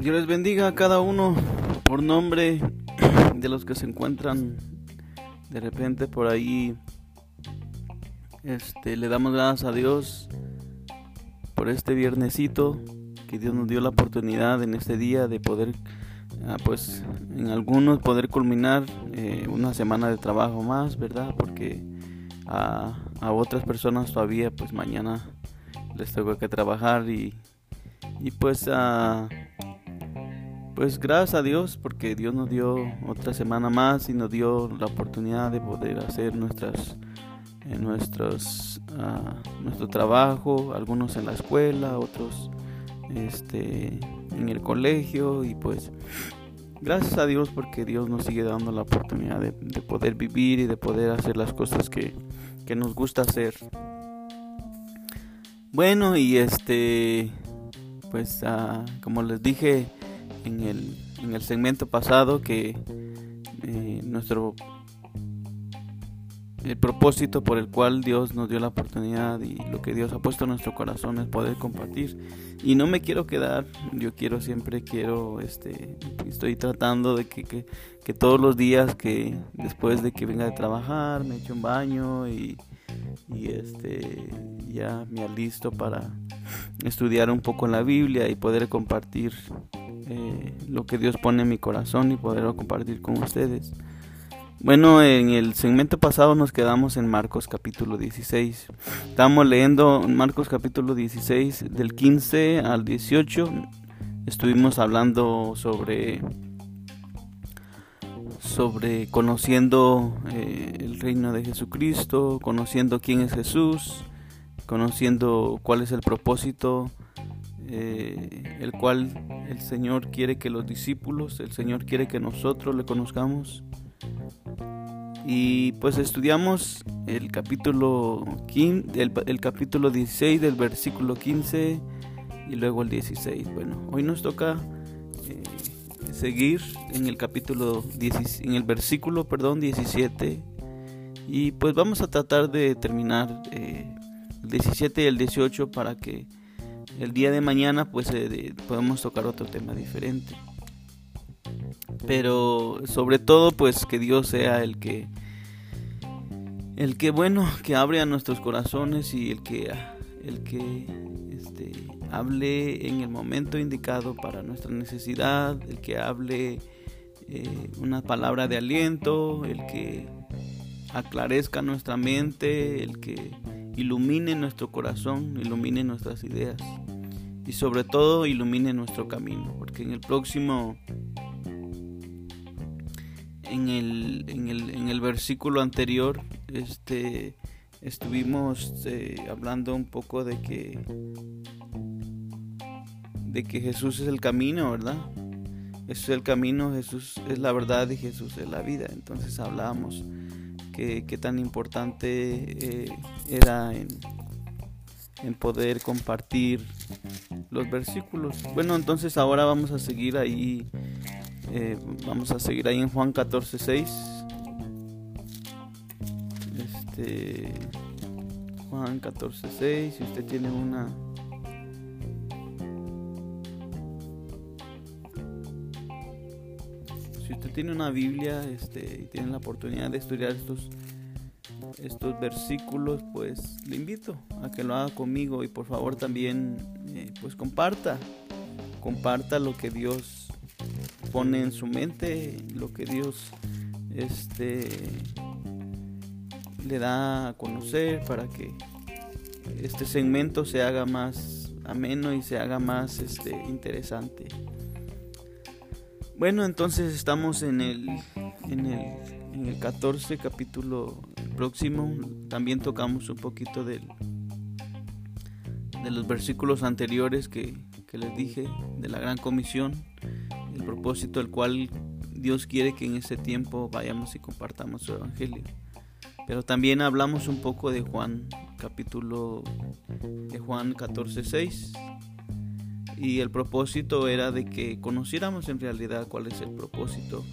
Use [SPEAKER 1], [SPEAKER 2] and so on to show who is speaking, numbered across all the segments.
[SPEAKER 1] Dios les bendiga a cada uno por nombre de los que se encuentran de repente por ahí. Este, le damos gracias a Dios por este viernesito que Dios nos dio la oportunidad en este día de poder, ah, pues, en algunos poder culminar eh, una semana de trabajo más, ¿verdad? Porque a, a otras personas todavía, pues, mañana les tengo que trabajar y, y pues, a pues gracias a Dios porque Dios nos dio otra semana más y nos dio la oportunidad de poder hacer nuestras eh, nuestros uh, nuestro trabajo, algunos en la escuela, otros este en el colegio y pues gracias a Dios porque Dios nos sigue dando la oportunidad de, de poder vivir y de poder hacer las cosas que, que nos gusta hacer. Bueno y este pues uh, como les dije en el, en el segmento pasado que eh, nuestro el propósito por el cual Dios nos dio la oportunidad y lo que Dios ha puesto en nuestro corazón es poder compartir y no me quiero quedar yo quiero siempre quiero este estoy tratando de que, que, que todos los días que después de que venga de trabajar me eche un baño y, y este ya me alisto para estudiar un poco la Biblia y poder compartir eh, lo que Dios pone en mi corazón y poderlo compartir con ustedes. Bueno, en el segmento pasado nos quedamos en Marcos capítulo 16. Estamos leyendo Marcos capítulo 16 del 15 al 18. Estuvimos hablando sobre sobre conociendo eh, el reino de Jesucristo, conociendo quién es Jesús, conociendo cuál es el propósito eh, el cual el Señor quiere que los discípulos, el Señor quiere que nosotros le conozcamos. Y pues estudiamos el capítulo, 15, el, capítulo 16 del versículo 15 y luego el 16. Bueno, hoy nos toca seguir en el capítulo 10, en el versículo, perdón, 17 y pues vamos a tratar de terminar eh, el 17 y el 18 para que el día de mañana pues eh, podemos tocar otro tema diferente. Pero sobre todo pues que Dios sea el que el que bueno, que abre a nuestros corazones y el que el que este, hable en el momento indicado para nuestra necesidad, el que hable eh, una palabra de aliento, el que aclarezca nuestra mente, el que ilumine nuestro corazón, ilumine nuestras ideas y sobre todo ilumine nuestro camino, porque en el próximo, en el, en el, en el versículo anterior, este, estuvimos eh, hablando un poco de que, de que Jesús es el camino, ¿verdad? Jesús es el camino, Jesús es la verdad y Jesús es la vida. Entonces hablábamos qué tan importante eh, era en, en, poder compartir los versículos. Bueno, entonces ahora vamos a seguir ahí, eh, vamos a seguir ahí en Juan 14, 6. Este, Juan 14, 6, si usted tiene una tiene una Biblia este, y tiene la oportunidad de estudiar estos, estos versículos, pues le invito a que lo haga conmigo y por favor también eh, pues comparta, comparta lo que Dios pone en su mente, lo que Dios este, le da a conocer para que este segmento se haga más ameno y se haga más este, interesante. Bueno, entonces estamos en el, en el, en el 14 capítulo próximo. También tocamos un poquito del, de los versículos anteriores que, que les dije, de la gran comisión, el propósito del cual Dios quiere que en ese tiempo vayamos y compartamos su evangelio. Pero también hablamos un poco de Juan, capítulo de Juan 14, 6 y el propósito era de que conociéramos en realidad cuál es el propósito,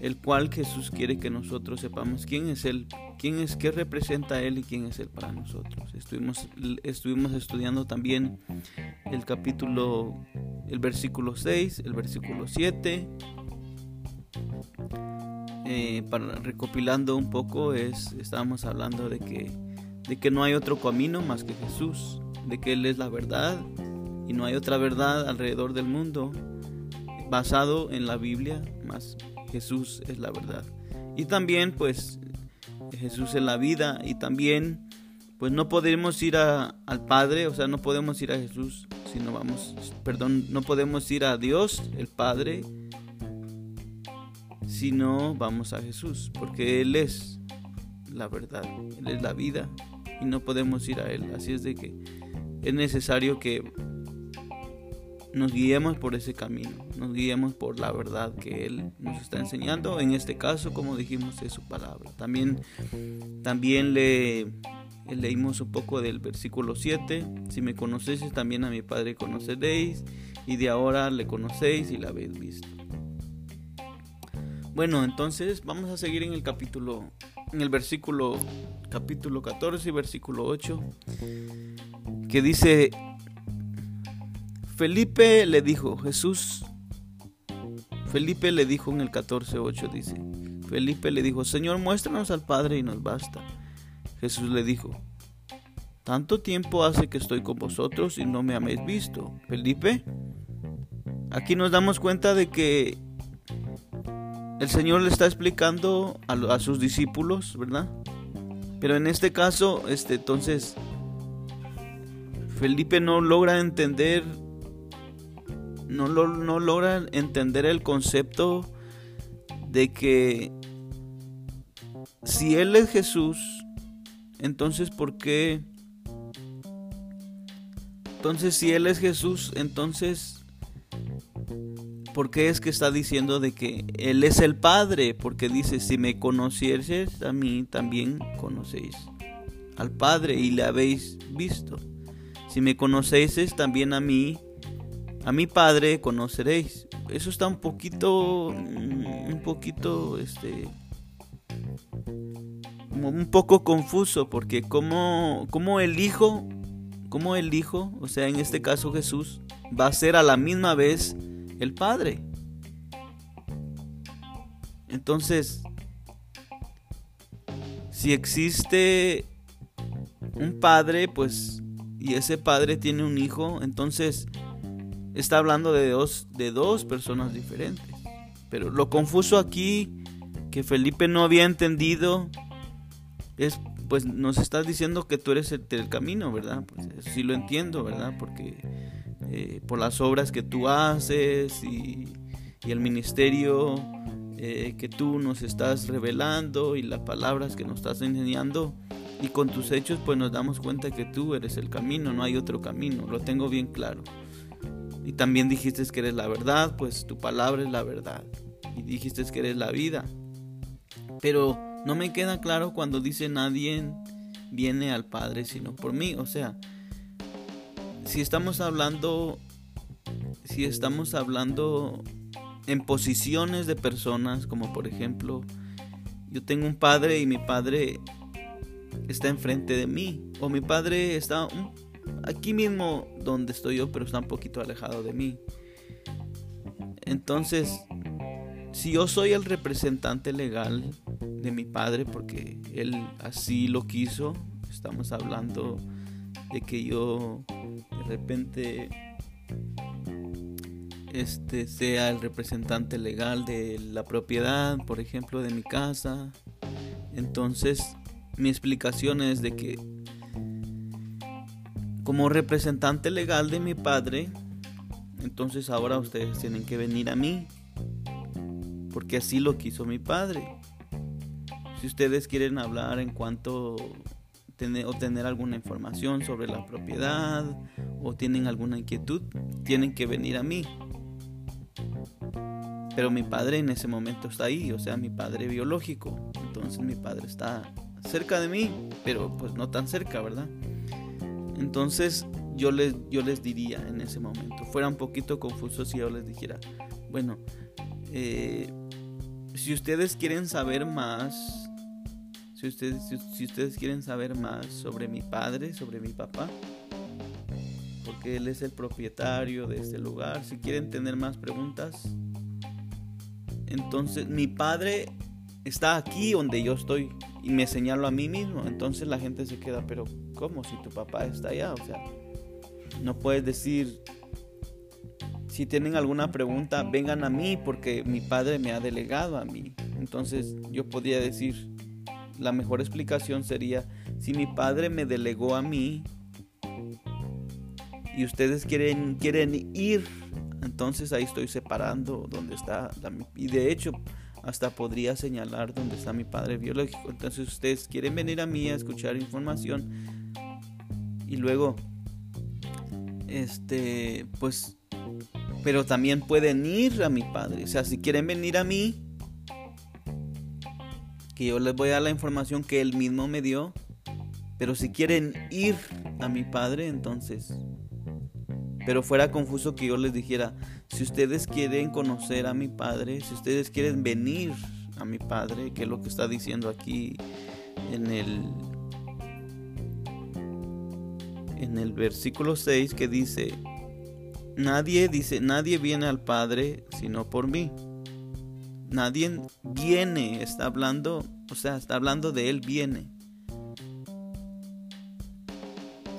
[SPEAKER 1] el cual Jesús quiere que nosotros sepamos quién es Él, quién es, qué representa Él y quién es Él para nosotros. Estuvimos, estuvimos estudiando también el capítulo, el versículo 6, el versículo 7. Eh, para recopilando un poco, es, estábamos hablando de que, de que no hay otro camino más que Jesús, de que Él es la verdad no hay otra verdad alrededor del mundo basado en la Biblia, más Jesús es la verdad. Y también pues Jesús es la vida y también pues no podemos ir al Padre, o sea, no podemos ir a Jesús si no vamos, perdón, no podemos ir a Dios, el Padre, si no vamos a Jesús, porque Él es la verdad, Él es la vida y no podemos ir a Él. Así es de que es necesario que nos guiemos por ese camino, nos guiemos por la verdad que Él nos está enseñando. En este caso, como dijimos, es su palabra. También, también le, leímos un poco del versículo 7. Si me conocéis, también a mi Padre conoceréis, y de ahora le conocéis y la habéis visto. Bueno, entonces vamos a seguir en el capítulo, en el versículo, capítulo 14 y versículo 8, que dice, Felipe le dijo, Jesús, Felipe le dijo en el 14.8, dice, Felipe le dijo, Señor, muéstranos al Padre y nos basta. Jesús le dijo, tanto tiempo hace que estoy con vosotros y no me habéis visto. Felipe, aquí nos damos cuenta de que el Señor le está explicando a, sus discípulos, ¿verdad? Pero en este caso, este, entonces, Felipe no logra entender no, no logran entender el concepto de que si Él es Jesús, entonces ¿por qué? Entonces si Él es Jesús, entonces ¿por qué es que está diciendo de que Él es el Padre? Porque dice, si me conocieses a mí, también conocéis al Padre y le habéis visto. Si me conocéis también a mí, a mi padre conoceréis. Eso está un poquito, un poquito, este, un poco confuso porque como, como el hijo, como el hijo, o sea, en este caso Jesús, va a ser a la misma vez el padre. Entonces, si existe un padre, pues, y ese padre tiene un hijo, entonces está hablando de dos, de dos personas diferentes. Pero lo confuso aquí, que Felipe no había entendido, es pues nos estás diciendo que tú eres el camino, ¿verdad? Pues sí lo entiendo, ¿verdad? Porque eh, por las obras que tú haces y, el ministerio eh, que tú nos estás revelando y las palabras que nos estás enseñando y con tus hechos pues nos damos cuenta que tú eres el camino, no hay otro camino, lo tengo bien claro. Y también dijiste que eres la verdad, pues tu palabra es la verdad. Y dijiste que eres la vida. Pero no me queda claro cuando dice nadie viene al Padre sino por mí. O sea, si estamos hablando, si estamos hablando en posiciones de personas, como por ejemplo, yo tengo un padre y mi padre está enfrente de mí, o mi padre está aquí mismo donde estoy yo, pero está un poquito alejado de mí. Entonces, si yo soy el representante legal de mi padre, porque él así lo quiso, estamos hablando de que yo de repente este sea el representante legal de la propiedad, por ejemplo, de mi casa. Entonces, mi explicación es de que como representante legal de mi padre, entonces ahora ustedes tienen que venir a mí, porque así lo quiso mi padre. Si ustedes quieren hablar en cuanto tener, obtener alguna información sobre la propiedad o tienen alguna inquietud, tienen que venir a mí. Pero mi padre en ese momento está ahí, o sea, mi padre biológico. Entonces mi padre está cerca de mí, pero pues no tan cerca, ¿verdad? Entonces yo les, yo les diría en ese momento, fuera un poquito confuso si yo les dijera, bueno, eh, si ustedes quieren saber más, Si ustedes, si, ustedes quieren saber más sobre mi padre, sobre mi papá, porque él es el propietario de este lugar, si quieren tener más preguntas, entonces mi padre está aquí donde yo estoy y me señalo a mí mismo. Entonces la gente se queda, pero ¿cómo si tu papá está allá? O sea, no puedes decir, si tienen alguna pregunta, vengan a mí porque mi padre me ha delegado a mí. Entonces yo podría decir, la mejor explicación sería, si mi padre me delegó a mí y ustedes quieren, quieren ir, entonces ahí estoy separando donde está. y de hecho, hasta podría señalar dónde está mi padre biológico. Entonces ustedes quieren venir a mí a escuchar información y luego, este, pues, pero también pueden ir a mi padre. O sea, si quieren venir a mí, que yo les voy a dar la información que él mismo me dio, pero si quieren ir a mi padre, entonces pero fuera confuso que yo les dijera, si ustedes quieren conocer a mi Padre, si ustedes quieren venir a mi Padre, que es lo que está diciendo aquí en el en el versículo 6 que dice, nadie dice, nadie viene al Padre sino por mí. Nadie viene, está hablando, o sea, está hablando de él viene.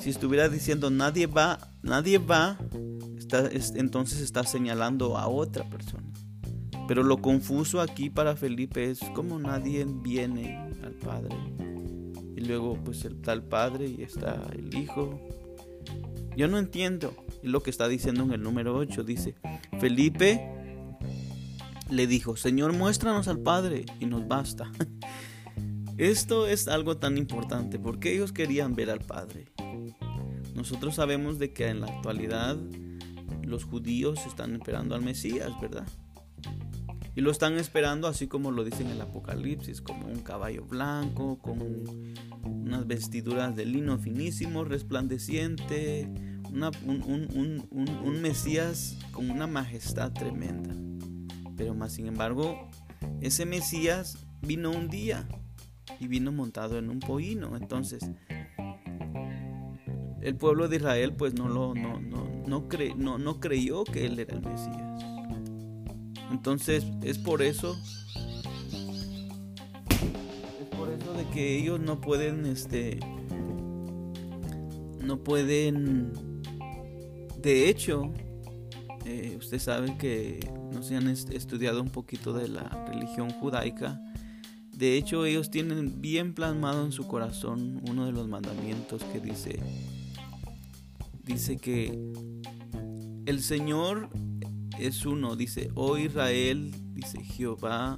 [SPEAKER 1] Si estuviera diciendo nadie va, nadie va, entonces está señalando a otra persona. Pero lo confuso aquí para Felipe es como nadie viene al Padre. Y luego pues está el Padre y está el Hijo. Yo no entiendo lo que está diciendo en el número 8. Dice, Felipe le dijo, Señor, muéstranos al Padre y nos basta. Esto es algo tan importante porque ellos querían ver al Padre. Nosotros sabemos de que en la actualidad los judíos están esperando al Mesías, ¿verdad? Y lo están esperando así como lo dice en el Apocalipsis, como un caballo blanco, con unas vestiduras de lino finísimo, resplandeciente, un, Mesías con una majestad tremenda. Pero más sin embargo, ese Mesías vino un día y vino montado en un pollino. Entonces, el pueblo de Israel pues no lo no, no, no, no, no creyó que él era el Mesías. Entonces es por eso es por eso de que ellos no pueden este no pueden de hecho eh, usted sabe que no se han estudiado un poquito de la religión judaica de hecho ellos tienen bien plasmado en su corazón uno de los mandamientos que dice dice que el Señor es uno, dice, oh Israel, dice Jehová,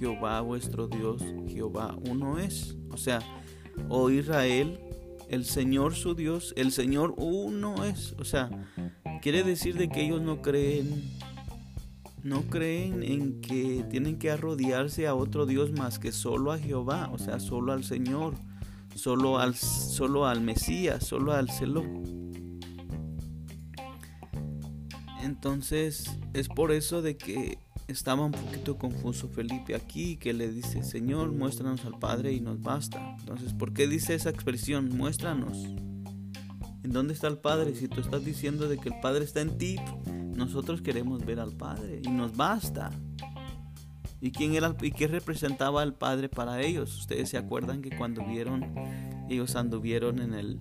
[SPEAKER 1] Jehová vuestro Dios, Jehová uno es. O sea, oh Israel, el Señor su Dios, el Señor uno es. O sea, quiere decir de que ellos no creen, no creen en que tienen que arrodillarse a otro Dios más que solo a Jehová, o sea, solo al Señor solo al, solo al Mesías, solo al celo. Entonces es por eso de que estaba un poquito confuso Felipe aquí, que le dice, Señor, muéstranos al Padre y nos basta. Entonces, ¿por qué dice esa expresión? Muéstranos. ¿En dónde está el Padre? Si tú estás diciendo de que el Padre está en ti, nosotros queremos ver al Padre y nos basta. ¿Y quién era y qué representaba al Padre para ellos? Ustedes se acuerdan que cuando vieron ellos anduvieron en el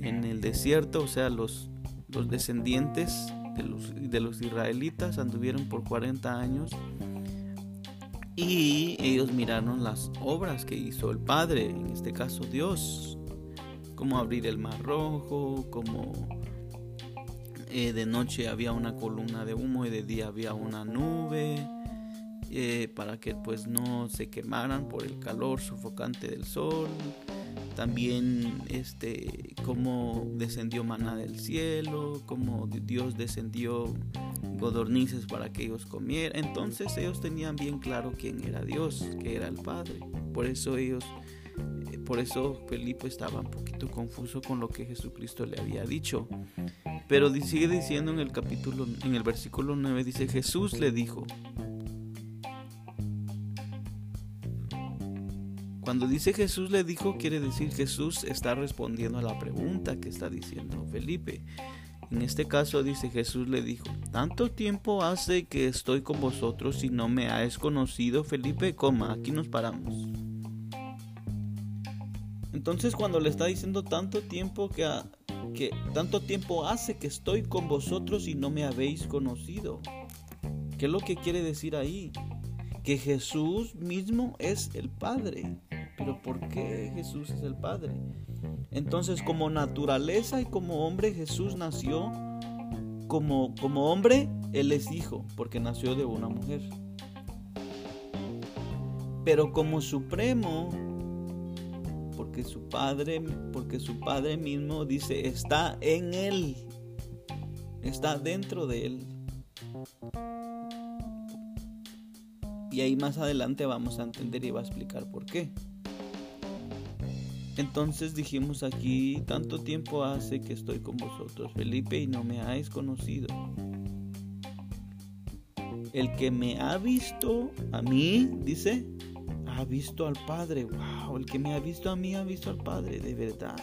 [SPEAKER 1] en el desierto, o sea, los los descendientes de los, de los israelitas anduvieron por 40 años y ellos miraron las obras que hizo el Padre, en este caso Dios, como abrir el mar rojo, como eh, de noche había una columna de humo y de día había una nube, eh, para que pues no se quemaran por el calor sofocante del sol. También este cómo descendió maná del cielo, cómo Dios descendió godornices para que ellos comieran. Entonces ellos tenían bien claro quién era Dios, que era el Padre. Por eso ellos por eso Felipe estaba un poquito confuso con lo que Jesucristo le había dicho. Pero sigue diciendo en el capítulo, en el versículo 9, dice, Jesús le dijo, Cuando dice Jesús le dijo, quiere decir Jesús está respondiendo a la pregunta que está diciendo Felipe. En este caso dice Jesús le dijo, tanto tiempo hace que estoy con vosotros y no me has conocido, Felipe, coma, aquí nos paramos. Entonces cuando le está diciendo tanto tiempo que, que tanto tiempo hace que estoy con vosotros y no me habéis conocido. ¿Qué es lo que quiere decir ahí? Que Jesús mismo es el Padre. Pero ¿por qué Jesús es el Padre? Entonces, como naturaleza y como hombre, Jesús nació como, como hombre, Él es hijo, porque nació de una mujer. Pero como supremo, porque su padre, porque su padre mismo dice, está en Él, está dentro de Él. Y ahí más adelante vamos a entender y va a explicar por qué. Entonces dijimos aquí, tanto tiempo hace que estoy con vosotros, Felipe, y no me habéis conocido. El que me ha visto a mí, dice, ha visto al Padre. Wow, el que me ha visto a mí ha visto al Padre, de verdad.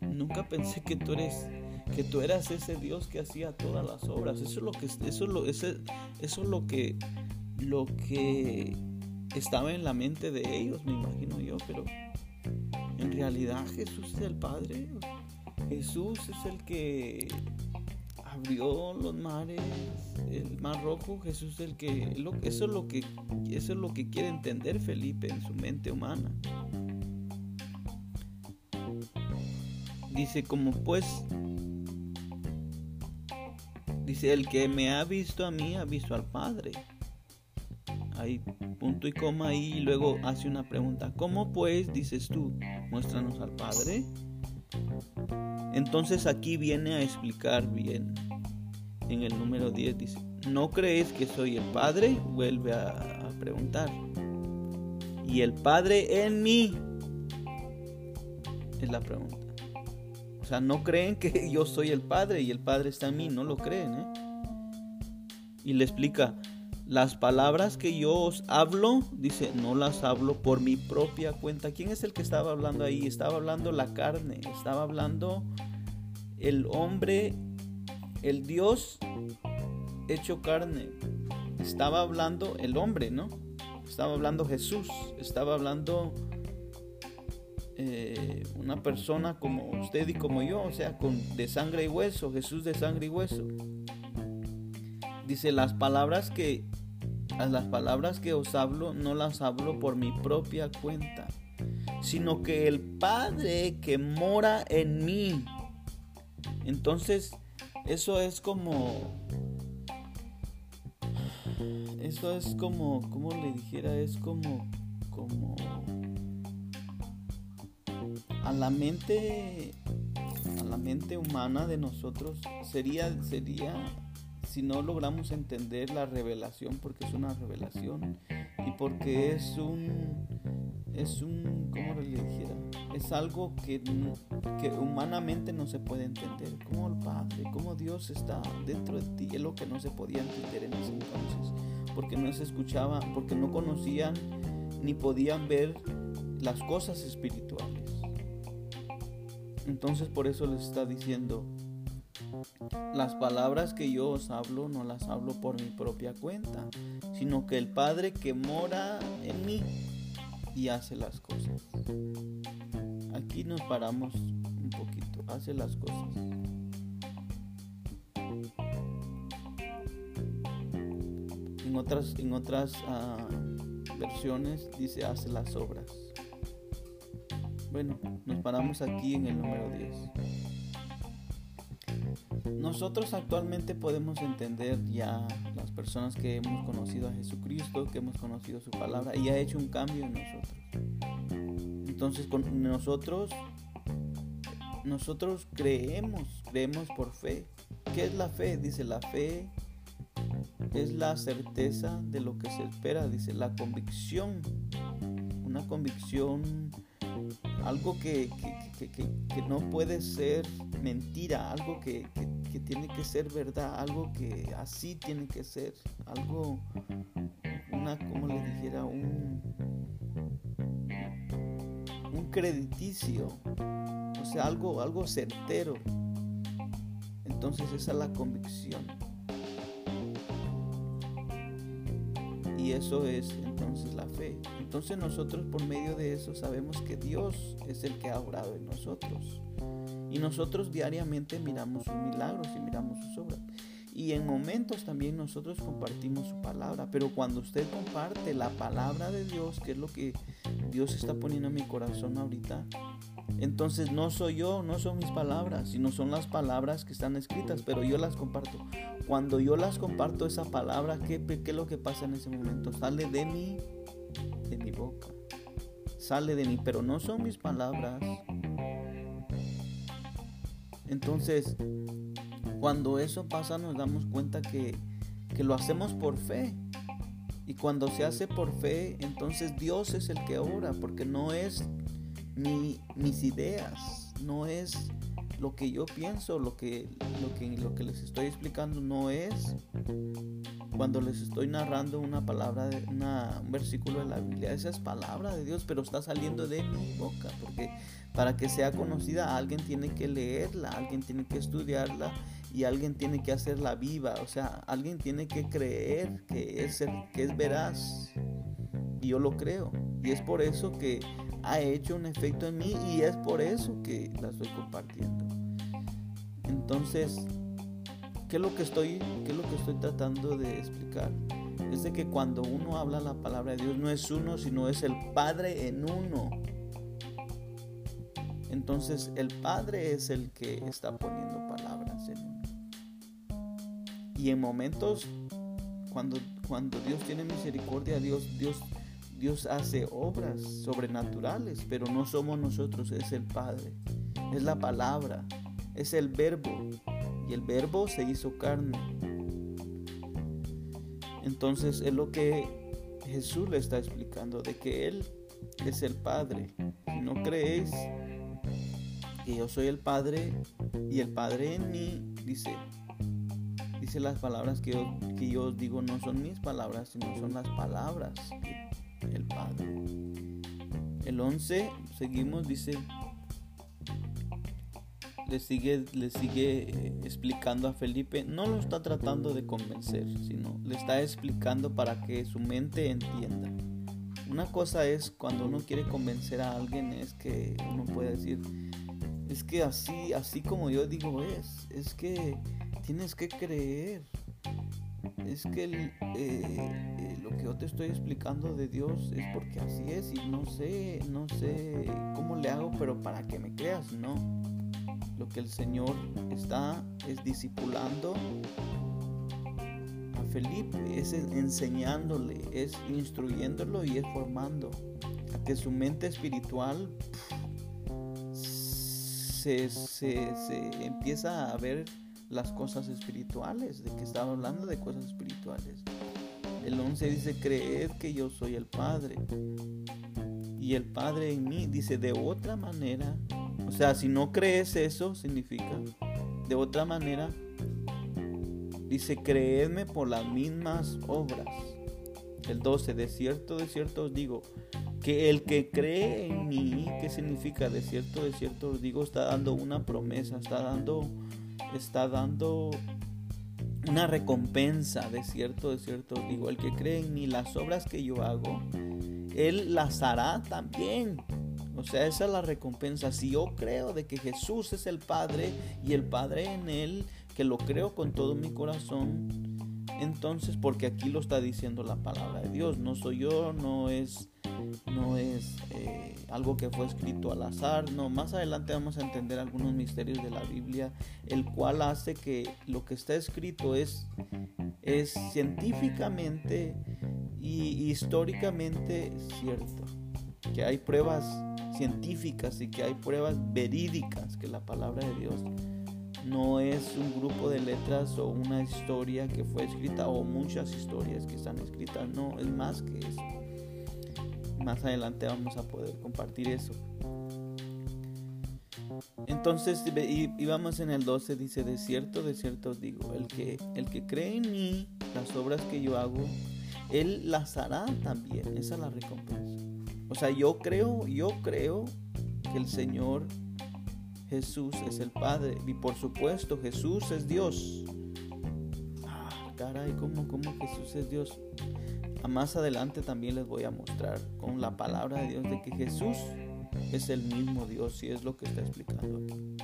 [SPEAKER 1] Nunca pensé que tú eres que tú eras ese Dios que hacía todas las obras. Eso es lo que eso es lo, eso es lo que lo que estaba en la mente de ellos, me imagino yo, pero en realidad Jesús es el Padre. Jesús es el que abrió los mares, el mar rojo. Jesús es el que eso es lo que eso es lo que quiere entender Felipe en su mente humana. Dice como pues dice el que me ha visto a mí ha visto al Padre hay punto y coma ahí y luego hace una pregunta. ¿Cómo pues dices tú? Muéstranos al Padre. Entonces aquí viene a explicar bien. En el número 10 dice, ¿no crees que soy el Padre? Vuelve a, preguntar. Y el Padre en mí. Es la pregunta. O sea, no creen que yo soy el Padre y el Padre está en mí. No lo creen, ¿eh? Y le explica, las palabras que yo os hablo, dice, no las hablo por mi propia cuenta. ¿Quién es el que estaba hablando ahí? Estaba hablando la carne, estaba hablando el hombre, el Dios hecho carne. Estaba hablando el hombre, ¿no? Estaba hablando Jesús, estaba hablando eh, una persona como usted y como yo, o sea, con, de sangre y hueso, Jesús de sangre y hueso. Dice, las palabras que las palabras que os hablo no las hablo por mi propia cuenta, sino que el Padre que mora en mí. Entonces, eso es como eso es como como le dijera, es como como a la mente a la mente humana de nosotros sería sería si no logramos entender la revelación, porque es una revelación y porque es un, es un, ¿cómo le dijera? Es algo que, que humanamente no se puede entender. Como el Padre, como Dios está dentro de ti, es lo que no se podía entender en ese entonces, porque no se escuchaba, porque no conocían ni podían ver las cosas espirituales. Entonces por eso les está diciendo, las palabras que yo os hablo no las hablo por mi propia cuenta, sino que el Padre que mora en mí y hace las cosas. Aquí nos paramos un poquito, hace las cosas. En otras, en otras ah, versiones dice hace las obras. Bueno, nos paramos aquí en el número 10. Nosotros actualmente podemos entender ya las personas que hemos conocido a Jesucristo, que hemos conocido su palabra y ha hecho un cambio en nosotros. Entonces con nosotros nosotros creemos, creemos por fe. ¿Qué es la fe? Dice la fe es la certeza de lo que se espera, dice la convicción, una convicción, algo que, no puede ser mentira, algo que, tiene que ser verdad, algo que así tiene que ser, algo, una, como le dijera, un, crediticio, o sea, algo, algo certero. Entonces esa es la convicción. Y eso es entonces la fe. Entonces nosotros por medio de eso sabemos que Dios es el que ha obrado en nosotros. Y nosotros diariamente miramos sus milagros y miramos sus obras. Y en momentos también nosotros compartimos su palabra. Pero cuando usted comparte la palabra de Dios, que es lo que Dios está poniendo en mi corazón ahorita, entonces no soy yo, no son mis palabras, sino son las palabras que están escritas, pero yo las comparto. Cuando yo las comparto esa palabra, ¿qué, qué es lo que pasa en ese momento? Sale de mí, de mi boca. Sale de mí, pero no son mis palabras. Entonces, cuando eso pasa nos damos cuenta que, que lo hacemos por fe. Y cuando se hace por fe, entonces Dios es el que obra, porque no es mi, mis ideas, no es lo que yo pienso, lo que, lo que, lo que les estoy explicando no es cuando les estoy narrando una palabra, de, una, un versículo de la Biblia, esa es palabra de Dios, pero está saliendo de mi boca, porque para que sea conocida alguien tiene que leerla, alguien tiene que estudiarla y alguien tiene que hacerla viva, o sea, alguien tiene que creer que es, veraz. Y yo lo creo. Y es por eso que ha hecho un efecto en mí y es por eso que la estoy compartiendo. Entonces, ¿qué es lo que estoy, qué es lo que estoy tratando de explicar? Es de que cuando uno habla la palabra de Dios no es uno, sino es el Padre en uno. Entonces el Padre es el que está poniendo palabras en uno. Y en momentos cuando, cuando Dios tiene misericordia, Dios, Dios, Dios hace obras sobrenaturales, pero no somos nosotros, es el Padre, es la palabra, es el verbo. Y el verbo se hizo carne. Entonces es lo que Jesús le está explicando, de que Él es el Padre. Si no creéis que yo soy el Padre y el Padre en mí, dice, dice las palabras que yo, que yo os digo no son mis palabras, sino son las palabras del Padre. El 11, seguimos, dice, le sigue, le sigue eh, explicando a Felipe, no lo está tratando de convencer, sino le está explicando para que su mente entienda. Una cosa es cuando uno quiere convencer a alguien es que uno puede decir, es que así, así como yo digo es, es que tienes que creer. Es que eh, eh, lo que yo te estoy explicando de Dios es porque así es y no sé, no sé cómo le hago, pero para que me creas, no. Lo que el Señor está es discipulando a Felipe, es enseñándole, es instruyéndolo y es formando a que su mente espiritual se, se, se empieza a ver las cosas espirituales, de que estaba hablando de cosas espirituales. El 11 dice, creed que yo soy el Padre. Y el Padre en mí dice, de otra manera, o sea, si no crees eso, significa, de otra manera, dice, creedme por las mismas obras. El 12, de cierto, de cierto os digo, que el que cree en mí, ¿qué significa? De cierto, de cierto os digo, está dando una promesa, está dando está dando una recompensa, de cierto, de cierto. Digo, el que cree en mí, las obras que yo hago, Él las hará también. O sea, esa es la recompensa. Si yo creo de que Jesús es el Padre y el Padre en Él, que lo creo con todo mi corazón, entonces, porque aquí lo está diciendo la palabra de Dios, no soy yo, no es algo que fue escrito al azar, no, más adelante vamos a entender algunos misterios de la Biblia, el cual hace que lo que está escrito es, es científicamente y históricamente cierto, que hay pruebas científicas y que hay pruebas verídicas que la palabra de Dios no es un grupo de letras o una historia que fue escrita o muchas historias que están escritas, no, es más que eso más adelante vamos a poder compartir eso. Entonces, y, vamos en el 12, dice, de cierto, de cierto digo, el que, el que cree en mí, las obras que yo hago, él las hará también, esa es la recompensa. O sea, yo creo, yo creo que el Señor Jesús es el Padre. Y por supuesto, Jesús es Dios. Ah, caray, ¿cómo, cómo Jesús es Dios? Más adelante también les voy a mostrar con la palabra de Dios de que Jesús es el mismo Dios y es lo que está explicando aquí.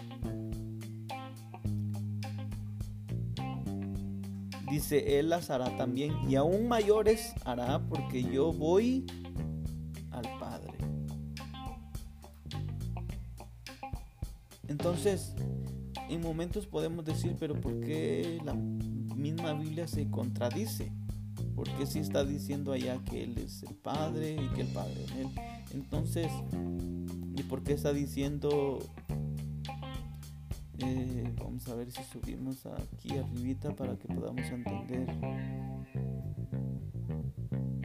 [SPEAKER 1] Dice, Él las hará también y aún mayores hará porque yo voy al Padre. Entonces, en momentos podemos decir, pero ¿por qué la misma Biblia se contradice? Porque si está diciendo allá que Él es el Padre y que el Padre en Él. Entonces, ¿y por qué está diciendo eh, vamos a ver si subimos aquí arribita para que podamos entender.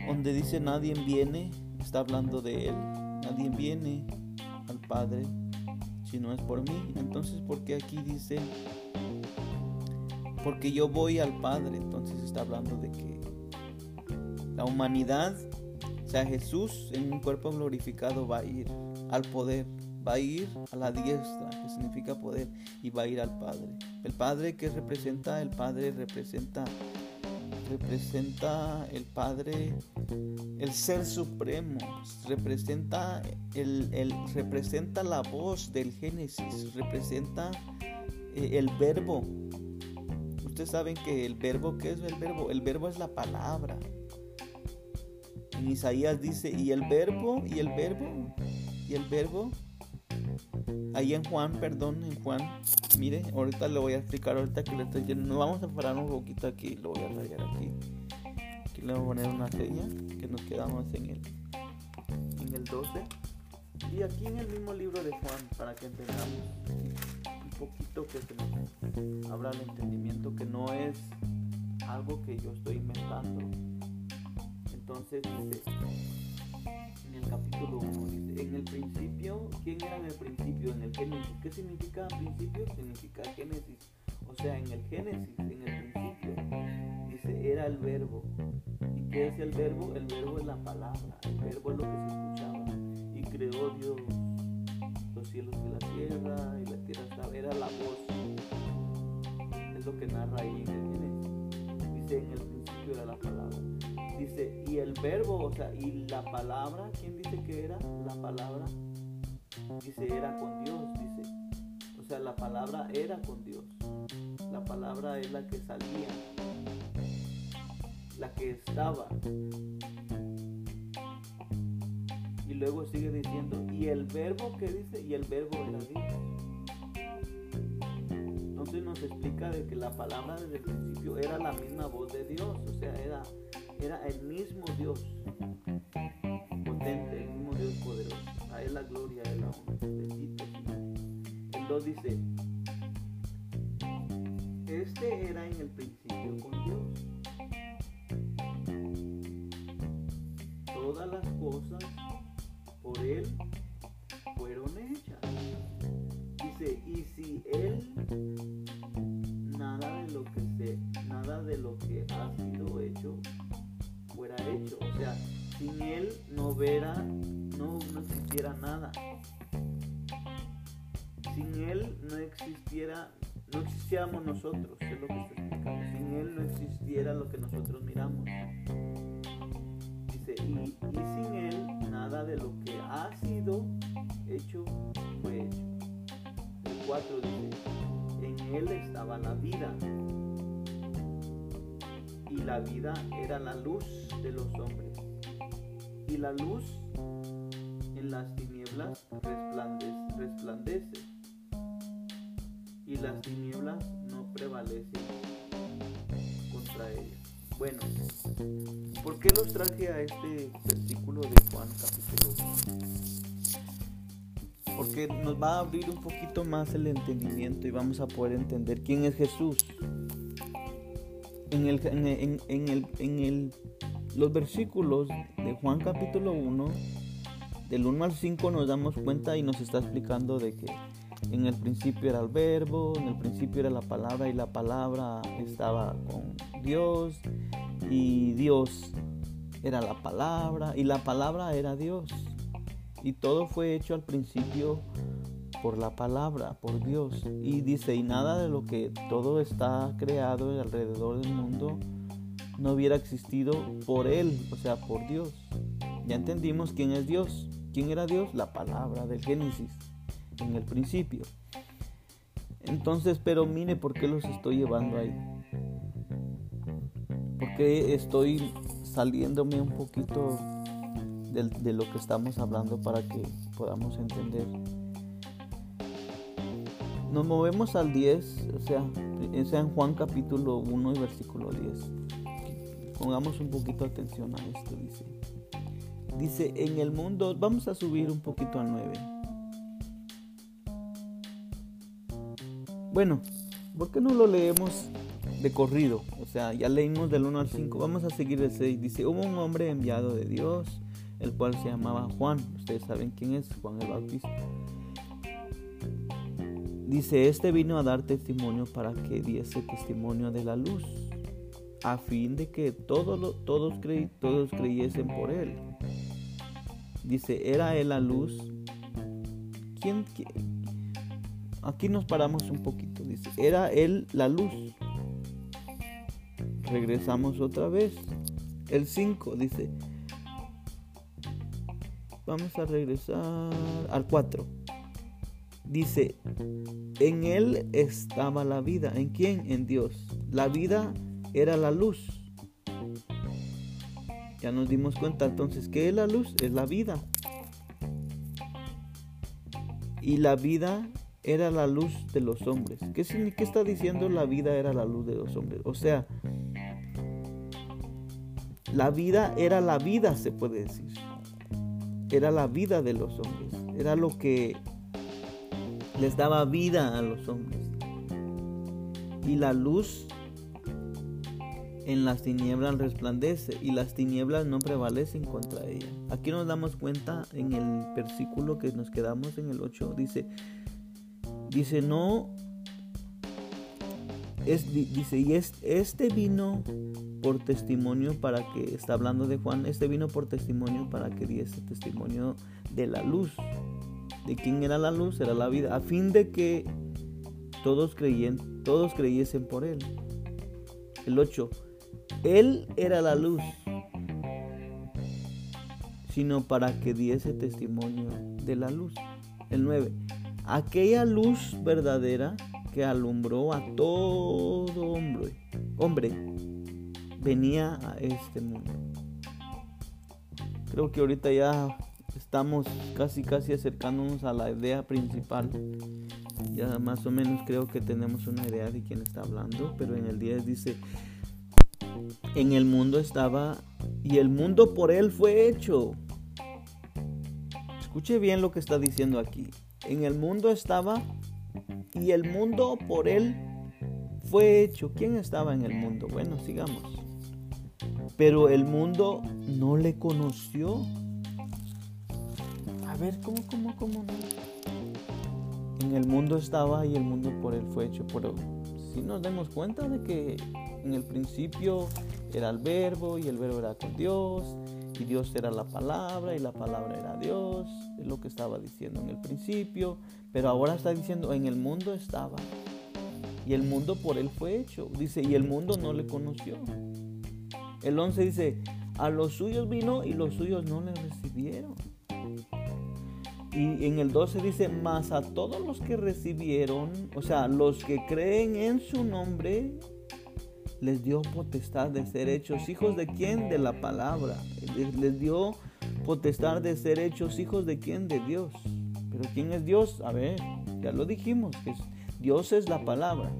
[SPEAKER 1] Donde dice nadie viene, está hablando de Él. Nadie viene al Padre si no es por mí. Entonces, ¿por qué aquí dice? Porque yo voy al Padre. Entonces está hablando de que la humanidad, o sea, Jesús en un cuerpo glorificado va a ir al poder va a ir a la diestra, que significa poder, y va a ir al Padre. El Padre que representa, el Padre representa, representa el Padre, el Ser Supremo, representa, el, el representa la voz del Génesis, representa eh, el verbo. Ustedes saben que el verbo, ¿qué es el verbo? El verbo es la palabra. En Isaías dice, y el verbo, y el verbo, y el verbo ahí en Juan, perdón, en Juan, mire, ahorita le voy a explicar, ahorita que le estoy diciendo, nos vamos a parar un poquito aquí, lo voy a rayar aquí. Aquí le voy a poner una seña que nos quedamos en el, en el 12. Y aquí en el mismo libro de Juan, para que entendamos un poquito que se nos abra el entendimiento, que no es algo que yo estoy inventando. Entonces dice, el capítulo 1. Dice, en el principio, ¿quién era en el principio? En el Génesis. ¿Qué significa principio? Significa Génesis. O sea, en el Génesis, en el principio, dice, era el verbo. ¿Y qué es el verbo? El verbo es la palabra. El verbo es lo que se escuchaba. Y creó Dios los cielos y la tierra, y la tierra estaba, era la voz. Es lo que narra ahí en el Génesis. Dice, en el principio era la palabra Dice, y el verbo, o sea, y la palabra, ¿quién dice que era la palabra? Dice, era con Dios, dice. O sea, la palabra era con Dios. La palabra es la que salía, la que estaba. Y luego sigue diciendo, y el verbo que dice, y el verbo era Dios. Entonces nos explica de que la palabra desde el principio era la misma voz de Dios, o sea, era era el mismo Dios potente, el mismo Dios poderoso. A él la gloria, a él la honra. Bendito 2 dice, este era en el principio con Dios. La vida era la luz de los hombres. Y la luz en las tinieblas resplandece, y las tinieblas no prevalecen contra ellas. Bueno, ¿por qué los traje a este versículo de Juan capítulo 1? Porque nos va a abrir un poquito más el entendimiento y vamos a poder entender quién es Jesús en, el, en, el, en el, los versículos de Juan capítulo 1, del 1 al 5 nos damos cuenta y nos está explicando de que en el principio era el verbo, en el principio era la palabra y la palabra estaba con Dios y Dios era la palabra y la palabra era Dios. Y todo fue hecho al principio por la palabra, por Dios. Y dice, y nada de lo que todo está creado alrededor del mundo no hubiera existido por Él, o sea, por Dios. Ya entendimos quién es Dios. ¿Quién era Dios? La palabra del Génesis, en el principio. Entonces, pero mire por qué los estoy llevando ahí. Porque estoy saliéndome un poquito de, de lo que estamos hablando para que podamos entender. Nos movemos al 10, o sea, en Juan capítulo 1 y versículo 10. Pongamos un poquito atención a esto, dice. Dice, en el mundo, vamos a subir un poquito al 9. Bueno, ¿por qué no lo leemos de corrido? O sea, ya leímos del 1 al 5, vamos a seguir el 6. Dice, hubo un hombre enviado de Dios, el cual se llamaba Juan. Ustedes saben quién es, Juan el Bautista. Dice, este vino a dar testimonio para que diese testimonio de la luz, a fin de que todos, todos, todos creyesen por él. Dice, ¿era él la luz? ¿Quién, Aquí nos paramos un poquito. Dice, ¿era él la luz? Regresamos otra vez. El 5 dice, vamos a regresar al 4. Dice, en él estaba la vida. ¿En quién? En Dios. La vida era la luz. Ya nos dimos cuenta entonces que la luz es la vida. Y la vida era la luz de los hombres. ¿Qué, ¿Qué está diciendo la vida era la luz de los hombres? O sea, la vida era la vida, se puede decir. Era la vida de los hombres. Era lo que les daba vida a los hombres. Y la luz en las tinieblas resplandece y las tinieblas no prevalecen contra ella. Aquí nos damos cuenta en el versículo que nos quedamos en el 8, dice, dice, no, es, dice, y es, este vino por testimonio para que, está hablando de Juan, este vino por testimonio para que diese testimonio de la luz. ¿De quién era la luz? Era la vida, a fin de que todos, creyen, todos creyesen por él. El 8. Él era la luz, sino para que diese testimonio de la luz. El 9. Aquella luz verdadera que alumbró a todo hombre, hombre venía a este mundo. Creo que ahorita ya estamos casi casi acercándonos a la idea principal. Ya más o menos creo que tenemos una idea de quién está hablando, pero en el 10 dice, en el mundo estaba y el mundo por él fue hecho. Escuche bien lo que está diciendo aquí. En el mundo estaba y el mundo por él fue hecho. ¿Quién estaba en el mundo? Bueno, sigamos. Pero el mundo no le conoció. A ver, ¿cómo, cómo, cómo En el mundo estaba y el mundo por él fue hecho. Pero si nos demos cuenta de que en el principio era el verbo y el verbo era con Dios y Dios era la palabra y la palabra era Dios, es lo que estaba diciendo en el principio, pero ahora está diciendo en el mundo estaba y el mundo por él fue hecho, dice, y el mundo no le conoció. El 11 dice, a los suyos vino y los suyos no le recibieron. Y en el 12 dice, más a todos los que recibieron, o sea, los que creen en su nombre, les dio potestad de ser hechos hijos de quién? De la palabra. Les, dio potestad de ser hechos hijos de quién? De Dios. Pero ¿quién es Dios? A ver, ya lo dijimos, que Dios es la palabra.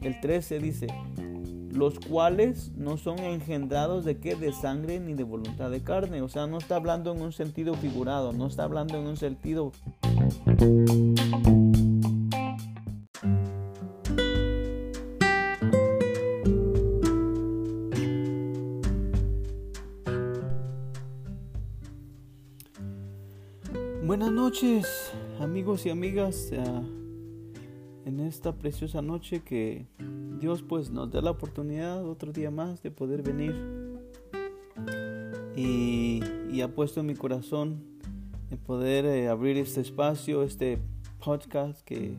[SPEAKER 1] El 13 dice, los cuales no son engendrados de qué? De sangre ni de voluntad de carne. O sea, no está hablando en un sentido figurado, no está hablando en un sentido... Buenas noches, amigos y amigas. En esta preciosa noche que Dios pues nos da la oportunidad otro día más de poder venir y, ha puesto en mi corazón de poder eh, abrir este espacio, este podcast que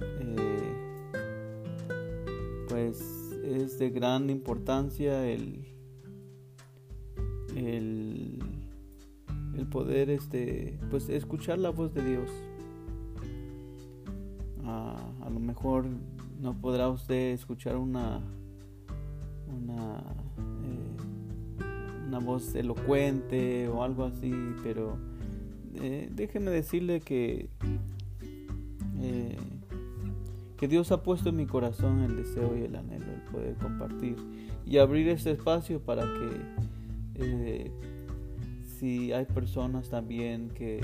[SPEAKER 1] eh, pues es de gran importancia el, el, el poder este pues escuchar la voz de Dios. A lo mejor no podrá usted escuchar una una eh, una voz elocuente o algo así, pero eh, déjeme decirle que eh, que Dios ha puesto en mi corazón el deseo y el anhelo de poder compartir y abrir este espacio para que si hay personas también que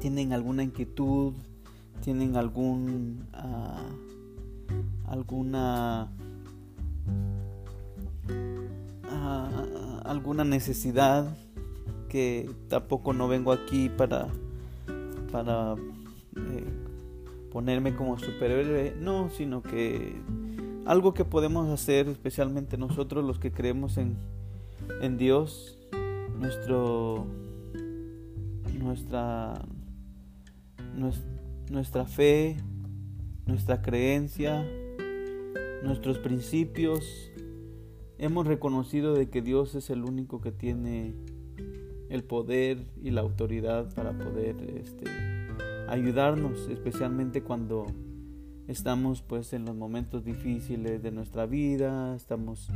[SPEAKER 1] tienen alguna inquietud, tienen algún ah, alguna ah, alguna necesidad que tampoco no vengo aquí para para eh, ponerme como superhéroe no sino que algo que podemos hacer especialmente nosotros los que creemos en, en Dios nuestro nuestra nuestra fe nuestra creencia nuestros principios. Hemos reconocido de que Dios es el único que tiene el poder y la autoridad para poder este, ayudarnos, especialmente cuando estamos pues en los momentos difíciles de nuestra vida, estamos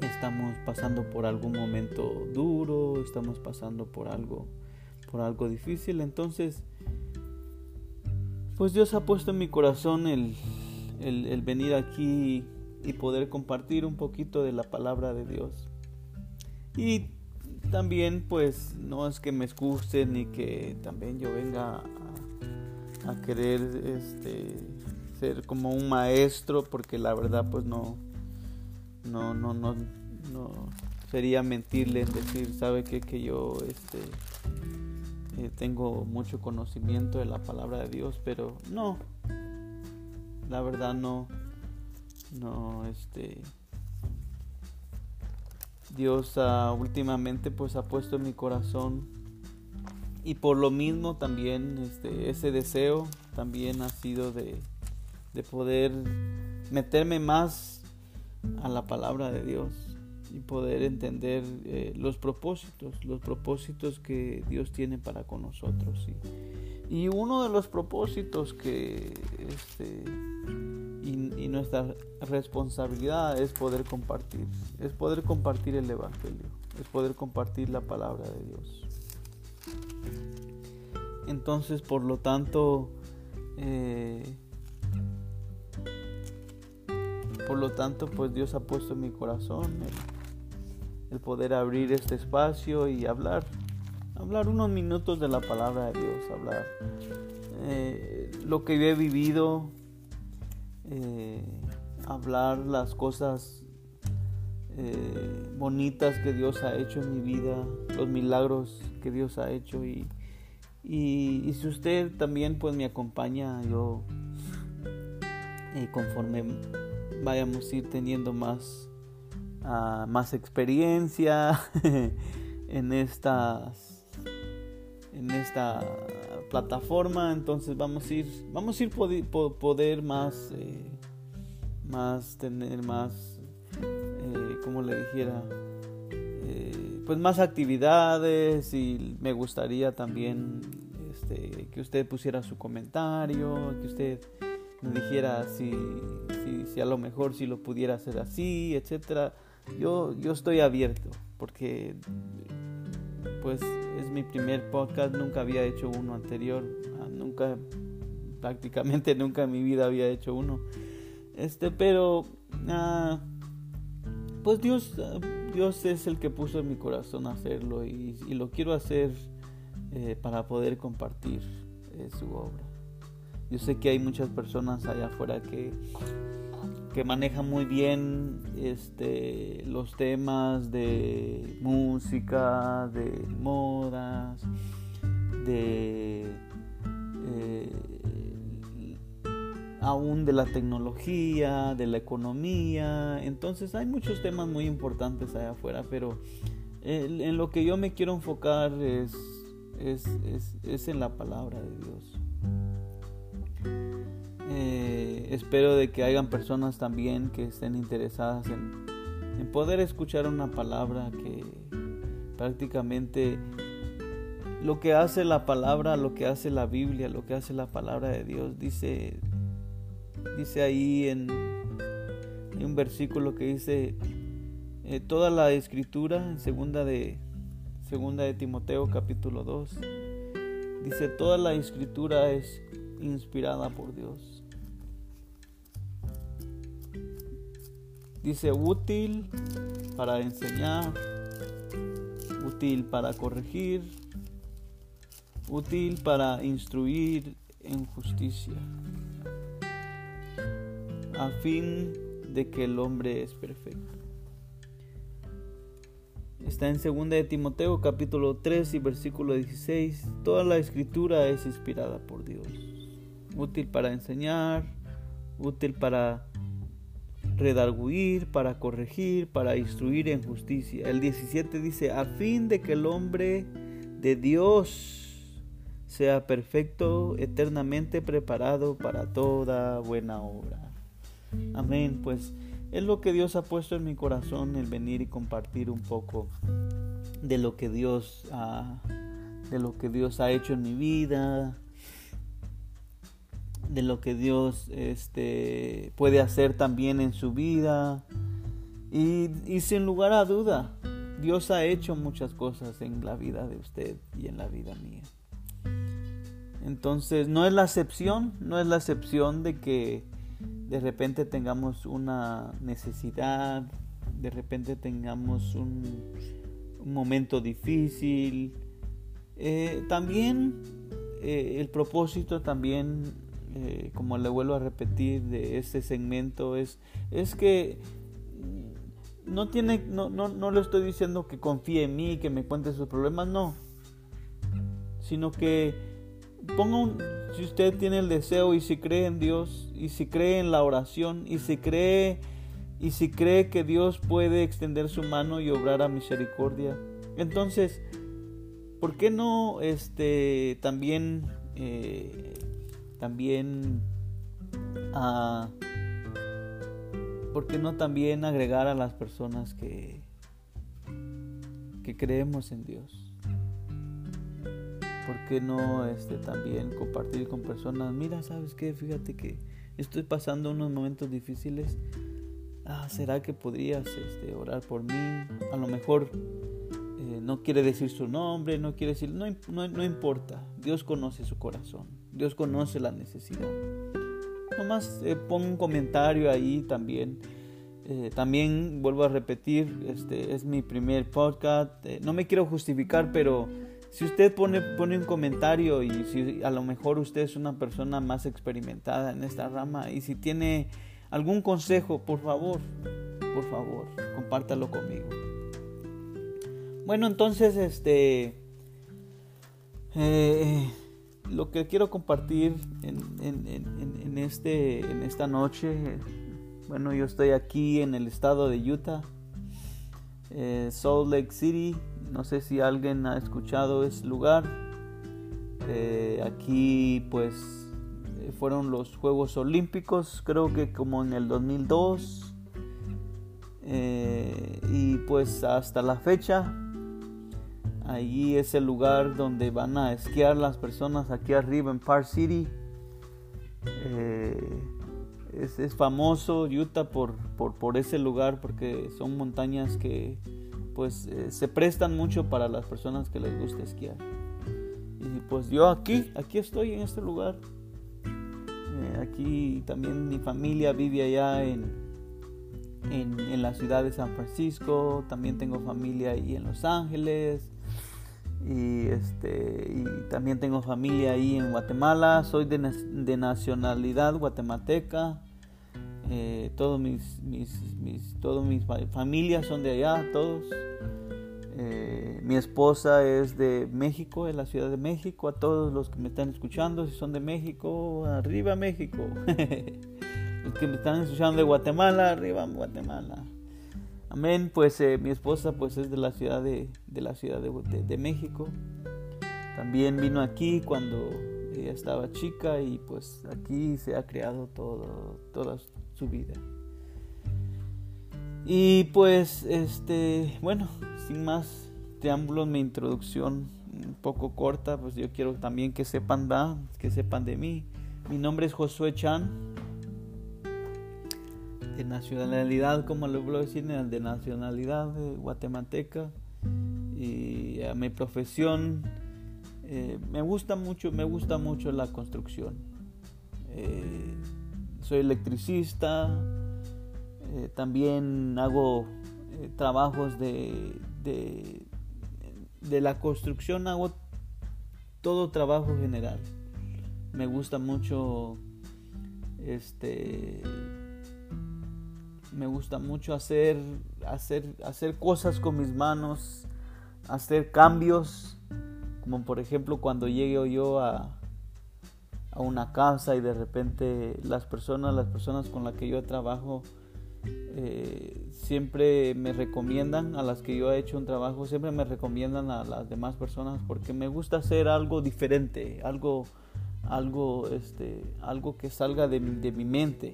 [SPEAKER 1] estamos pasando por algún momento duro, estamos pasando por algo por algo difícil, entonces pues Dios ha puesto en mi corazón el el, venir aquí y poder compartir un poquito de la palabra de Dios. Y también pues no es que me excuse ni que también yo venga a, querer este ser como un maestro porque la verdad pues no no no no no sería mentirle en decir sabe que que yo este eh, tengo mucho conocimiento de la palabra de Dios pero no. La verdad no, no, este, Dios uh, últimamente pues ha puesto en mi corazón y por lo mismo también este, ese deseo también ha sido de, de poder meterme más a la palabra de Dios y poder entender eh, los propósitos, los propósitos que Dios tiene para con nosotros. Y uno de los propósitos que este, y, nuestra responsabilidad es poder compartir, es poder compartir el Evangelio, es poder compartir la palabra de Dios. Entonces, por lo tanto, eh, por lo tanto, pues Dios ha puesto en mi corazón el, el poder abrir este espacio y hablar hablar unos minutos de la palabra de Dios, hablar eh, lo que yo he vivido, eh, hablar las cosas eh, bonitas que Dios ha hecho en mi vida, los milagros que Dios ha hecho y, y, si usted también pues me acompaña, yo conforme vayamos a ir teniendo más, más experiencia en estas en esta plataforma. Entonces vamos a ir vamos a ir poder, más eh, más tener más eh, como le dijera eh, pues más actividades. Y me gustaría también este, que usted pusiera su comentario que usted me dijera si, si, si a lo mejor si lo pudiera hacer así etcétera yo yo estoy abierto porque pues es mi primer podcast, nunca había hecho uno anterior, ah, nunca, prácticamente nunca en mi vida había hecho uno. Este, pero, ah, pues Dios, Dios es el que puso en mi corazón hacerlo y, lo quiero hacer eh, para poder compartir eh, su obra. Yo sé que hay muchas personas allá afuera que que maneja muy bien este, los temas de música, de modas, de eh, aún de la tecnología, de la economía. Entonces hay muchos temas muy importantes allá afuera, pero en lo que yo me quiero enfocar es, es, es, en la palabra de Dios. Eh, espero de que hayan personas también que estén interesadas en, poder escuchar una palabra que prácticamente lo que hace la palabra, lo que hace la Biblia, lo que hace la palabra de Dios, dice, dice ahí en, un versículo que dice eh, toda la escritura en segunda de segunda de Timoteo capítulo 2 dice toda la escritura es inspirada por Dios dice útil para enseñar útil para corregir útil para instruir en justicia, a fin de que el hombre es perfecto. Está en 2 de Timoteo capítulo 3 y versículo 16. Toda la escritura es inspirada por Dios, útil para enseñar, útil para redarguir, para corregir, para instruir en justicia. El 17 dice, a fin de que el hombre de Dios sea perfecto, eternamente preparado para toda buena obra. Amén. Pues es lo que Dios ha puesto en mi corazón el venir y compartir un poco de lo que Dios ha, de lo que Dios ha hecho en mi vida, de lo que Dios este, puede hacer también en su vida. Y, y sin lugar a duda, Dios ha hecho muchas cosas en la vida de usted y en la vida mía. Entonces, no es la excepción, no es la excepción de que de repente tengamos una necesidad, de repente tengamos un, momento difícil. Eh, también eh, el propósito también, eh, como le vuelvo a repetir de este segmento, es, es que no tiene, no, no, no le estoy diciendo que confíe en mí, que me cuente sus problemas, no. Sino que ponga un, si usted tiene el deseo y si cree en Dios y si cree en la oración y si cree y si cree que Dios puede extender su mano y obrar a misericordia, entonces, ¿por qué no este también eh, también a ¿por qué no también agregar a las personas que que creemos en Dios? ¿por qué no este, también compartir con personas? Mira, ¿sabes qué? Fíjate que estoy pasando unos momentos difíciles. Ah, ¿será que podrías este, orar por mí? A lo mejor eh, no quiere decir su nombre, no quiere decir, no, no, importa. Dios conoce su corazón, Dios conoce la necesidad. Nomás eh, pon un comentario ahí también. Eh, también vuelvo a repetir, este es mi primer podcast. no me quiero justificar, pero si usted pone, pone un comentario y si a lo mejor usted es una persona más experimentada en esta rama y si tiene algún consejo, por favor, por favor, compártalo conmigo. Bueno, entonces, este, eh, lo que quiero compartir en, en, este, en esta noche, bueno, yo estoy aquí en el estado de Utah, eh, Salt Lake City, no sé si alguien ha escuchado ese lugar. Eh, aquí pues eh, fueron los Juegos Olímpicos, creo que como en el 2002. Eh, y pues hasta la fecha, allí es el lugar donde van a esquiar las personas aquí arriba en Park City. es, es, famoso Utah por, por, ese lugar porque son montañas que pues eh, se prestan mucho para las personas que les gusta esquiar. Y pues yo aquí, aquí estoy en este lugar. Eh, aquí también mi familia vive allá en, en, la ciudad de San Francisco. También tengo familia ahí en Los Ángeles. Y, este, y también tengo familia ahí en Guatemala. Soy de, de nacionalidad guatemalteca. Eh, todos mis, mis, mis, todos mis familias son de allá, todos. Eh, mi esposa es de México, de la Ciudad de México. A todos los que me están escuchando, si son de México, arriba México. los que me están escuchando de Guatemala, arriba Guatemala. Amén, pues eh, mi esposa pues es de la ciudad de, de la ciudad de, de, México. También vino aquí cuando ella estaba chica y pues aquí se ha creado todo, toda su vida. Y pues este, bueno, sin más preámbulos, mi introducción un poco corta, pues yo quiero también que sepan, da, que sepan de mí. Mi nombre es Josué Chan, de nacionalidad, como lo puedo decir, de nacionalidad guatemalteca. Y a mi profesión eh, me gusta mucho, me gusta mucho la construcción. Eh, soy electricista, eh, también hago trabajos de, de la construcción, hago todo trabajo general. Me gusta mucho este me gusta mucho hacer, hacer, hacer cosas con mis manos, hacer cambios, como por ejemplo cuando llegue yo a, a una casa y de repente las personas, las personas con las que yo trabajo, eh, siempre me recomiendan, a las que yo he hecho un trabajo, siempre me recomiendan a las demás personas porque me gusta hacer algo diferente, algo, algo, este, algo que salga de, de mi mente.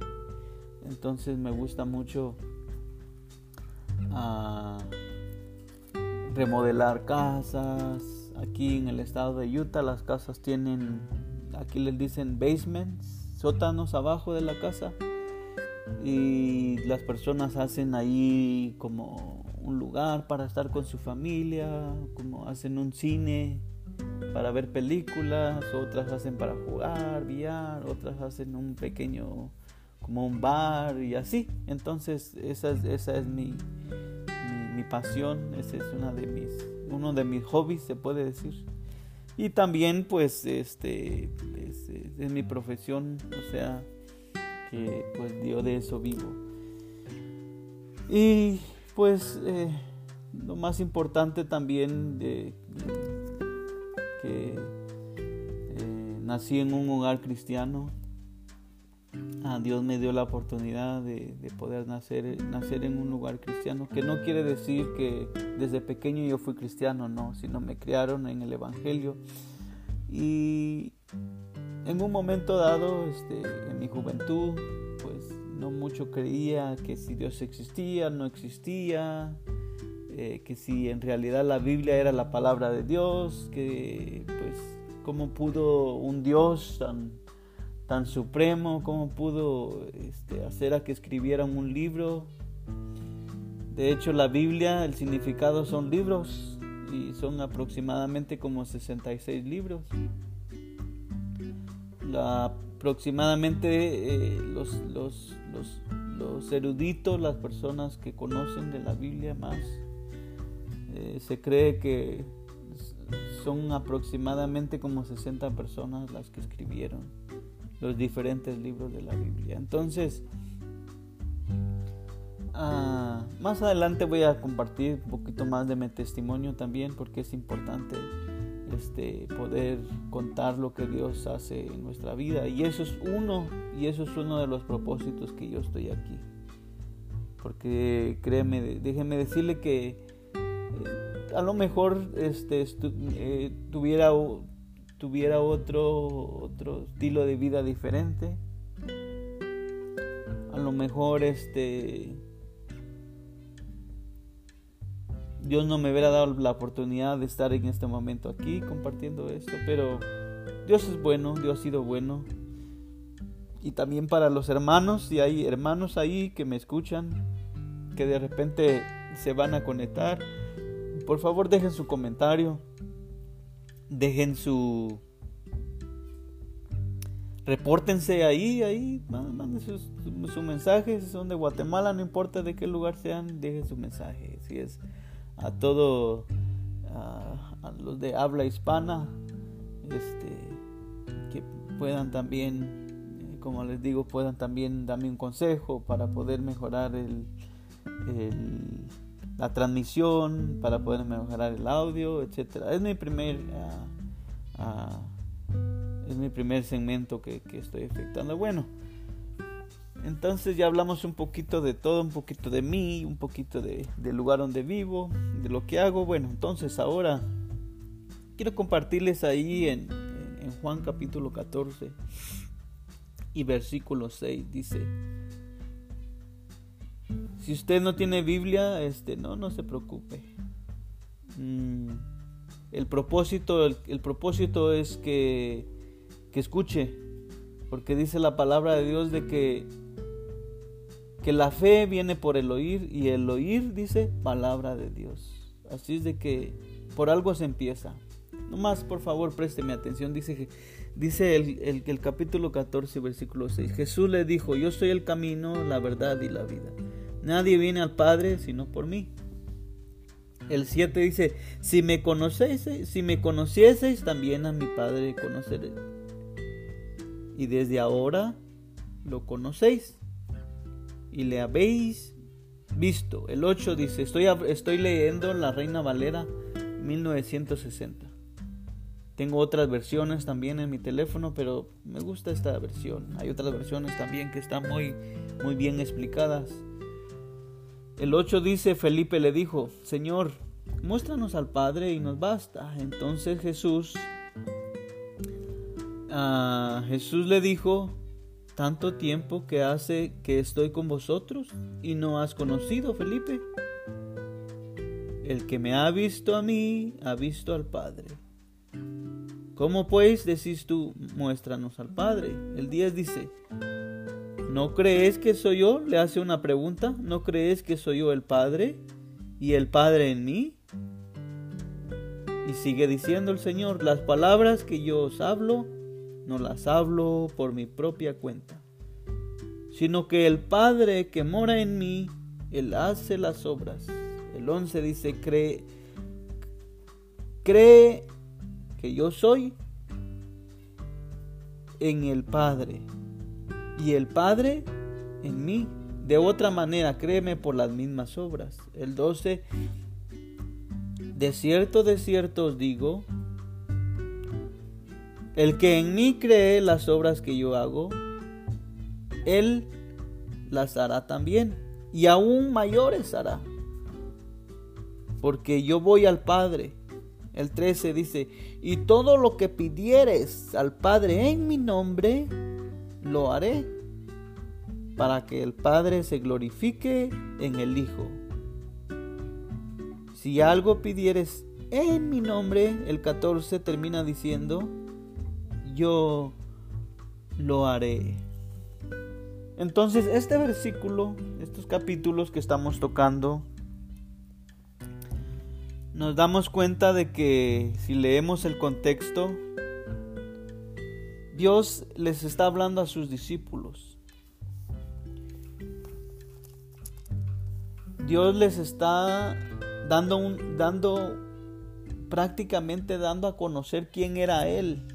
[SPEAKER 1] Entonces me gusta mucho ah, remodelar casas. Aquí en el estado de Utah las casas tienen, aquí les dicen basements, sótanos abajo de la casa. Y las personas hacen ahí como un lugar para estar con su familia, como hacen un cine para ver películas, otras hacen para jugar, VR, otras hacen un pequeño como un bar y así. Entonces esa es, esa es mi, mi, pasión, ese es una de mis, uno de mis hobbies, se puede decir. Y también pues este es, mi profesión, o sea que pues yo de eso vivo. Y pues eh, lo más importante también de, que eh, nací en un hogar cristiano, Ah, Dios me dio la oportunidad de, poder nacer, nacer en un lugar cristiano, que no quiere decir que desde pequeño yo fui cristiano, no, sino me criaron en el Evangelio. Y en un momento dado, este, en mi juventud, pues no mucho creía que si Dios existía, no existía, eh, que si en realidad la Biblia era la palabra de Dios, que pues cómo pudo un Dios tan tan supremo, como pudo este, hacer a que escribieran un libro. De hecho, la Biblia, el significado son libros y son aproximadamente como 66 libros. aproximadamente eh, los, los, los, eruditos, las personas que conocen de la Biblia más, eh, se cree que son aproximadamente como 60 personas las que escribieron los diferentes libros de la Biblia. Entonces, ah, más adelante voy a compartir un poquito más de mi testimonio también porque es importante este, poder contar lo que Dios hace en nuestra vida. Y eso es uno, y eso es uno de los propósitos que yo estoy aquí. Porque créeme, déjeme decirle que eh, a lo mejor este, eh, tuviera tuviera otro, otro estilo de vida diferente. A lo mejor este Dios no me hubiera dado la oportunidad de estar en este momento aquí compartiendo esto, pero Dios es bueno, Dios ha sido bueno. Y también para los hermanos, si hay hermanos ahí que me escuchan, que de repente se van a conectar, por favor dejen su comentario dejen su repórtense ahí, ahí, manden su, mensaje, si son de Guatemala, no importa de qué lugar sean, dejen su mensaje, si es. A todo, a, los de habla hispana, este, que puedan también, eh, como les digo, puedan también darme un consejo para poder mejorar el la transmisión, para poder mejorar el audio, etcétera. Es mi primer uh, es mi primer segmento que, que, estoy efectuando. Bueno, Entonces ya hablamos un poquito de todo, un poquito de mí, un poquito de, del lugar donde vivo, de lo que hago. Bueno, entonces ahora quiero compartirles ahí en, en Juan capítulo 14 y versículo 6 dice, si usted no tiene Biblia, este, no, no se preocupe. Mm, el propósito, el, propósito es que, que escuche, porque dice la palabra de Dios de que, que la fe viene por el oír y el oír dice palabra de Dios. Así es de que por algo se empieza. Nomás, por favor, présteme atención. Dice, dice el, el, el, capítulo 14, versículo 6. Jesús le dijo, yo soy el camino, la verdad y la vida. Nadie viene al Padre sino por mí. El 7 dice, si me conocieseis, si me conocieseis, también a mi Padre conoceréis. Y desde ahora lo conocéis y le habéis visto. El 8 dice, estoy, estoy leyendo la Reina Valera 1960. Tengo otras versiones también en mi teléfono, pero me gusta esta versión. Hay otras versiones también que están muy, muy bien explicadas. El 8 dice, Felipe le dijo, Señor, muéstranos al Padre y nos basta. Entonces Jesús, uh, Jesús le dijo, tanto tiempo que hace que estoy con vosotros y no has conocido, Felipe. El que me ha visto a mí, ha visto al Padre. ¿Cómo pues decís tú, muéstranos al Padre? El 10 dice, ¿No crees que soy yo? Le hace una pregunta. ¿No crees que soy yo el Padre y el Padre en mí? Y sigue diciendo el Señor, las palabras que yo os hablo, no las hablo por mi propia cuenta, sino que el Padre que mora en mí, Él hace las obras. El 11 dice, cree, cree que yo soy en el Padre y el Padre en mí. De otra manera, créeme por las mismas obras. El 12, de cierto, de cierto os digo, el que en mí cree las obras que yo hago, él las hará también, y aún mayores hará, porque yo voy al Padre. El 13 dice, y todo lo que pidieres al Padre en mi nombre, lo haré para que el Padre se glorifique en el Hijo. Si algo pidieres en mi nombre, el 14 termina diciendo, yo lo haré. Entonces, este versículo, estos capítulos que estamos tocando, nos damos cuenta de que si leemos el contexto, Dios les está hablando a sus discípulos. Dios les está dando un dando prácticamente dando a conocer quién era él.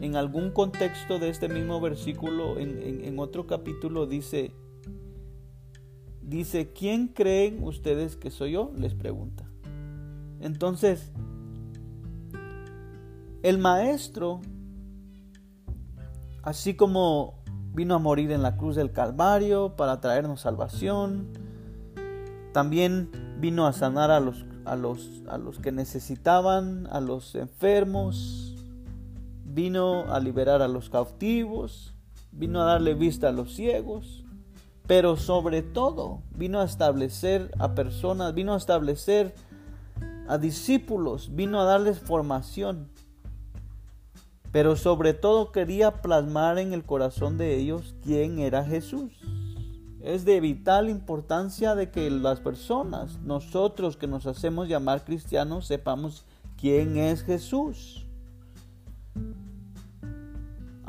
[SPEAKER 1] En algún contexto de este mismo versículo, en, en otro capítulo, dice, dice, ¿quién creen ustedes que soy yo? Les pregunta. Entonces, el maestro, así como vino a morir en la cruz del Calvario para traernos salvación, también vino a sanar a los, a los, a los que necesitaban, a los enfermos, vino a liberar a los cautivos, vino a darle vista a los ciegos, pero sobre todo vino a establecer a personas, vino a establecer a discípulos, vino a darles formación, pero sobre todo quería plasmar en el corazón de ellos quién era Jesús. Es de vital importancia de que las personas, nosotros que nos hacemos llamar cristianos, sepamos quién es Jesús.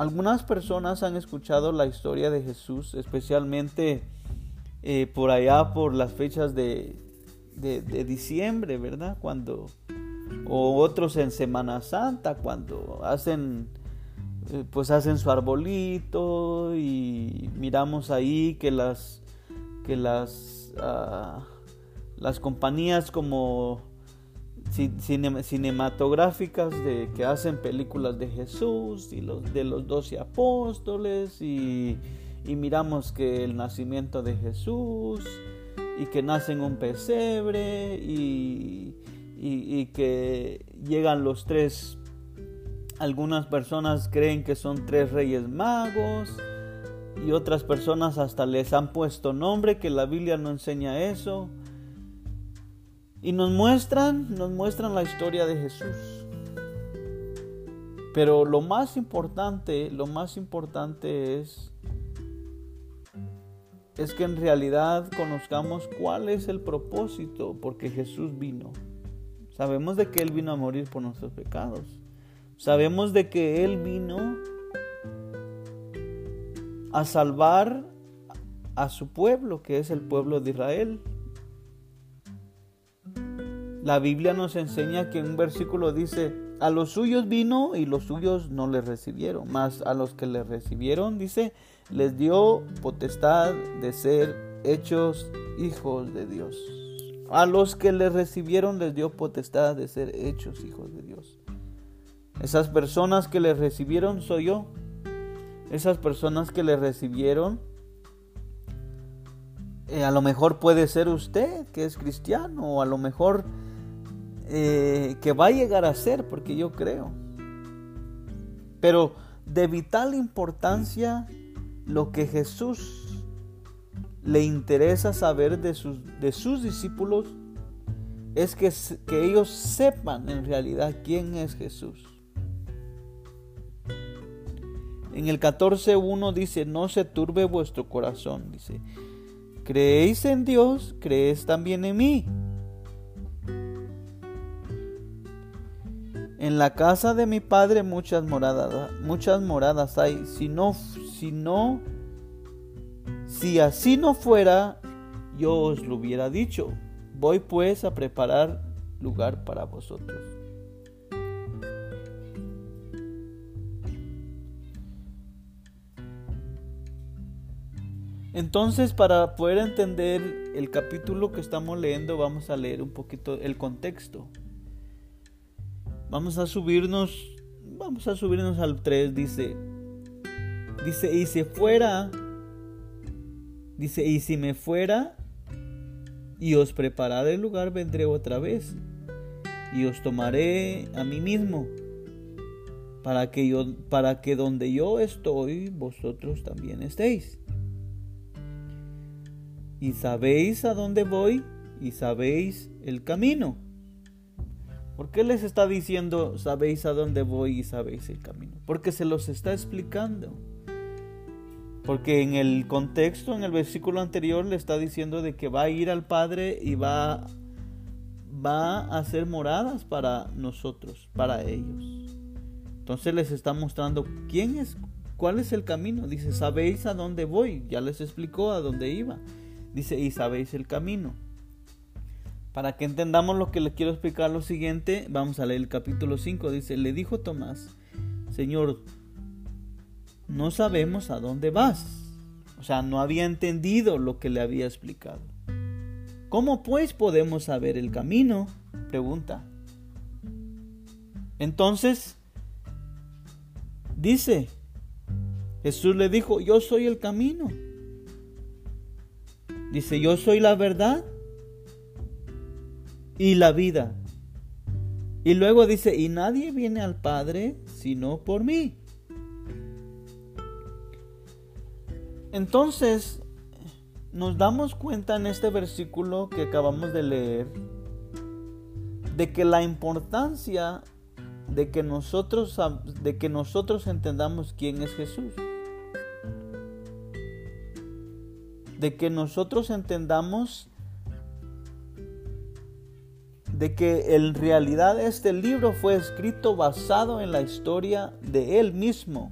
[SPEAKER 1] Algunas personas han escuchado la historia de Jesús, especialmente eh, por allá por las fechas de, diciembre, ¿verdad? Cuando o otros en Semana Santa cuando hacen eh, pues hacen su arbolito y miramos ahí que las que las ah, las compañías como cinematográficas de que hacen películas de Jesús y los de los doce apóstoles y, miramos que el nacimiento de Jesús y que nace en un pesebre y, y, que llegan los tres algunas personas creen que son tres reyes magos y otras personas hasta les han puesto nombre que la Biblia no enseña eso y nos muestran, nos muestran la historia de Jesús. Pero lo más importante, lo más importante es es que en realidad conozcamos cuál es el propósito porque Jesús vino. Sabemos de que Él vino a morir por nuestros pecados. Sabemos de que Él vino a salvar a su pueblo, que es el pueblo de Israel. La Biblia nos enseña que un versículo dice, a los suyos vino y los suyos no le recibieron, mas a los que le recibieron, dice, les dio potestad de ser hechos hijos de Dios. A los que le recibieron les dio potestad de ser hechos hijos de Dios. Esas personas que le recibieron soy yo. Esas personas que le recibieron, eh, a lo mejor puede ser usted que es cristiano, o a lo mejor eh, que va a llegar a ser, porque yo creo. Pero de vital importancia lo que Jesús le interesa saber de sus, de sus discípulos es que, que ellos sepan en realidad quién es Jesús. En el 14.1 dice, no se turbe vuestro corazón. Dice, creéis en Dios, creéis también en mí. En la casa de mi padre muchas moradas, muchas moradas hay. Si no, si no, si así no fuera, yo os lo hubiera dicho. Voy pues a preparar lugar para vosotros. Entonces, para poder entender el capítulo que estamos leyendo, vamos a leer un poquito el contexto. Vamos a subirnos, vamos a subirnos al 3, dice, dice, y si fuera, dice, y si me fuera y os prepararé el lugar, vendré otra vez y os tomaré a mí mismo para que yo para que donde yo estoy vosotros también estéis. Y sabéis a dónde voy y sabéis el camino. ¿Por qué les está diciendo, sabéis a dónde voy y sabéis el camino? Porque se los está explicando. Porque en el contexto, en el versículo anterior, le está diciendo de que va a ir al Padre y va, va a hacer moradas para nosotros, para ellos. Entonces les está mostrando quién es, cuál es el camino. Dice, sabéis a dónde voy. Ya les explicó a dónde iba. Dice, y sabéis el camino. Para que entendamos lo que le quiero explicar lo siguiente, vamos a leer el capítulo 5. Dice, le dijo Tomás, Señor, no sabemos a dónde vas. O sea, no había entendido lo que le había explicado. ¿Cómo pues podemos saber el camino? Pregunta. Entonces, dice, Jesús le dijo, yo soy el camino. Dice, yo soy la verdad y la vida. Y luego dice, y nadie viene al Padre sino por mí. Entonces, nos damos cuenta en este versículo que acabamos de leer de que la importancia de que nosotros de que nosotros entendamos quién es Jesús. De que nosotros entendamos de que en realidad este libro fue escrito basado en la historia de él mismo.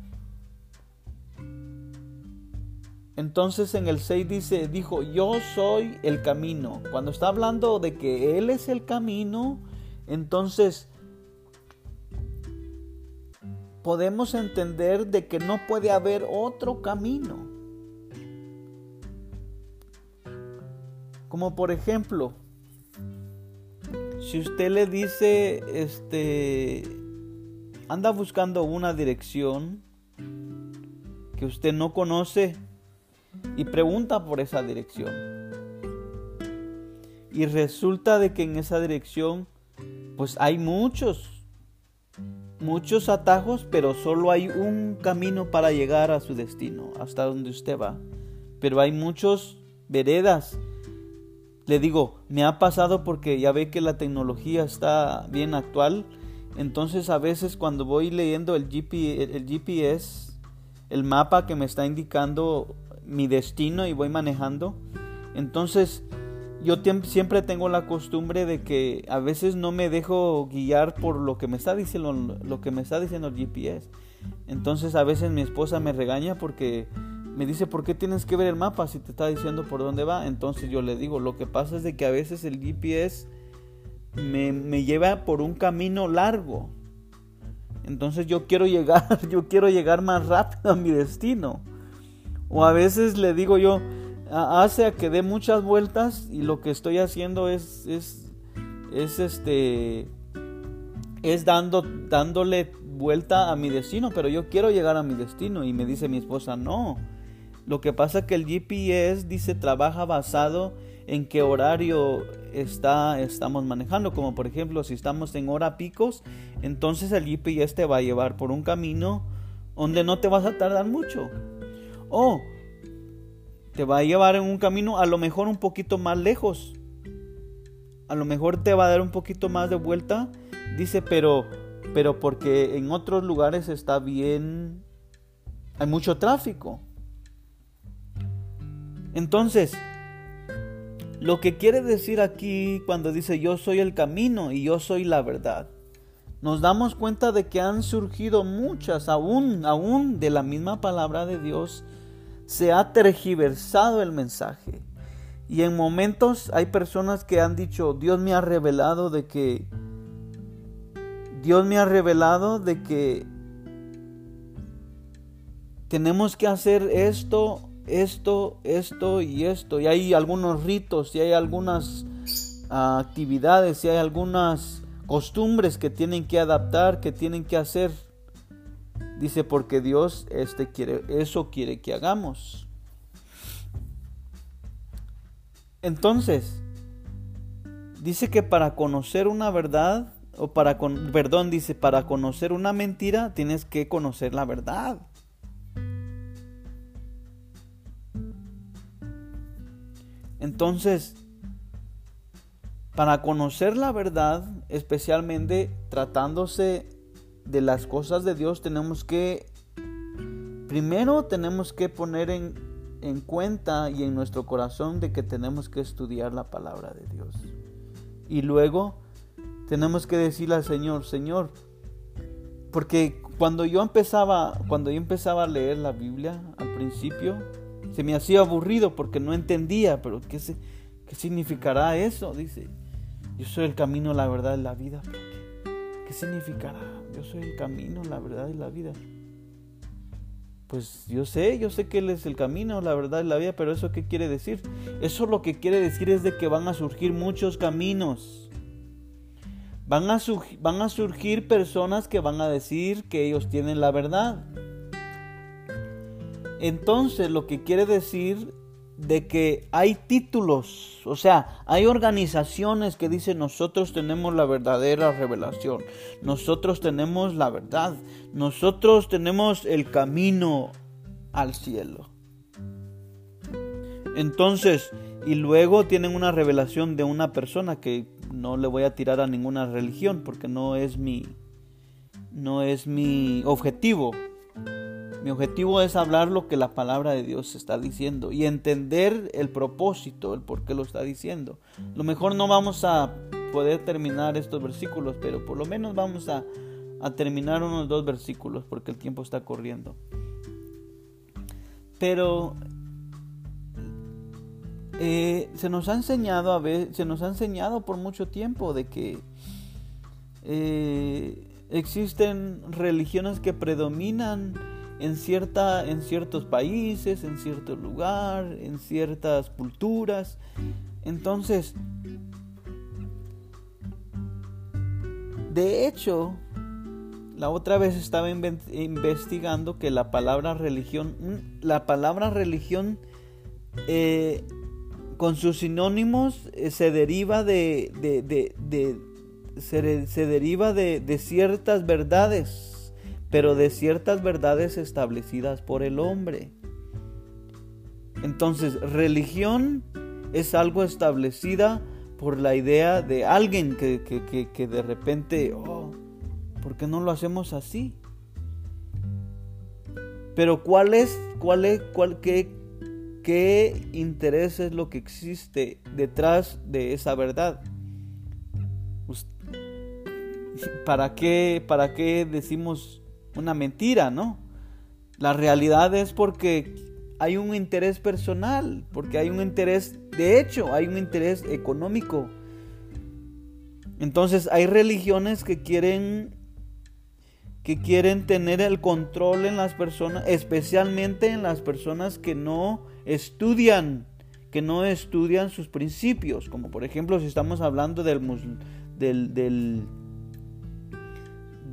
[SPEAKER 1] Entonces en el 6 dice, dijo, yo soy el camino. Cuando está hablando de que Él es el camino, entonces podemos entender de que no puede haber otro camino. Como por ejemplo, si usted le dice, este, anda buscando una dirección que usted no conoce y pregunta por esa dirección. Y resulta de que en esa dirección, pues hay muchos, muchos atajos, pero solo hay un camino para llegar a su destino, hasta donde usted va. Pero hay muchos veredas le digo, me ha pasado porque ya ve que la tecnología está bien actual. Entonces a veces cuando voy leyendo el, GPS, el mapa que me está indicando mi destino y voy manejando, entonces yo siempre tengo la costumbre de que a veces no me dejo guiar por lo que me está diciendo lo que me está diciendo el GPS. Entonces a veces mi esposa me regaña porque me dice, ¿por qué tienes que ver el mapa si te está diciendo por dónde va? Entonces yo le digo, lo que pasa es de que a veces el GPS me, lleva por un camino largo. Entonces yo quiero llegar, yo quiero llegar más rápido a mi destino. O a veces le digo yo, hace a que dé muchas vueltas y lo que estoy haciendo es, es, es este, es dando, dándole vuelta a mi destino, pero yo quiero llegar a mi destino y me dice mi esposa, no, lo que pasa que el GPS dice trabaja basado en qué horario está, estamos manejando. Como por ejemplo, si estamos en hora picos, entonces el GPS te va a llevar por un camino donde no te vas a tardar mucho. O te va a llevar en un camino a lo mejor un poquito más lejos. A lo mejor te va a dar un poquito más de vuelta. Dice, pero, pero porque en otros lugares está bien, hay mucho tráfico. Entonces, lo que quiere decir aquí cuando dice yo soy el camino y yo soy la verdad, nos damos cuenta de que han surgido muchas, aún, aún de la misma palabra de Dios, se ha tergiversado el mensaje. Y en momentos hay personas que han dicho, Dios me ha revelado de que, Dios me ha revelado de que tenemos que hacer esto esto, esto y esto. Y hay algunos ritos, y hay algunas ah, actividades, y hay algunas costumbres que tienen que adaptar, que tienen que hacer. Dice, porque Dios este quiere, eso quiere que hagamos. Entonces, dice que para conocer una verdad, o para, con, perdón, dice, para conocer una mentira, tienes que conocer la verdad. Entonces, para conocer la verdad, especialmente tratándose de las cosas de Dios, tenemos que, primero tenemos que poner en, en cuenta y en nuestro corazón de que tenemos que estudiar la palabra de Dios. Y luego tenemos que decirle al Señor, Señor, porque cuando yo empezaba, cuando yo empezaba a leer la Biblia al principio, se me hacía aburrido porque no entendía, pero ¿qué, qué significará eso? Dice, yo soy el camino, la verdad y la vida. ¿Qué, ¿Qué significará? Yo soy el camino, la verdad y la vida. Pues yo sé, yo sé que Él es el camino, la verdad y la vida, pero ¿eso qué quiere decir? Eso lo que quiere decir es de que van a surgir muchos caminos. Van a, van a surgir personas que van a decir que ellos tienen la verdad. Entonces lo que quiere decir de que hay títulos, o sea, hay organizaciones que dicen nosotros tenemos la verdadera revelación, nosotros tenemos la verdad, nosotros tenemos el camino al cielo. Entonces, y luego tienen una revelación de una persona que no le voy a tirar a ninguna religión porque no es mi no es mi objetivo. Mi objetivo es hablar lo que la palabra de Dios está diciendo y entender el propósito, el por qué lo está diciendo. Lo mejor no vamos a poder terminar estos versículos, pero por lo menos vamos a, terminar unos dos versículos porque el tiempo está corriendo. Pero eh, se nos ha enseñado a ver, se nos ha enseñado por mucho tiempo de que eh, existen religiones que predominan en, cierta, en ciertos países, en cierto lugar, en ciertas culturas. Entonces, De hecho, la otra vez estaba investigando que la palabra religión, mm, la palabra religión eh, con sus sinónimos eh, se deriva de, se, deriva de ciertas verdades, pero de ciertas verdades establecidas por el hombre. Entonces, religión es algo establecida por la idea de alguien que, que, de repente, oh, ¿por qué no lo hacemos así? Pero ¿cuál es, cuál es, cuál, qué, qué interés es lo que existe detrás de esa verdad? ¿Para qué, para qué decimos una mentira, no? La realidad es porque hay un interés personal, porque hay un interés, de hecho, hay un interés económico. Entonces hay religiones que quieren que quieren tener el control en las personas, especialmente en las personas que no estudian, que no estudian sus principios, como por ejemplo si estamos hablando del del del,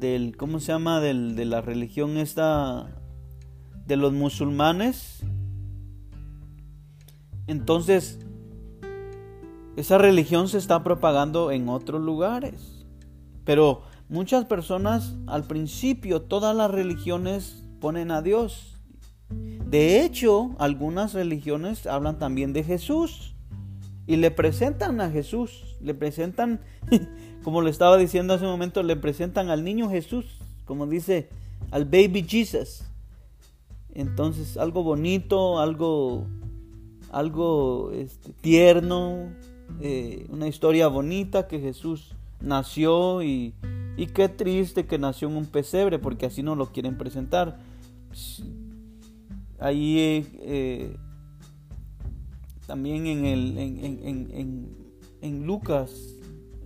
[SPEAKER 1] del ¿cómo se llama? Del, de la religión esta de los musulmanes, entonces, esa religión se está propagando en otros lugares. Pero muchas personas al principio, todas las religiones ponen a Dios. De hecho, algunas religiones hablan también de Jesús y le presentan a Jesús, le presentan, como le estaba diciendo hace un momento, le presentan al niño Jesús, como dice, al baby Jesus. Entonces, algo bonito, algo algo este, tierno, eh, una historia bonita que Jesús nació y, y, qué triste que nació en un pesebre porque así no lo quieren presentar. Ahí eh, también en, el, en, en, Lucas,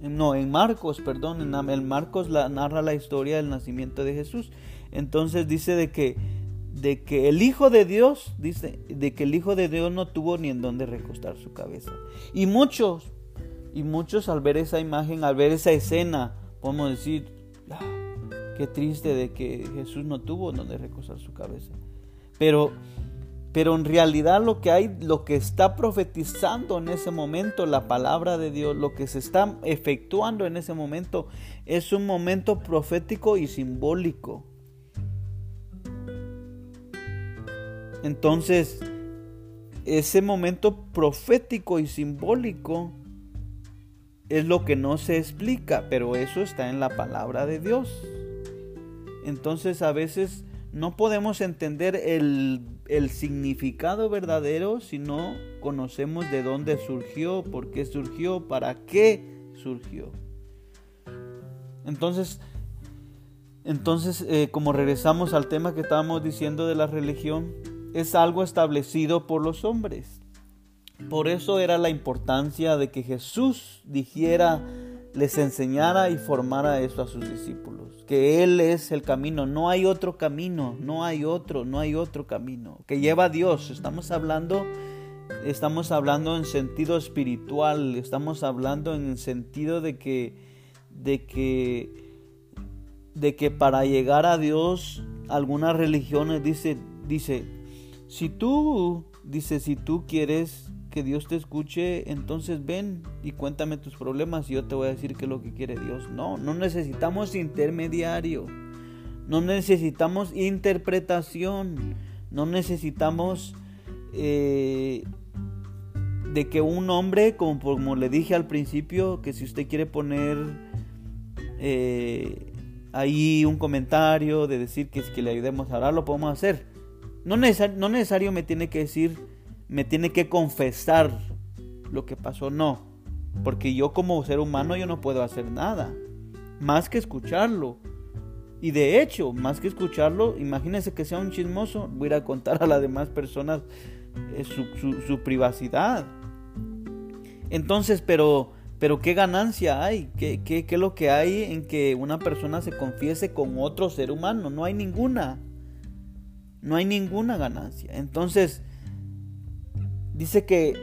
[SPEAKER 1] no, en Marcos, perdón, en Marcos la, narra la historia del nacimiento de Jesús. Entonces dice de que de que el Hijo de Dios, dice, de que el Hijo de Dios no tuvo ni en dónde recostar su cabeza. Y muchos, y muchos al ver esa imagen, al ver esa escena, podemos decir, ah, qué triste de que Jesús no tuvo donde recostar su cabeza. Pero, pero en realidad lo que hay, lo que está profetizando en ese momento, la palabra de Dios, lo que se está efectuando en ese momento, es un momento profético y simbólico. Entonces, ese momento profético y simbólico es lo que no se explica, pero eso está en la palabra de Dios. Entonces a veces no podemos entender el, significado verdadero si no conocemos de dónde surgió, por qué surgió, para qué surgió. Entonces, entonces eh, como regresamos al tema que estábamos diciendo de la religión, es algo establecido por los hombres. Por eso era la importancia de que Jesús dijera, les enseñara y formara eso a sus discípulos, que Él es el camino, no hay otro camino, no hay otro, no hay otro camino, que lleva a Dios. Estamos hablando, estamos hablando en sentido espiritual, estamos hablando en el sentido de que, de que, de que para llegar a Dios, algunas religiones dice, dice, si tú, dice, si tú quieres que Dios te escuche, entonces ven y cuéntame tus problemas y yo te voy a decir qué es lo que quiere Dios. No, no necesitamos intermediario, no necesitamos interpretación, no necesitamos eh, de que un hombre, como, como, le dije al principio, que si usted quiere poner eh, ahí un comentario de decir que es que le ayudemos a orar, lo podemos hacer. No, necesario me tiene que decir, me tiene que confesar lo que pasó, no. Porque yo como ser humano yo no puedo hacer nada. Más que escucharlo. Y de hecho, más que escucharlo, imagínense que sea un chismoso, voy a ir a contar a las demás personas eh, su, privacidad. Entonces, pero, pero ¿qué ganancia hay? ¿Qué, qué, ¿Qué es lo que hay en que una persona se confiese con otro ser humano? No hay ninguna. No hay ninguna ganancia. Entonces, dice que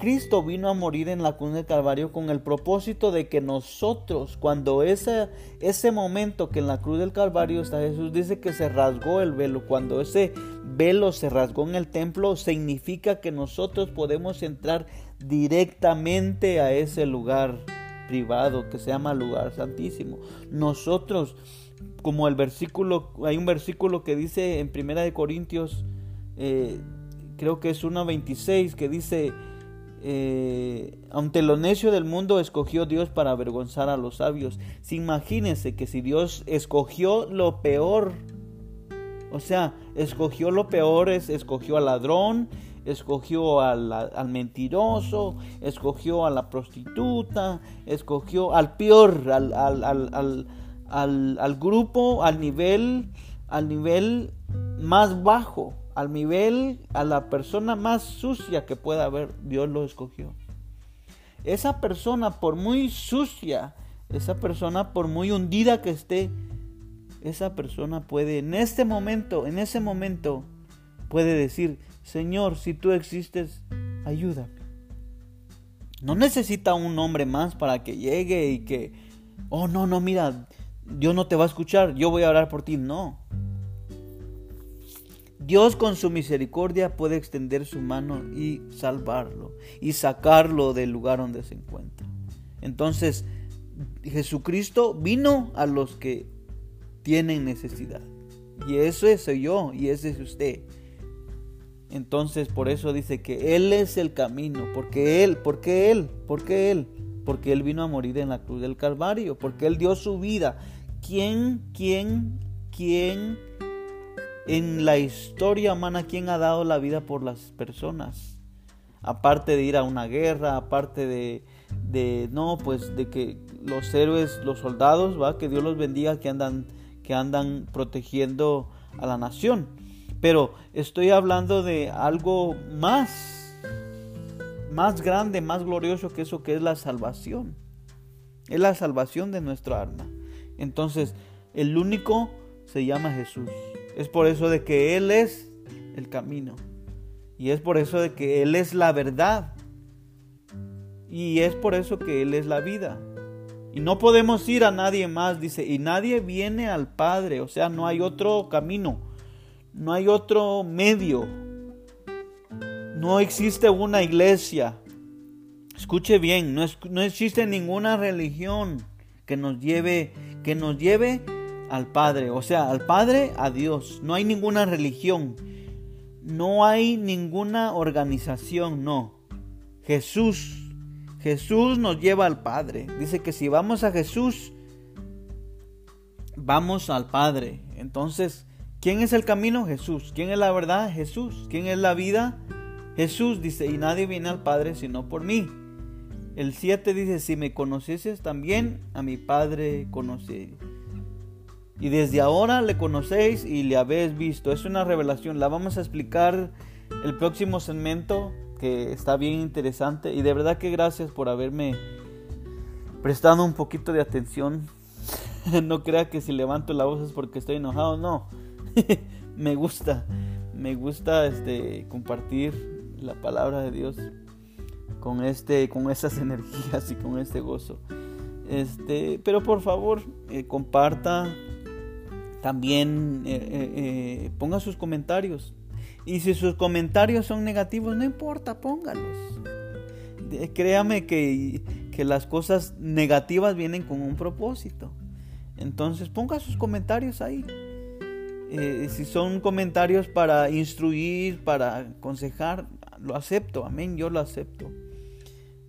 [SPEAKER 1] Cristo vino a morir en la cruz del Calvario con el propósito de que nosotros, cuando ese, ese momento que en la cruz del Calvario está Jesús, dice que se rasgó el velo, cuando ese velo se rasgó en el templo, significa que nosotros podemos entrar directamente a ese lugar privado que se llama lugar santísimo. Nosotros, como el versículo, hay un versículo que dice en Primera de Corintios, eh, creo que es 1.26, que dice, eh, ante lo necio del mundo escogió Dios para avergonzar a los sabios. Si imagínense que si Dios escogió lo peor, o sea, escogió lo peor, es, escogió al ladrón, escogió al, mentiroso, escogió a la prostituta, escogió al peor, al, al, al, grupo, al nivel, al nivel más bajo, al nivel, a la persona más sucia que pueda haber, Dios lo escogió. Esa persona, por muy sucia, esa persona, por muy hundida que esté, esa persona puede en este momento, en ese momento, puede decir, Señor, si tú existes, ayúdame. No necesita un hombre más para que llegue y que, oh, no, no, mira, Dios no te va a escuchar, yo voy a orar por ti. No. Dios con su misericordia puede extender su mano y salvarlo y sacarlo del lugar donde se encuentra. Entonces, Jesucristo vino a los que tienen necesidad. Y eso soy yo y ese es usted. Entonces por eso dice que Él es el camino, porque Él, porque Él, porque Él, porque Él vino a morir en la cruz del Calvario, porque Él dio su vida. ¿Quién, quién, quién en la historia humana, quién ha dado la vida por las personas? Aparte de ir a una guerra, aparte de, de no, pues de que los héroes, los soldados, va, que Dios los bendiga, que andan, que andan protegiendo a la nación pero estoy hablando de algo más, más grande, más glorioso que eso que es la salvación. Es la salvación de nuestra alma. Entonces, el único se llama Jesús. Es por eso de que Él es el camino. Y es por eso de que Él es la verdad. Y es por eso que Él es la vida. Y no podemos ir a nadie más, dice, y nadie viene al Padre, o sea, no hay otro camino. No hay otro medio. No existe una iglesia. Escuche bien, no, no existe ninguna religión que nos lleve que nos lleve al Padre, o sea, al Padre, a Dios. No hay ninguna religión. No hay ninguna organización, no. Jesús Jesús nos lleva al Padre. Dice que si vamos a Jesús, vamos al Padre. Entonces, ¿Quién es el camino? Jesús. ¿Quién es la verdad? Jesús. ¿Quién es la vida? Jesús dice, y nadie viene al Padre sino por mí. El 7 dice, si me conocieses también, a mi Padre conocí. Y desde ahora le conocéis y le habéis visto. Es una revelación. La vamos a explicar el próximo segmento, que está bien interesante. Y de verdad que gracias por haberme prestado un poquito de atención. no crea que si levanto la voz es porque estoy enojado, no me gusta, me gusta este, compartir la palabra de Dios con, este, con esas energías y con este gozo. Este, pero por favor, eh, comparta, también eh, eh, ponga sus comentarios. Y si sus comentarios son negativos, no importa, póngalos. Créame que, que las cosas negativas vienen con un propósito. Entonces ponga sus comentarios ahí. Eh, si son comentarios para instruir, para aconsejar, lo acepto, amén, yo lo acepto.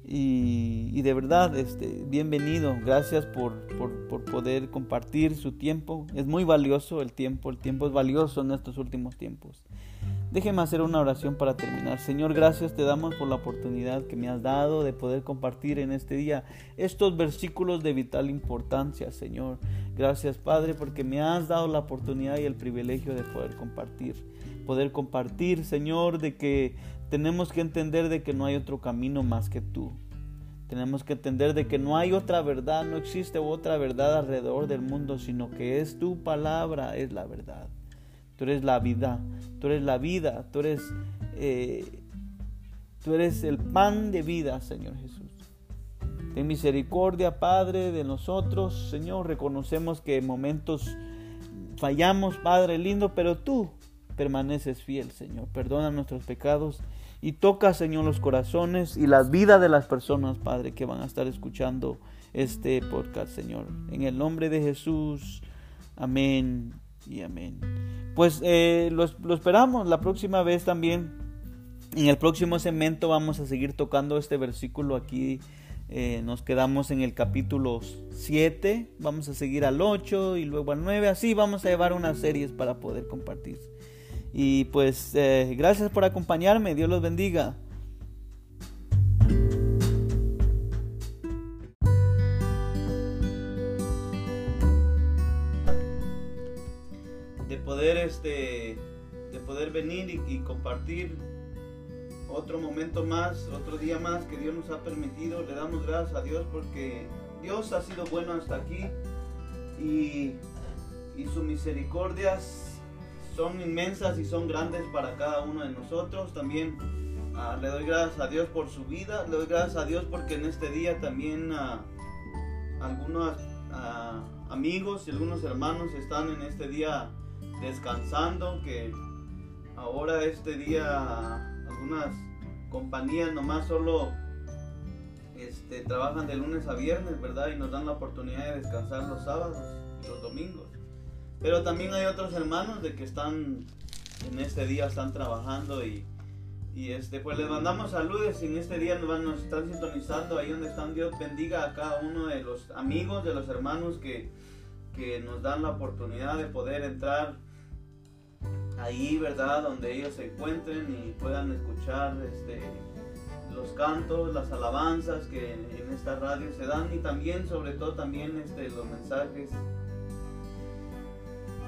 [SPEAKER 1] Y, de verdad, este, bienvenido, gracias por, por, poder compartir su tiempo. Es muy valioso el tiempo, el tiempo es valioso en estos últimos tiempos. Déjeme hacer una oración para terminar. Señor, gracias te damos por la oportunidad que me has dado de poder compartir en este día estos versículos de vital importancia, Señor. Gracias, Padre, porque me has dado la oportunidad y el privilegio de poder compartir. Poder compartir, Señor, de que tenemos que entender de que no hay otro camino más que tú. Tenemos que entender de que no hay otra verdad, no existe otra verdad alrededor del mundo, sino que es tu palabra, es la verdad. Tú eres la vida, tú eres la vida, tú eres, eh, Tú eres el pan de vida, Señor Jesús. Ten misericordia, Padre, de nosotros, Señor. Reconocemos que en momentos fallamos, Padre lindo, pero tú permaneces fiel, Señor. Perdona nuestros pecados y toca, Señor, los corazones y las vidas de las personas, Padre, que van a estar escuchando este podcast, Señor. En el nombre de Jesús. Amén y amén. Pues eh, lo, esperamos la próxima vez también. En el próximo segmento vamos a seguir tocando este versículo aquí. Eh, nos quedamos en el capítulo 7, vamos a seguir al 8 y luego al 9, así vamos a llevar unas series para poder compartir. Y pues eh, gracias por acompañarme, Dios los bendiga. poder este de poder venir y, compartir otro momento más, otro día más que Dios nos ha permitido. Le damos gracias a Dios porque Dios ha sido bueno hasta aquí y, y sus misericordias son inmensas y son grandes para cada uno de nosotros. También ah, le doy gracias a Dios por su vida, le doy gracias a Dios porque en este día también uh, algunos ah, amigos y algunos hermanos están en este día descansando, que ahora este día algunas compañías nomás solo este, trabajan de lunes a viernes, ¿verdad? Y nos dan la oportunidad de descansar los sábados, los domingos. Pero también hay otros hermanos de que están en este día están trabajando y, y este pues les mandamos saludos y en este día nos, nos están sintonizando ahí donde están Dios bendiga a cada uno de los amigos de los hermanos que, que nos dan la oportunidad de poder entrar ahí, ¿verdad? Donde ellos se encuentren y puedan escuchar este, los cantos, las alabanzas que en, esta radio se dan y también, sobre todo, también este, los mensajes,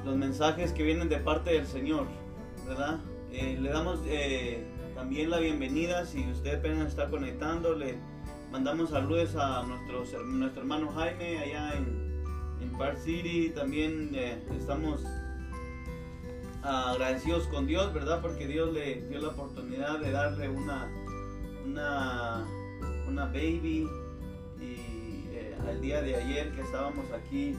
[SPEAKER 1] los mensajes que vienen de parte del Señor, ¿verdad? Eh, le damos eh, también la bienvenida si usted apenas está conectando, le mandamos saludos a nuestro, nuestro hermano Jaime allá en, en Park City, también eh, estamos agradecidos con Dios, ¿verdad? Porque Dios le dio la oportunidad de darle una, una, una baby. Y al día de ayer que estábamos aquí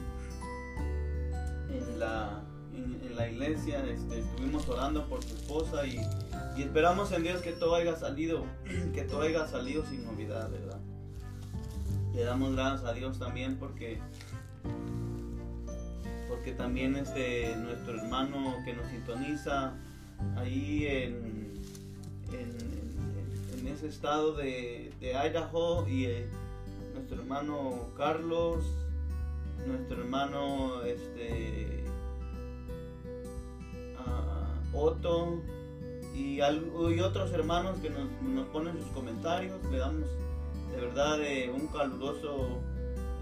[SPEAKER 1] en la, en, la iglesia, este, estuvimos orando por su esposa y, esperamos en Dios que todo haya salido, que todo haya salido sin novedad, ¿verdad? Le damos gracias a Dios también porque porque también este, nuestro hermano que nos sintoniza ahí en, en, ese estado de, de Idaho y eh, nuestro hermano Carlos, nuestro hermano este, uh, Otto y, y, otros hermanos que nos, nos, ponen sus comentarios, le damos de verdad eh, un caluroso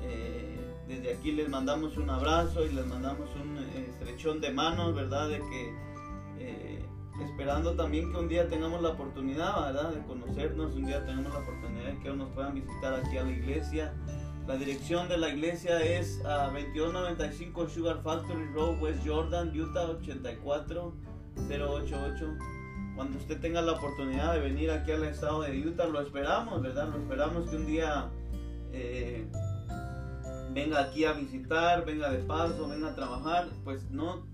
[SPEAKER 1] eh, desde aquí les mandamos un abrazo y les mandamos un estrechón de manos, ¿verdad? De que eh, esperando también que un día tengamos la oportunidad, ¿verdad? De conocernos, un día tengamos la oportunidad de que nos puedan visitar aquí a la iglesia. La dirección de la iglesia es a 2295 Sugar Factory Road, West Jordan, Utah 84088. Cuando usted tenga la oportunidad de venir aquí al estado de Utah, lo esperamos, ¿verdad? Lo esperamos que un día eh, venga aquí a visitar, venga de paso, venga a trabajar, pues no,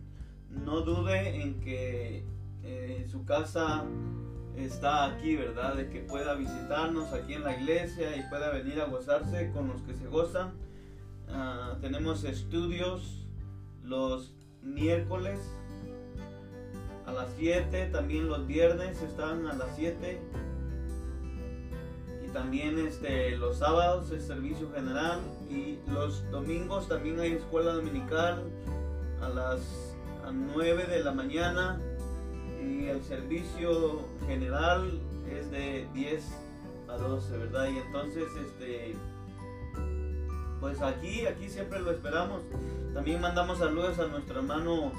[SPEAKER 1] no dude en que eh, su casa está aquí, ¿verdad? De que pueda visitarnos aquí en la iglesia y pueda venir a gozarse con los que se gozan. Ah, tenemos estudios los miércoles a las 7, también los viernes están a las 7 también este, los sábados es servicio general y los domingos también hay escuela dominical a las 9 de la mañana y el servicio general es de 10 a 12, ¿verdad? Y entonces, este, pues aquí, aquí siempre lo esperamos. También mandamos saludos a nuestro hermano,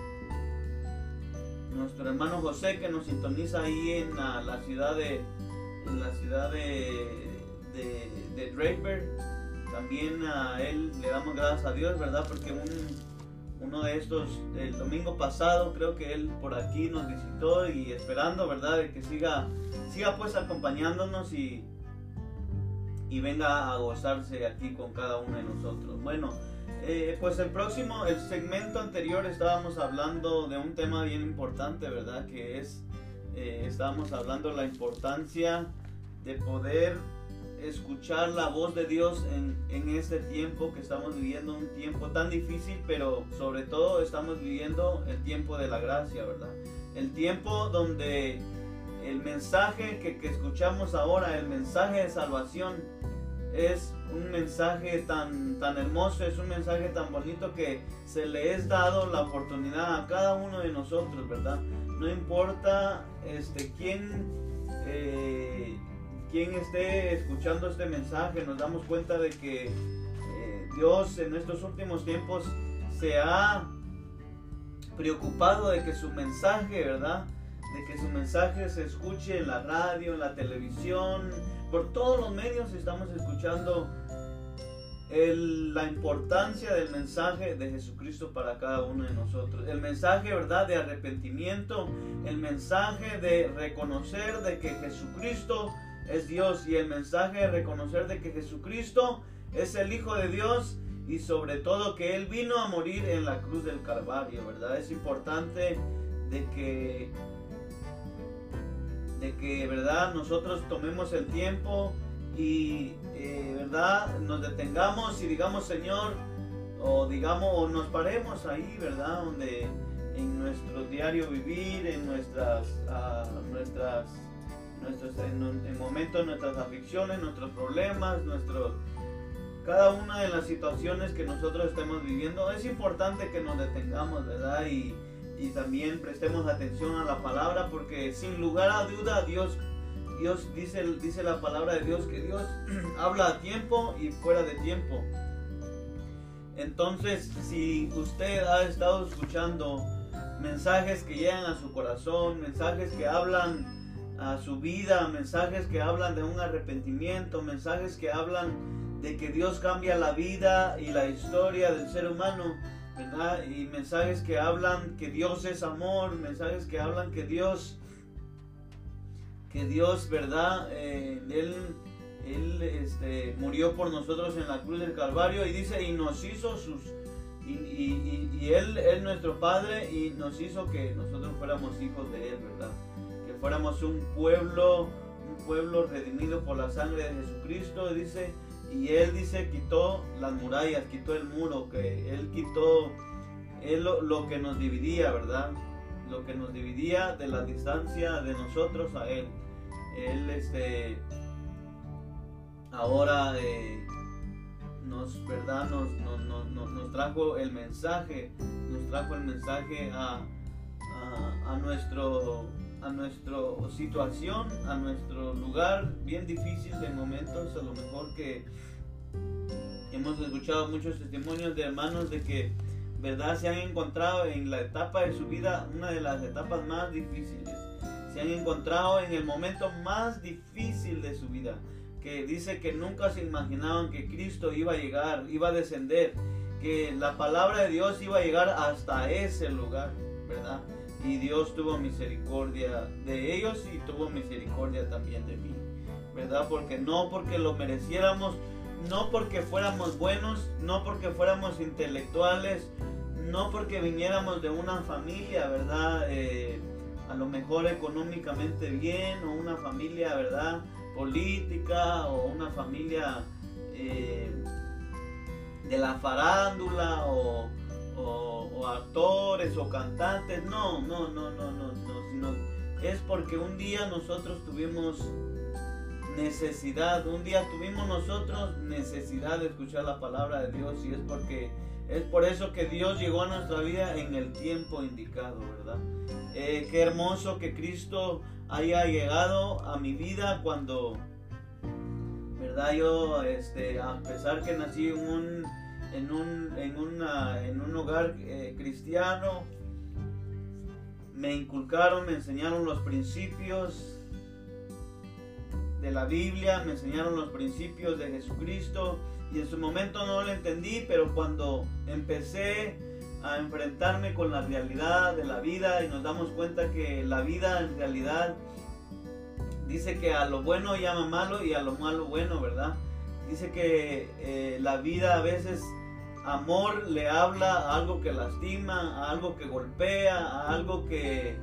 [SPEAKER 1] nuestro hermano José que nos sintoniza ahí en la ciudad de, en la ciudad de, de, Draper. También a él le damos gracias a Dios, ¿verdad? Porque un, uno de estos, el domingo pasado, creo que él por aquí nos visitó y esperando, ¿verdad?, de que siga, siga pues acompañándonos y, y venga a gozarse aquí con cada uno de nosotros. Bueno, eh, pues el próximo, el segmento anterior estábamos hablando de un tema bien importante, ¿verdad? Que es, eh, estábamos hablando de la importancia de poder escuchar la voz de Dios en, en este tiempo que estamos viviendo, un tiempo tan difícil, pero sobre todo estamos viviendo el tiempo de la gracia, ¿verdad? El tiempo donde el mensaje que, que escuchamos ahora, el mensaje de salvación, es un mensaje tan, tan hermoso, es un mensaje tan bonito que se le es dado la oportunidad a cada uno de nosotros, ¿verdad? No importa este, quién, eh, quién esté escuchando este mensaje, nos damos cuenta de que eh, Dios en estos últimos tiempos se ha preocupado de que su mensaje, ¿verdad? De que su mensaje se escuche en la radio, en la televisión, por todos los medios estamos escuchando la importancia del mensaje de Jesucristo para cada uno de nosotros. El mensaje, ¿verdad?, de arrepentimiento, el mensaje de reconocer de que Jesucristo es Dios y el mensaje de reconocer de que Jesucristo es el Hijo de Dios y sobre todo que Él vino a morir en la cruz del Calvario, ¿verdad? Es importante de que de que, ¿verdad? Nosotros tomemos el tiempo y, eh, ¿verdad? Nos detengamos y digamos, Señor, o digamos, o nos paremos ahí, ¿verdad? Donde en nuestro diario vivir, en nuestras, uh, nuestras, nuestros, en, en momentos, nuestras aflicciones, nuestros problemas, nuestros cada una de las situaciones que nosotros estemos viviendo, es importante que nos detengamos, ¿verdad? Y, y también prestemos atención a la palabra porque sin lugar a duda Dios Dios dice, dice la palabra de Dios que Dios habla a tiempo y fuera de tiempo. Entonces, si usted ha estado escuchando mensajes que llegan a su corazón, mensajes que hablan a su vida, mensajes que hablan de un arrepentimiento, mensajes que hablan de que Dios cambia la vida y la historia del ser humano, y mensajes que hablan que Dios es amor, mensajes que hablan que Dios, que Dios, ¿verdad? Eh, él él este, murió por nosotros en la cruz del Calvario y dice, y nos hizo sus... Y, él es nuestro Padre y nos hizo que nosotros fuéramos hijos de Él, ¿verdad? Fuéramos un pueblo, un pueblo redimido por la sangre de Jesucristo. Dice, y él dice, quitó las murallas, quitó el muro, que él quitó él lo, que nos dividía, ¿verdad? Lo que nos dividía de la distancia de nosotros a él. Él, este, ahora eh, nos, ¿verdad? Nos, nos, trajo el mensaje, nos trajo el mensaje a, a nuestro a nuestra situación, a nuestro lugar bien difícil de momentos, a lo mejor que hemos escuchado muchos testimonios de hermanos de que, verdad, se han encontrado en la etapa de su vida, una de las etapas más difíciles. Se han encontrado en el momento más difícil de su vida, que dice que nunca se imaginaban que Cristo iba a llegar, iba a descender, que la palabra de Dios iba a llegar hasta ese lugar, ¿verdad? Y Dios tuvo misericordia de ellos y tuvo misericordia también de mí, ¿verdad? Porque no porque lo mereciéramos, no porque fuéramos buenos, no porque fuéramos intelectuales, no porque viniéramos de una familia, ¿verdad? Eh, a lo mejor económicamente bien o una familia, ¿verdad? Política o una familia eh, de la farándula o o, actores o cantantes, no, no, no, no, no, no, sino es porque un día nosotros tuvimos necesidad, un día tuvimos nosotros necesidad de escuchar la palabra de Dios y es porque es por eso que Dios llegó a nuestra vida en el tiempo indicado, ¿verdad? Eh, qué hermoso que Cristo haya llegado a mi vida cuando, ¿verdad? Yo, este, a pesar que nací en un en un, en en un hogar eh, cristiano. Me inculcaron, me enseñaron los principios de la Biblia, me enseñaron los principios de Jesucristo y en su momento no lo entendí, pero cuando empecé a enfrentarme con la realidad de la vida y nos damos cuenta que la vida en realidad dice que a lo bueno llama malo y a lo malo bueno, ¿verdad? Dice que eh, la vida a veces amor le habla a algo que lastima, a algo que golpea, a algo que,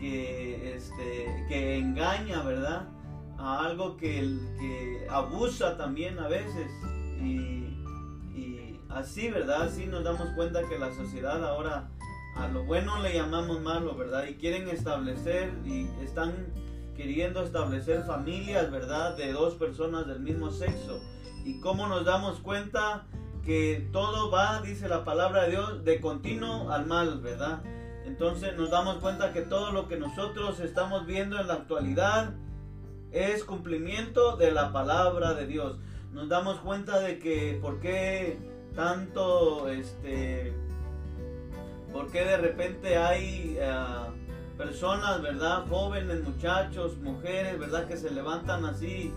[SPEAKER 1] que, este, que engaña, ¿verdad? A algo que, que abusa también a veces. Y, y así, ¿verdad? Así nos damos cuenta que la sociedad ahora a lo bueno le llamamos malo, ¿verdad? Y quieren establecer y están queriendo establecer familias, ¿verdad? De dos personas del mismo sexo. Y cómo nos damos cuenta que todo va, dice la palabra de Dios, de continuo al mal, ¿verdad? Entonces nos damos cuenta que todo lo que nosotros estamos viendo en la actualidad es cumplimiento de la palabra de Dios. Nos damos cuenta de que por qué tanto, este, por qué de repente hay eh, personas, ¿verdad? Jóvenes, muchachos, mujeres, ¿verdad? Que se levantan así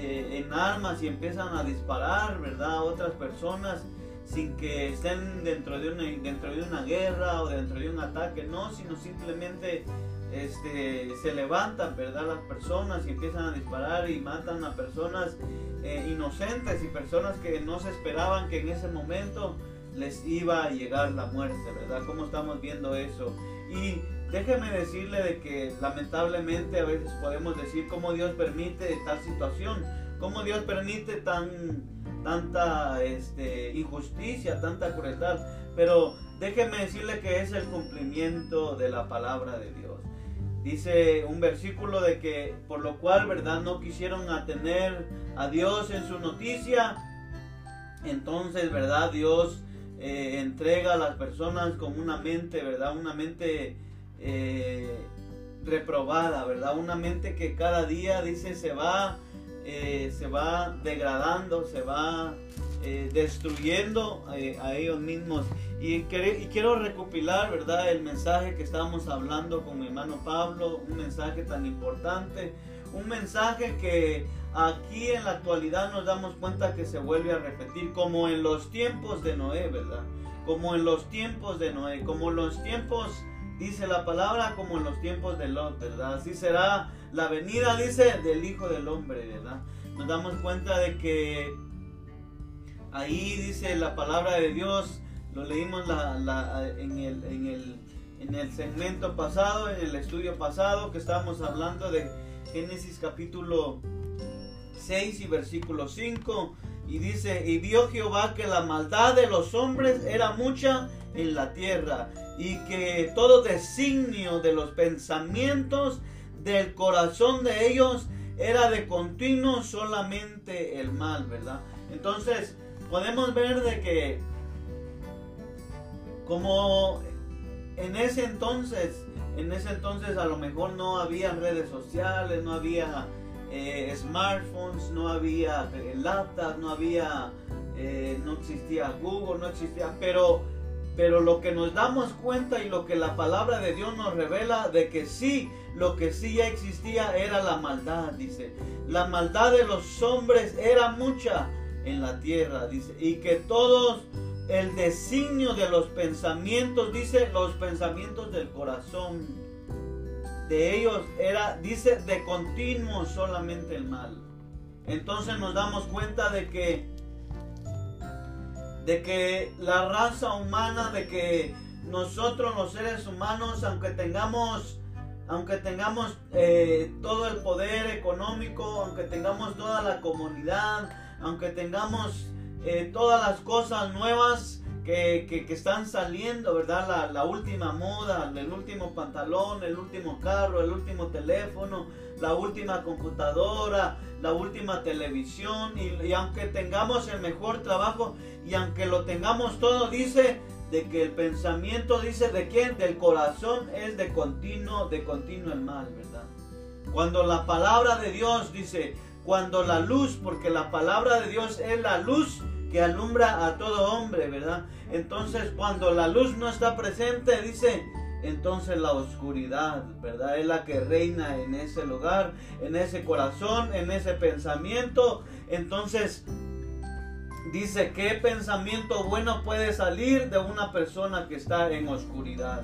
[SPEAKER 1] eh, en armas y empiezan a disparar, ¿verdad? A otras personas sin que estén dentro de, una, dentro de una guerra o dentro de un ataque, no, sino simplemente este, se levantan, ¿verdad? Las personas y empiezan a disparar y matan a personas eh, inocentes y personas que no se esperaban que en ese momento les iba a llegar la muerte, ¿verdad? ¿Cómo estamos viendo eso? Y déjeme decirle de que lamentablemente a veces podemos decir cómo Dios permite tal situación, cómo Dios permite tan tanta este, injusticia, tanta crueldad, pero déjeme decirle que es el cumplimiento de la palabra de Dios. Dice un versículo de que por lo cual, ¿verdad? No quisieron atener a Dios en su noticia. Entonces, ¿verdad? Dios eh, entrega a las personas con una mente, ¿verdad? Una mente eh, reprobada, ¿verdad? Una mente que cada día dice se va, eh, se va degradando, se va destruyendo a ellos mismos. Y, y, quiero recopilar, ¿verdad? El mensaje que estábamos hablando con mi hermano Pablo, un mensaje tan importante, un mensaje que aquí en la actualidad nos damos cuenta que se vuelve a repetir como en los tiempos de Noé, ¿verdad? Como en los tiempos de Noé, como en los tiempos, dice la palabra, como en los tiempos de Lot, ¿verdad? Así será la venida, dice, del Hijo del Hombre, ¿verdad? Nos damos cuenta de que ahí dice la palabra de Dios, lo leímos en, el, en, el, en el segmento pasado, en el estudio pasado, que estábamos hablando de Génesis capítulo 6 y versículo 5. Y dice, y vio Jehová que la maldad de los hombres era mucha en la tierra y que todo designio de los pensamientos del corazón de ellos era de continuo solamente el mal, ¿verdad? Entonces, podemos ver de que como en ese entonces, en ese entonces a lo mejor no había redes sociales, no había eh, smartphones, no había eh, laptops, no había, eh, no existía Google, no existía, pero, pero lo que nos damos cuenta y lo que la palabra de Dios nos revela de que sí, lo que sí ya existía era la maldad, dice. La maldad de los hombres era mucha en la tierra, dice, y que todos el designio de los pensamientos, dice, los pensamientos del corazón de ellos era, dice, de continuo solamente el mal. Entonces nos damos cuenta de que, de que la raza humana, de que nosotros los seres humanos, aunque tengamos, aunque tengamos eh, todo el poder económico, aunque tengamos toda la comunidad, aunque tengamos eh, todas las cosas nuevas, que, están saliendo, ¿verdad? La, última moda, el último pantalón, el último carro, el último teléfono, la última computadora, la última televisión. Y, aunque tengamos el mejor trabajo y aunque lo tengamos todo, dice de que el pensamiento, dice de quién, del corazón es de continuo, de continuo el mal, ¿verdad? Cuando la palabra de Dios dice, cuando la luz, porque la palabra de Dios es la luz que alumbra a todo hombre, ¿verdad? Entonces cuando la luz no está presente, dice, entonces la oscuridad, ¿verdad? Es la que reina en ese lugar, en ese corazón, en ese pensamiento. Entonces Dice, ¿qué pensamiento bueno puede salir de una persona que está en oscuridad?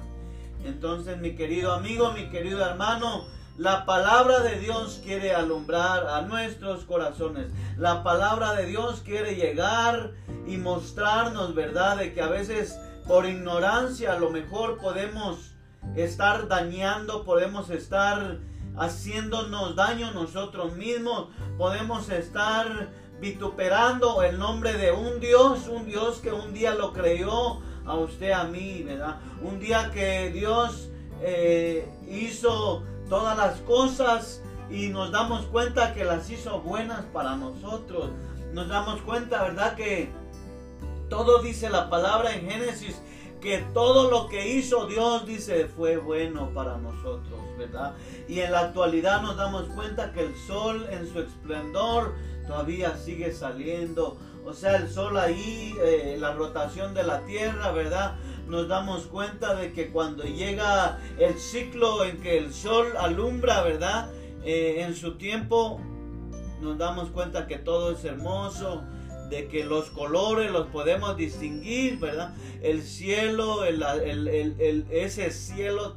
[SPEAKER 1] Entonces, mi querido amigo, mi querido hermano, la palabra de Dios quiere alumbrar a nuestros corazones. La palabra de Dios quiere llegar y mostrarnos, ¿verdad? De que a veces por ignorancia a lo mejor podemos estar dañando, podemos estar haciéndonos daño nosotros mismos, podemos estar vituperando el nombre de un Dios, un Dios que un día lo creyó a usted, a mí, ¿verdad? Un día que Dios eh, hizo todas las cosas y nos damos cuenta que las hizo buenas para nosotros. Nos damos cuenta, ¿verdad? Que todo dice la palabra en Génesis, que todo lo que hizo Dios, dice, fue bueno para nosotros, ¿verdad? Y en la actualidad nos damos cuenta que el sol en su esplendor todavía sigue saliendo. O sea, el sol ahí, eh, la rotación de la tierra, ¿verdad? Nos damos cuenta de que cuando llega el ciclo en que el sol alumbra, ¿verdad? Eh, en su tiempo, nos damos cuenta que todo es hermoso, de que los colores los podemos distinguir, ¿verdad? El cielo, el, ese cielo,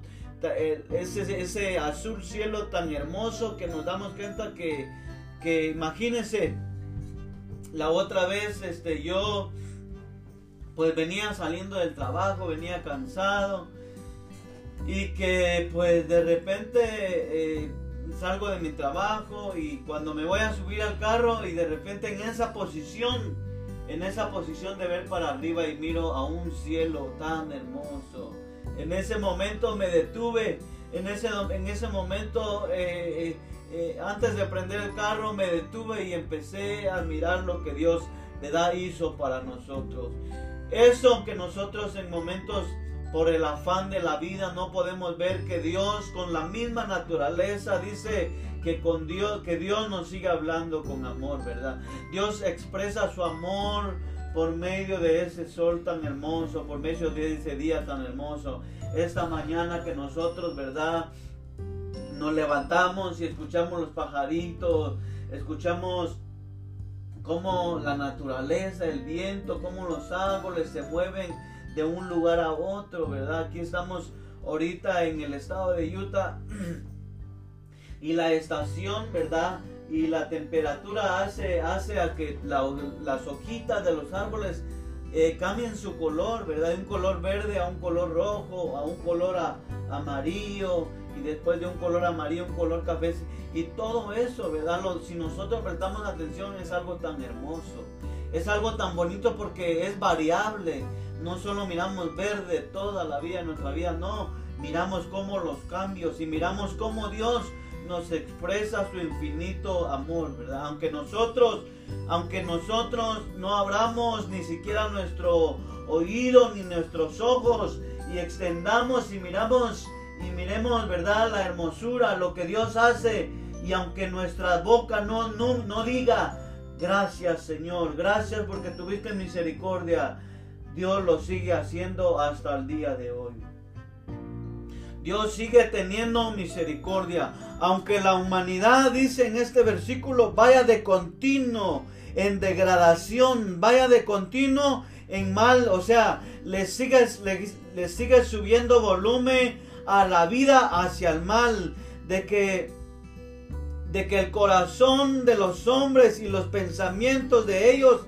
[SPEAKER 1] ese, ese azul cielo tan hermoso que nos damos cuenta que, que imagínense, la otra vez este, yo pues venía saliendo del trabajo, venía cansado y que pues de repente eh, salgo de mi trabajo y cuando me voy a subir al carro y de repente en esa posición, en esa posición de ver para arriba y miro a un cielo tan hermoso. En ese momento me detuve, en ese, en ese momento eh, eh, antes de prender el carro me detuve y empecé a mirar lo que Dios le da hizo para nosotros. Eso que nosotros en momentos por el afán de la vida no podemos ver que Dios con la misma naturaleza dice que con Dios que Dios nos sigue hablando con amor, ¿verdad? Dios expresa su amor por medio de ese sol tan hermoso, por medio de ese día tan hermoso. Esta mañana que nosotros, ¿verdad? Nos levantamos y escuchamos los pajaritos, escuchamos cómo la naturaleza, el viento, cómo los árboles se mueven de un lugar a otro, ¿verdad? Aquí estamos ahorita en el estado de Utah y la estación, ¿verdad? Y la temperatura hace, hace a que las hojitas de los árboles eh, cambien su color, ¿verdad? De un color verde a un color rojo, a un color amarillo y después de un color amarillo, un color café. Y todo eso, ¿verdad? si nosotros prestamos atención es algo tan hermoso. Es algo tan bonito porque es variable. No solo miramos verde toda la vida, nuestra vida, no. Miramos cómo los cambios y miramos cómo Dios nos expresa su infinito amor, ¿verdad? Aunque nosotros, aunque nosotros no abramos ni siquiera nuestro oído ni nuestros ojos y extendamos y miramos y miremos, ¿verdad? La hermosura, lo que Dios hace. Y aunque nuestra boca no, no, no diga, gracias Señor, gracias porque tuviste misericordia, Dios lo sigue haciendo hasta el día de hoy. Dios sigue teniendo misericordia. Aunque la humanidad, dice en este versículo, vaya de continuo en degradación, vaya de continuo en mal, o sea, le sigue, le, le sigue subiendo volumen a la vida hacia el mal, de que de que el corazón de los hombres y los pensamientos de ellos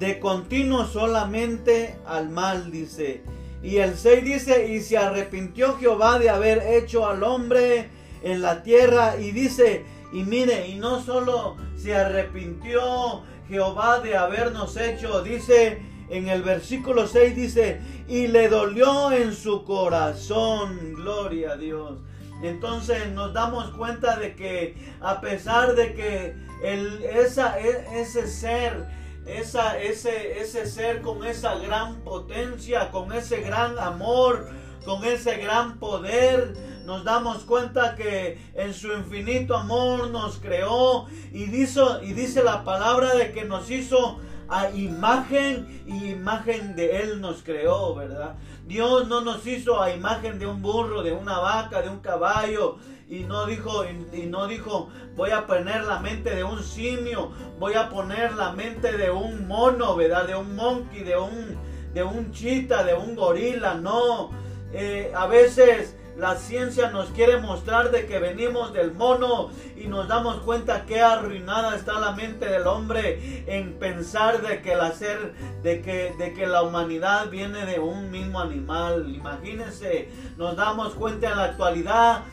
[SPEAKER 1] de continuo solamente al mal, dice. Y el 6 dice, y se arrepintió Jehová de haber hecho al hombre en la tierra. Y dice, y mire, y no solo se arrepintió Jehová de habernos hecho, dice, en el versículo 6 dice, y le dolió en su corazón, gloria a Dios. Entonces nos damos cuenta de que a pesar de que el, e, ese ser, ese, ese ser con esa gran potencia, con ese gran amor, con ese gran poder, nos damos cuenta que en su infinito amor nos creó y dice, y dice la palabra de que nos hizo a imagen y imagen de Él nos creó, ¿verdad?
[SPEAKER 2] Dios no nos hizo a imagen de un burro, de una vaca, de un caballo. Y no dijo, y no dijo, voy a poner la mente de un simio, voy a poner la mente de un mono, ¿verdad? De un monkey, de un, de un chita, de un gorila. No, eh, a veces la ciencia nos quiere mostrar de que venimos del mono y nos damos cuenta que arruinada está la mente del hombre en pensar de que el hacer, de que, de que la humanidad viene de un mismo animal. Imagínense, nos damos cuenta en la actualidad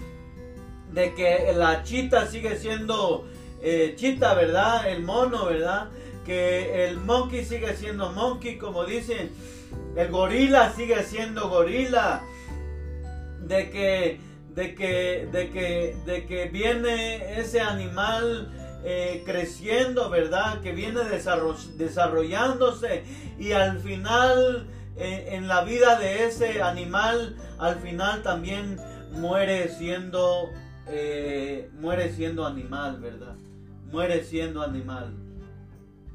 [SPEAKER 2] de que la chita sigue siendo eh, chita, ¿verdad? El mono, ¿verdad? Que el monkey sigue siendo monkey, como dicen. El gorila sigue siendo gorila de que, de que, de que, de que viene ese animal eh, creciendo, ¿verdad? Que viene desarrollándose y al final, eh, en la vida de ese animal, al final también muere siendo, eh, muere siendo animal, ¿verdad? Muere siendo animal.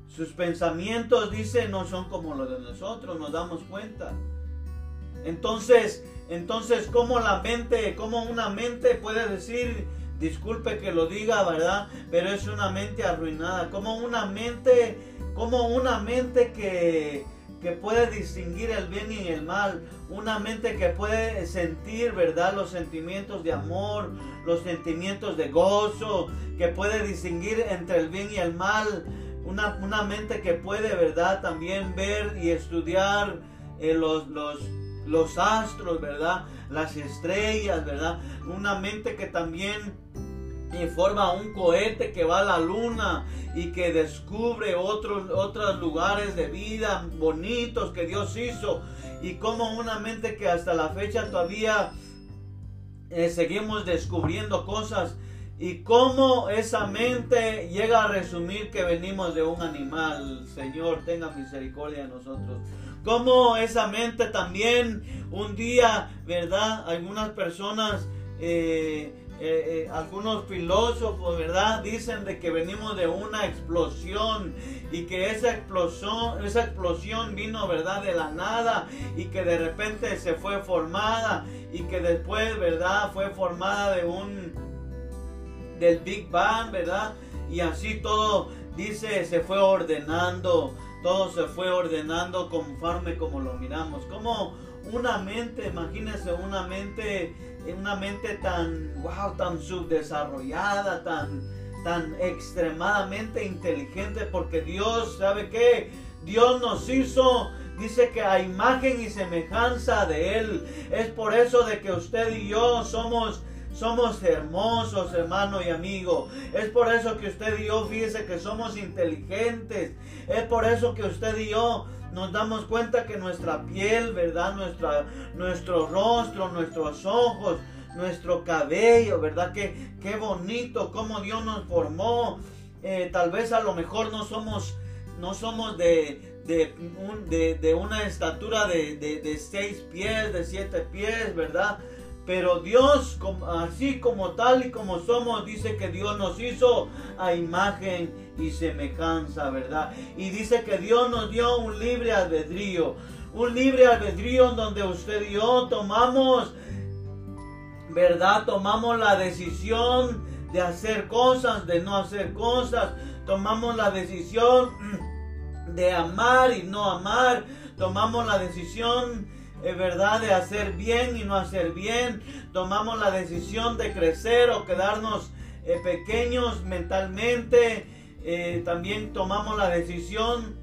[SPEAKER 2] Sus pensamientos, dice, no son como los de nosotros, nos damos cuenta. Entonces, entonces, ¿cómo la mente, cómo una mente puede decir, disculpe que lo diga, ¿verdad? Pero es una mente arruinada. Como una mente, como una mente que, que puede distinguir el bien y el mal. Una mente que puede sentir, ¿verdad? Los sentimientos de amor, los sentimientos de gozo, que puede distinguir entre el bien y el mal. Una, una mente que puede, ¿verdad? También ver y estudiar eh, los, los los astros, ¿verdad? Las estrellas, ¿verdad? Una mente que también forma un cohete que va a la luna y que descubre otros, otros lugares de vida bonitos que Dios hizo. Y como una mente que hasta la fecha todavía eh, seguimos descubriendo cosas. Y cómo esa mente llega a resumir que venimos de un animal. Señor, tenga misericordia de nosotros como esa mente también un día, ¿verdad? Algunas personas, eh, eh, eh, algunos filósofos, ¿verdad? Dicen de que venimos de una explosión y que esa explosión, esa explosión vino, ¿verdad? De la nada y que de repente se fue formada y que después, ¿verdad? Fue formada de un, del Big Bang, ¿verdad? Y así todo, dice, se fue ordenando todo se fue ordenando conforme como lo miramos. Como una mente, imagínense una mente, una mente tan, wow, tan subdesarrollada, tan, tan extremadamente inteligente, porque Dios, ¿sabe qué? Dios nos hizo, dice que a imagen y semejanza de Él. Es por eso de que usted y yo somos somos hermosos, hermano y amigo. Es por eso que usted y yo, fíjese que somos inteligentes. Es por eso que usted y yo nos damos cuenta que nuestra piel, ¿verdad? Nuestra, nuestro rostro, nuestros ojos, nuestro cabello, ¿verdad? Que qué bonito, cómo Dios nos formó. Eh, tal vez a lo mejor no somos, no somos de, de, de, una estatura de, de, seis pies, de siete pies, ¿verdad? Pero Dios, así como tal y como somos, dice que Dios nos hizo a imagen y semejanza, ¿verdad? Y dice que Dios nos dio un libre albedrío. Un libre albedrío donde usted y yo tomamos, ¿verdad? Tomamos la decisión de hacer cosas, de no hacer cosas. Tomamos la decisión de amar y no amar. Tomamos la decisión verdad, de hacer bien y no hacer bien. Tomamos la decisión de crecer o quedarnos eh, pequeños mentalmente. Eh, también tomamos la decisión,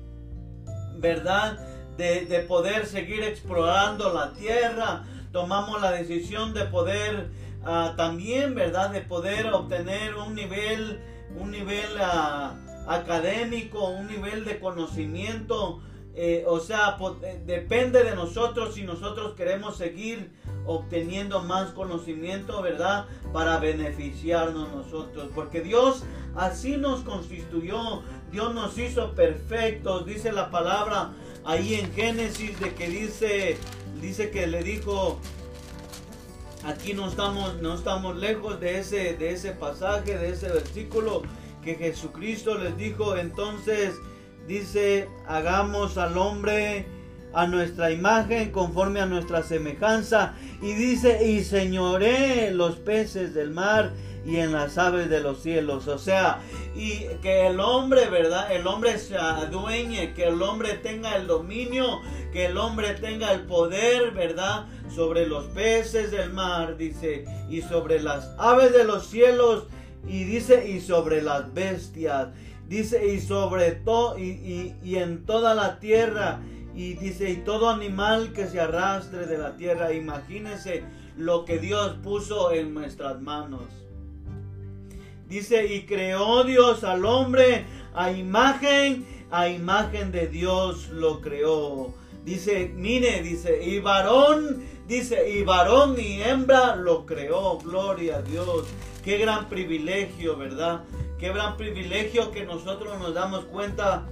[SPEAKER 2] ¿verdad? De, poder seguir explorando la tierra. Tomamos la decisión de poder ah, también, ¿verdad? De poder obtener un nivel, un nivel ah, académico, un nivel de conocimiento eh, o sea, eh, depende de nosotros si nosotros queremos seguir obteniendo más conocimiento, ¿verdad? Para beneficiarnos nosotros. Porque Dios así nos constituyó, Dios nos hizo perfectos, dice la palabra ahí en Génesis de que dice, dice que le dijo, aquí no estamos, no estamos lejos de ese, de ese pasaje, de ese versículo que Jesucristo les dijo, entonces dice, hagamos al hombre a nuestra imagen, conforme a nuestra semejanza. Y dice, y señoré los peces del mar y en las aves de los cielos. O sea, y que el hombre, ¿verdad? El hombre se adueñe, que el hombre tenga el dominio, que el hombre tenga el poder, ¿verdad? Sobre los peces del mar, dice, y sobre las aves de los cielos, y dice, y sobre las bestias, dice, y sobre todo, y, y en toda la tierra, y dice, y todo animal que se arrastre de la tierra, imagínense lo que Dios puso en nuestras manos. Dice, y creó Dios al hombre a imagen, a imagen de Dios lo creó. Dice, mire, dice, y varón, dice, y varón y hembra lo creó. Gloria a Dios. Qué gran privilegio, ¿verdad? Qué gran privilegio que nosotros nos damos cuenta,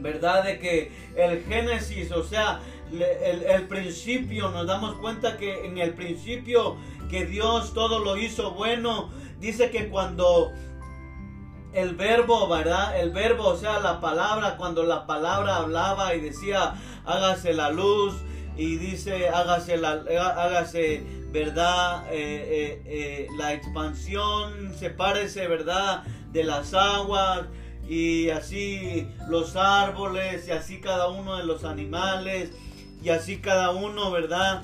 [SPEAKER 2] ¿verdad? De que el Génesis, o sea, el, el principio, nos damos cuenta que en el principio que Dios todo lo hizo bueno dice que cuando el verbo, ¿verdad? El verbo, o sea, la palabra, cuando la palabra hablaba y decía, hágase la luz, y dice, hágase, la, hágase ¿verdad? Eh, eh, eh, la expansión, sepárese, ¿verdad? De las aguas, y así los árboles, y así cada uno de los animales, y así cada uno, ¿verdad?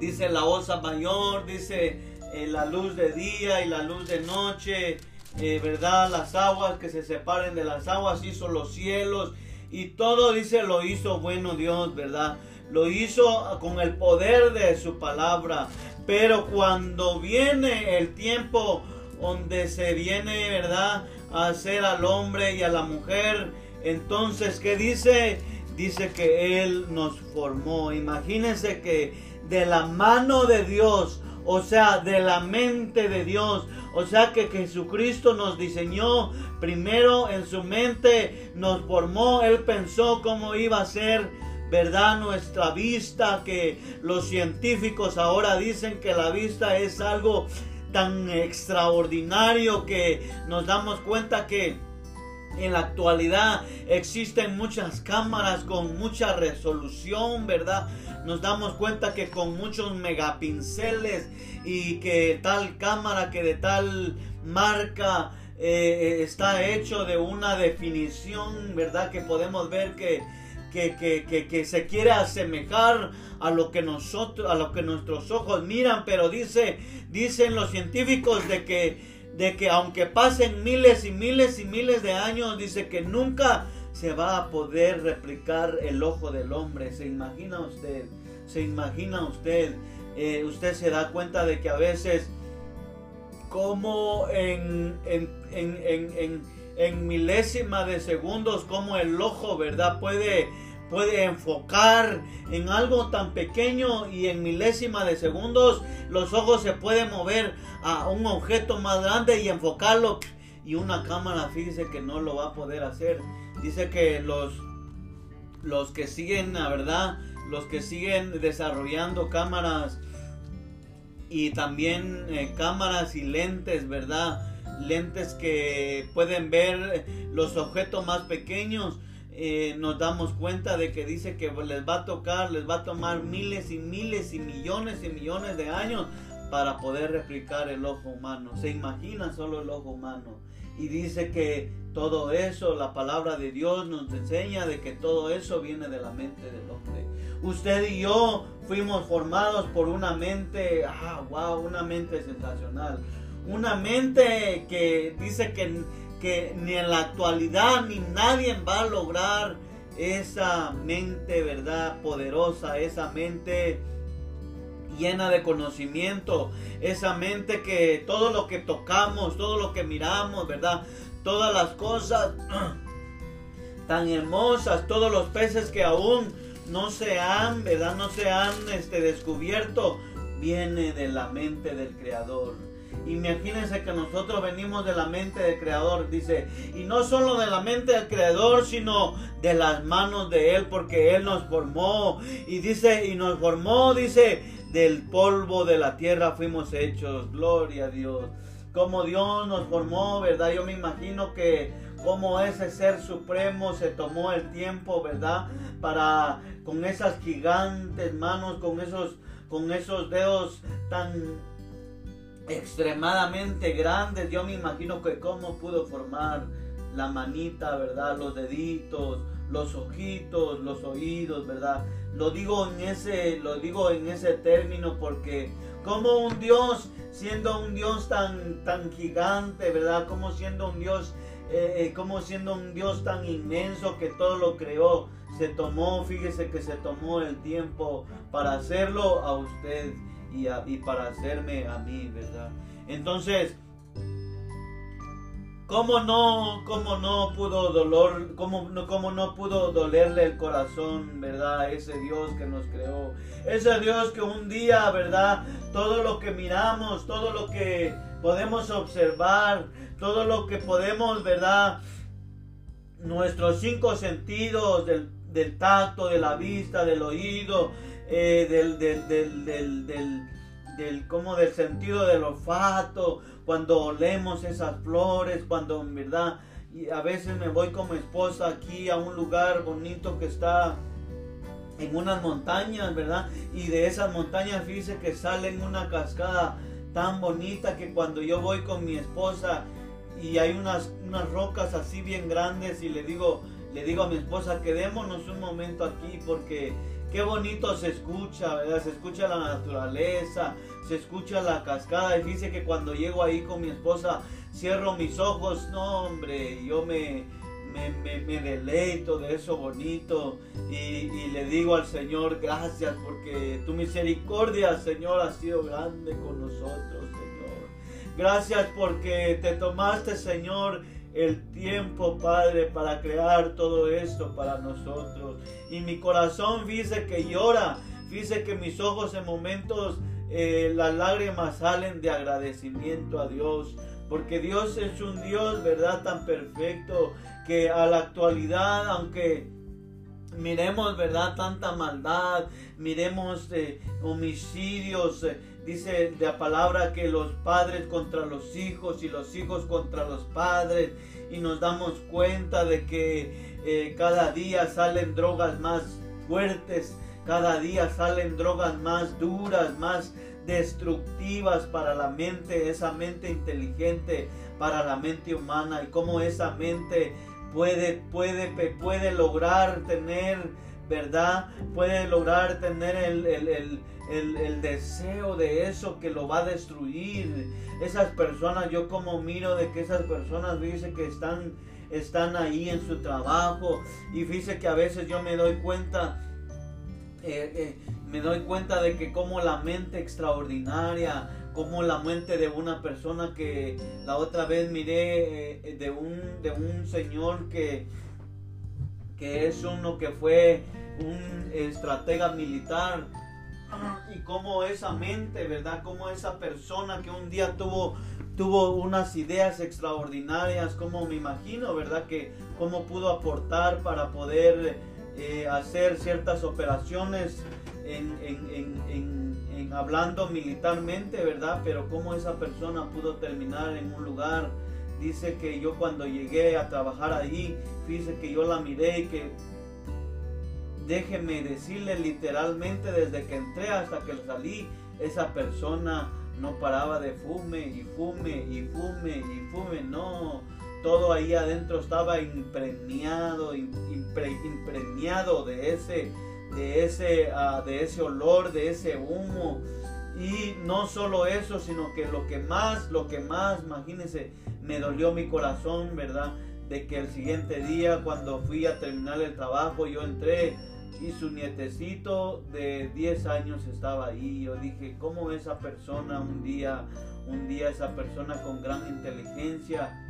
[SPEAKER 2] Dice la osa mayor, dice la luz de día y la luz de noche, ¿verdad? Las aguas que se separen de las aguas, hizo los cielos y todo, dice, lo hizo bueno Dios, ¿verdad? Lo hizo con el poder de su palabra. Pero cuando viene el tiempo donde se viene, ¿verdad? A hacer al hombre y a la mujer, entonces, ¿qué dice? Dice que Él nos formó. Imagínense que de la mano de Dios, o sea, de la mente de Dios. O sea que Jesucristo nos diseñó primero en su mente, nos formó, Él pensó cómo iba a ser, ¿verdad? Nuestra vista, que los científicos ahora dicen que la vista es algo tan extraordinario que nos damos cuenta que en la actualidad existen muchas cámaras con mucha resolución, ¿verdad? Nos damos cuenta que con muchos megapinceles y que tal cámara que de tal marca eh, está hecho de una definición, ¿verdad? Que podemos ver que, que, se quiere asemejar a lo que nosotros, a lo que nuestros ojos miran, pero dice, dicen los científicos de que de que aunque pasen miles y miles y miles de años, dice que nunca se va a poder replicar el ojo del hombre. ¿Se imagina usted? ¿Se imagina usted? Eh, usted se da cuenta de que a veces como en, en, en, en, milésima de segundos, como el ojo, ¿verdad? Puede, puede enfocar en algo tan pequeño y en milésima de segundos los ojos se pueden mover a un objeto más grande y enfocarlo y una cámara fíjese que no lo va a poder hacer dice que los, los que siguen, la verdad, los que siguen desarrollando cámaras y también eh, cámaras y lentes, ¿verdad? Lentes que pueden ver los objetos más pequeños. Eh, nos damos cuenta de que dice que les va a tocar, les va a tomar miles y miles y millones y millones de años para poder replicar el ojo humano. Se imagina solo el ojo humano. Y dice que todo eso, la palabra de Dios nos enseña de que todo eso viene de la mente del hombre. Usted y yo fuimos formados por una mente, ah, wow, una mente sensacional. Una mente que dice que, que ni en la actualidad ni nadie va a lograr esa mente, ¿verdad? Poderosa, esa mente llena de conocimiento, esa mente que todo lo que tocamos, todo lo que miramos, ¿verdad? todas las cosas tan hermosas, todos los peces que aún no se han, ¿verdad? No se han este, descubierto, viene de la mente del Creador. Imagínense que nosotros venimos de la mente del Creador, dice, y no solo de la mente del Creador, sino de las manos de Él, porque Él nos formó. Y dice, y nos formó, dice, del polvo de la tierra fuimos hechos. Gloria a Dios como Dios nos formó, ¿verdad? Yo me imagino que cómo ese ser supremo se tomó el tiempo, ¿verdad? Para con esas gigantes manos, con esos con esos dedos tan extremadamente grandes. Yo me imagino que cómo pudo formar la manita, ¿verdad? Los deditos, los ojitos, los oídos, ¿verdad? Lo digo en ese, lo digo en ese término porque como un Dios, siendo un Dios tan, tan gigante, ¿verdad? Como siendo un Dios, eh, eh, como siendo un Dios tan inmenso que todo lo creó, se tomó, fíjese que se tomó el tiempo para hacerlo a usted y, y para hacerme a mí, ¿verdad? Entonces, ¿Cómo no, cómo no pudo dolor, cómo cómo no pudo dolerle el corazón, verdad? Ese Dios que nos creó. Ese Dios que un día, verdad, todo lo que miramos, todo lo que podemos observar, todo lo que podemos, verdad, nuestros cinco sentidos del, tacto, de la vista, del oído, eh, del, del, del, del como del sentido del olfato, cuando olemos esas flores, cuando en verdad, y a veces me voy como esposa aquí a un lugar bonito que está en unas montañas, ¿verdad? Y de esas montañas dice que salen una cascada tan bonita que cuando yo voy con mi esposa y hay unas, unas rocas así bien grandes y le digo, le digo a mi esposa, quedémonos un momento aquí porque Qué bonito se escucha, ¿verdad? Se escucha la naturaleza, se escucha la cascada. Y dice que cuando llego ahí con mi esposa, cierro mis ojos. No, hombre, yo me, me, deleito de eso bonito. Y, y, le digo al Señor, gracias porque tu misericordia, Señor, ha sido grande con nosotros, Señor. Gracias porque te tomaste, Señor el tiempo, Padre, para crear todo esto para nosotros. Y mi corazón dice que llora, dice que mis ojos en momentos eh, las lágrimas salen de agradecimiento a Dios. Porque Dios es un Dios, ¿verdad? Tan perfecto que a la actualidad, aunque miremos, ¿verdad? Tanta maldad, miremos eh, homicidios, eh, dice la palabra que los padres contra los hijos y los hijos contra los padres y nos damos cuenta de que eh, cada día salen drogas más fuertes, cada día salen drogas más duras, más destructivas para la mente, esa mente inteligente para la mente humana y cómo esa mente puede, puede, puede lograr tener, ¿verdad? Puede lograr tener el, deseo de eso que lo va a destruir. Esas personas, yo como miro de que esas personas dice que están, están ahí en su trabajo y dice que a veces yo me doy cuenta, eh, eh, me doy cuenta de que como la mente extraordinaria, como la mente de una persona que la otra vez miré eh, de, un, de un señor que, que es uno que fue un estratega militar y cómo esa mente, ¿verdad? Cómo esa persona que un día tuvo, tuvo unas ideas extraordinarias, como me imagino, ¿verdad? Que cómo pudo aportar para poder eh, hacer ciertas operaciones en, en, hablando militarmente, ¿verdad? Pero cómo esa persona pudo terminar en un lugar. Dice que yo cuando llegué a trabajar ahí, dice que yo la miré y que déjeme decirle literalmente desde que entré hasta que salí, esa persona no paraba de fume y fume y fume y fume, no, todo ahí adentro estaba impregnado, impregnado de ese, de ese, ah, de ese olor, de ese humo. Y no solo eso, sino que lo que más, lo que más, imagínense, me dolió mi corazón, ¿verdad? De que el siguiente día, cuando fui a terminar el trabajo, yo entré y su nietecito de 10 años estaba ahí. Yo dije, ¿cómo esa persona un día, un día esa persona con gran inteligencia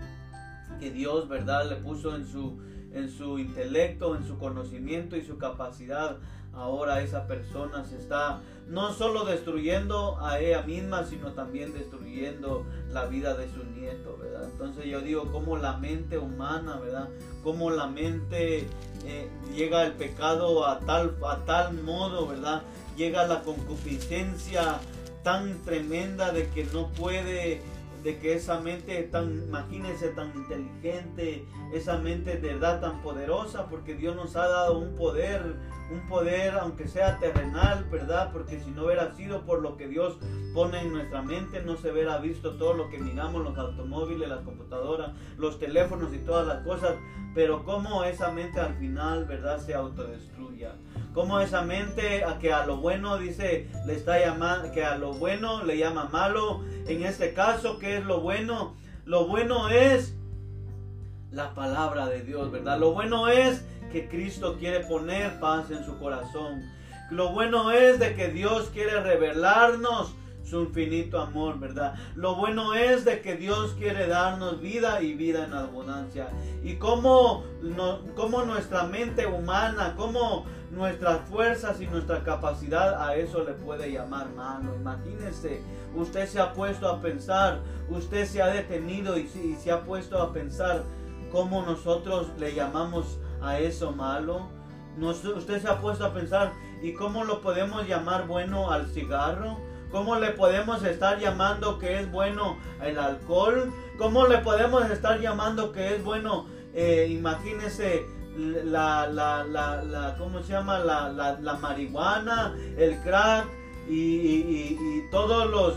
[SPEAKER 2] que Dios, verdad, le puso en su en su intelecto, en su conocimiento y su capacidad, ahora esa persona se está no solo destruyendo a ella misma, sino también destruyendo la vida de su nieto, ¿verdad? Entonces yo digo, como la mente humana, ¿verdad? Como la mente eh, llega el pecado a tal, a tal modo, ¿verdad? Llega la concupiscencia tan tremenda de que no puede de que esa mente tan, imagínense, tan inteligente, esa mente de verdad tan poderosa, porque Dios nos ha dado un poder, un poder aunque sea terrenal, ¿verdad? Porque si no hubiera sido por lo que Dios pone en nuestra mente, no se hubiera visto todo lo que miramos, los automóviles, las computadoras, los teléfonos y todas las cosas, pero cómo esa mente al final, ¿verdad? Se autodestruya como esa mente a que a lo bueno dice le está llamando que a lo bueno le llama malo en este caso qué es lo bueno lo bueno es la palabra de Dios verdad lo bueno es que Cristo quiere poner paz en su corazón lo bueno es de que Dios quiere revelarnos su infinito amor, ¿verdad? Lo bueno es de que Dios quiere darnos vida y vida en abundancia. Y cómo, cómo nuestra mente humana, cómo nuestras fuerzas y nuestra capacidad a eso le puede llamar malo. Imagínese, usted se ha puesto a pensar, usted se ha detenido y, se ha puesto a pensar cómo nosotros le llamamos a eso malo. usted se ha puesto a pensar y cómo lo podemos llamar bueno al cigarro ¿Cómo le podemos estar llamando que es bueno el alcohol? ¿Cómo le podemos estar llamando que es bueno, eh, imagínese, la, la, la, ¿cómo se llama? La, la, marihuana, el crack y, todos los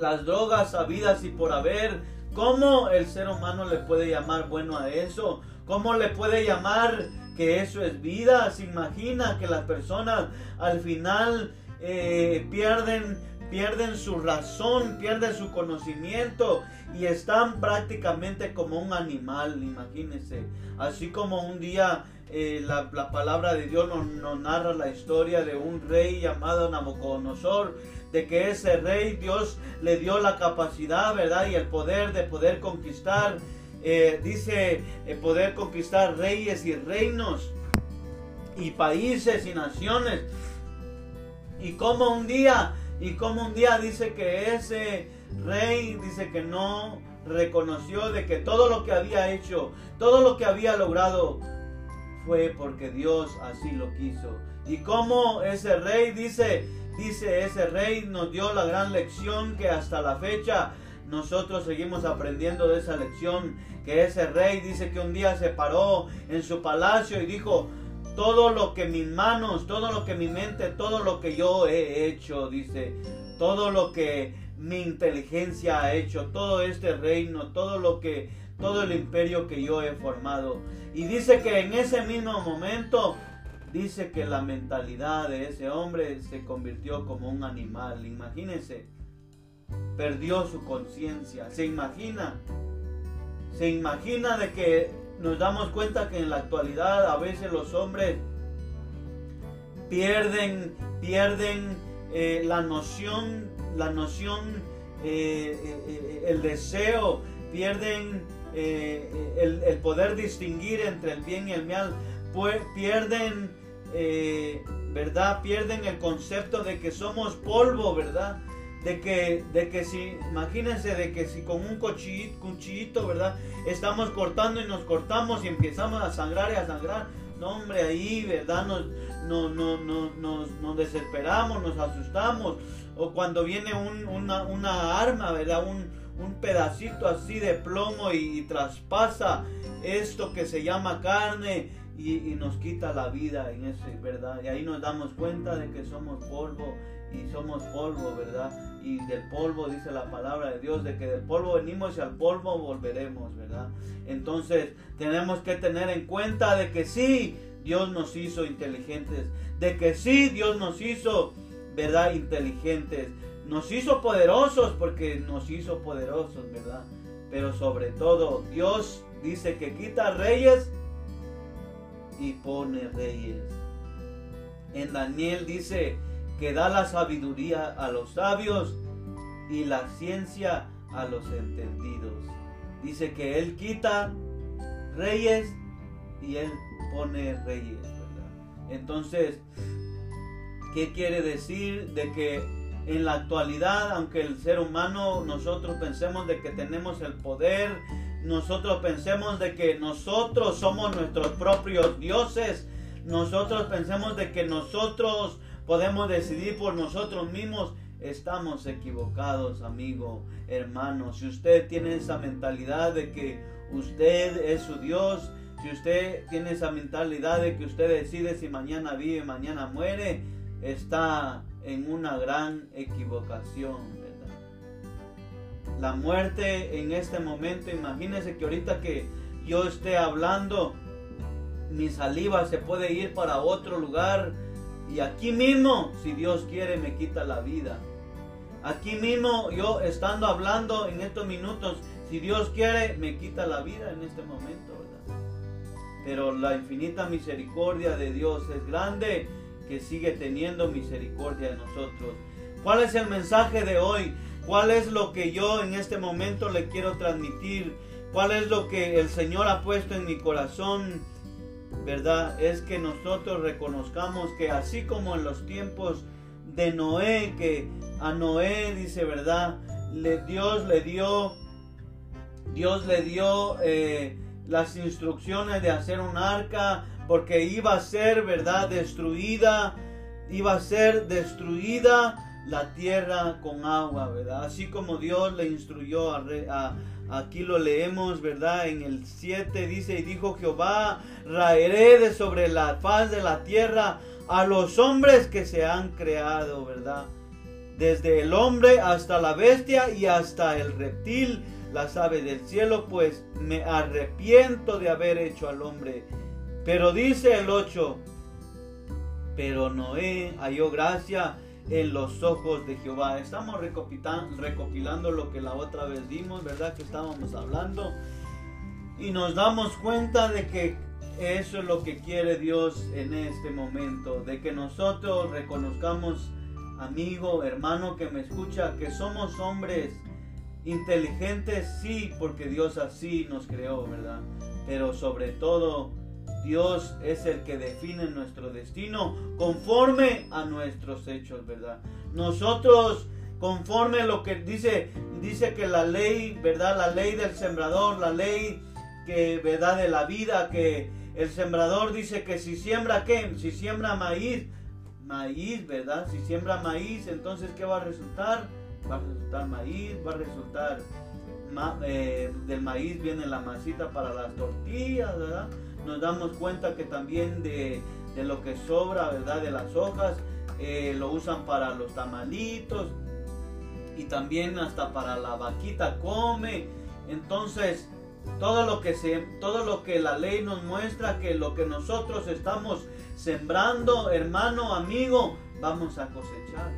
[SPEAKER 2] las drogas habidas y por haber. ¿Cómo el ser humano le puede llamar bueno a eso? ¿Cómo le puede llamar que eso es vida? ¿Se imagina que las personas al final eh, pierden, pierden su razón, pierden su conocimiento y están prácticamente como un animal, imagínense. Así como un día eh, la, palabra de Dios nos, narra la historia de un rey llamado Nabucodonosor, de que ese rey Dios le dio la capacidad, ¿verdad? Y el poder de poder conquistar, eh, dice, poder conquistar reyes y reinos y países y naciones. Y como un día, y como un día dice que ese rey dice que no reconoció de que todo lo que había hecho, todo lo que había logrado fue porque Dios así lo quiso. Y como ese rey dice, dice ese rey nos dio la gran lección que hasta la fecha nosotros seguimos aprendiendo de esa lección que ese rey dice que un día se paró en su palacio y dijo, todo lo que mis manos, todo lo que mi mente, todo lo que yo he hecho, dice, todo lo que mi inteligencia ha hecho, todo este reino, todo lo que, todo el imperio que yo he formado. Y dice que en ese mismo momento, dice que la mentalidad de ese hombre se convirtió como un animal. Imagínense, perdió su conciencia. Se imagina, se imagina de que nos damos cuenta que en la actualidad a veces los hombres pierden, pierden eh, la noción, la noción, eh, eh, el deseo, pierden el, el, poder distinguir entre el bien y el mal, pierden, ¿verdad? Pierden el concepto de que somos polvo, ¿verdad? De que, de que si, imagínense de que si con un cuchillito, cuchillito, ¿verdad? Estamos cortando y nos cortamos y empezamos a sangrar y a sangrar. No, hombre, ahí, ¿verdad? Nos, no, no, no, nos, nos, desesperamos, nos asustamos. O cuando viene un, una, una, arma, ¿verdad? Un, un pedacito así de plomo y, traspasa esto que se llama carne y, y, nos quita la vida en ese, ¿verdad? Y ahí nos damos cuenta de que somos polvo y somos polvo, ¿verdad? Y del polvo dice la palabra de Dios, de que del polvo venimos y al polvo volveremos, ¿verdad? Entonces tenemos que tener en cuenta de que sí, Dios nos hizo inteligentes, de que sí, Dios nos hizo, ¿verdad? Inteligentes, nos hizo poderosos porque nos hizo poderosos, ¿verdad? Pero sobre todo, Dios dice que quita reyes y pone reyes. En Daniel dice, que da la sabiduría a los sabios y la ciencia a los entendidos. Dice que Él quita reyes y Él pone reyes, Entonces, ¿qué quiere decir? De que en la actualidad, aunque el ser humano, nosotros pensemos de que tenemos el poder, nosotros pensemos de que nosotros somos nuestros propios dioses, nosotros pensemos de que nosotros podemos decidir por nosotros mismos, estamos equivocados, amigo, hermano. Si usted tiene esa mentalidad de que usted es su Dios, si usted tiene esa mentalidad de que usted decide si mañana vive, mañana muere, está en una gran equivocación, ¿verdad? La muerte en este momento, imagínese que ahorita que yo esté hablando, mi saliva se puede ir para otro lugar y aquí mismo, si Dios quiere, me quita la vida. Aquí mismo, yo estando hablando en estos minutos, si Dios quiere, me quita la vida en este momento, ¿verdad? Pero la infinita misericordia de Dios es grande, que sigue teniendo misericordia de nosotros. ¿Cuál es el mensaje de hoy? ¿Cuál es lo que yo en este momento le quiero transmitir? ¿Cuál es lo que el Señor ha puesto en mi corazón? ¿Verdad? Es que nosotros reconozcamos que así como en los tiempos de Noé, que a Noé dice, ¿verdad? Le, Dios le dio, Dios le dio eh, las instrucciones de hacer un arca porque iba a ser, ¿verdad? Destruida, iba a ser destruida la tierra con agua, ¿verdad? Así como Dios le instruyó a, a Aquí lo leemos, ¿verdad? En el 7 dice, y dijo Jehová, raeré de sobre la faz de la tierra a los hombres que se han creado, ¿verdad? Desde el hombre hasta la bestia y hasta el reptil, las aves del cielo, pues me arrepiento de haber hecho al hombre. Pero dice el 8, pero Noé halló gracia en los ojos de Jehová. Estamos recopilando lo que la otra vez dimos, ¿verdad? Que estábamos hablando. Y nos damos cuenta de que eso es lo que quiere Dios en este momento. De que nosotros reconozcamos, amigo, hermano que me escucha, que somos hombres inteligentes, sí, porque Dios así nos creó, ¿verdad? Pero sobre todo Dios es el que define nuestro destino conforme a nuestros hechos, ¿verdad? Nosotros conforme a lo que dice dice que la ley, ¿verdad? La ley del sembrador, la ley que verdad de la vida que el sembrador dice que si siembra qué? Si siembra maíz, maíz, ¿verdad? Si siembra maíz, entonces ¿qué va a resultar? Va a resultar maíz, va a resultar eh, del maíz viene la masita para las tortillas, ¿verdad? Nos damos cuenta que también de, lo que sobra, ¿verdad? De las hojas, eh, lo usan para los tamalitos y también hasta para la vaquita come. Entonces, todo lo que se, todo lo que la ley nos muestra que lo que nosotros estamos sembrando, hermano, amigo, vamos a cosechar.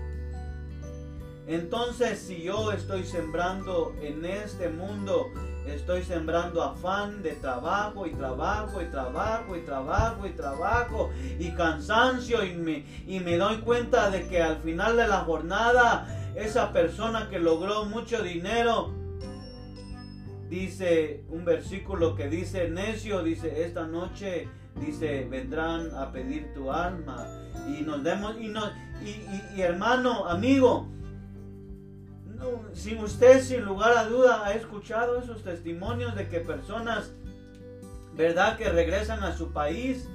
[SPEAKER 2] Entonces, si yo estoy sembrando en este mundo Estoy sembrando afán de trabajo y trabajo y trabajo y trabajo y trabajo y cansancio y me, y me doy cuenta de que al final de la jornada esa persona que logró mucho dinero dice un versículo que dice necio dice esta noche dice vendrán a pedir tu alma y nos demos y, nos, y hermano amigo si usted sin lugar a duda ha escuchado esos testimonios de que personas, ¿verdad? Que regresan a su país,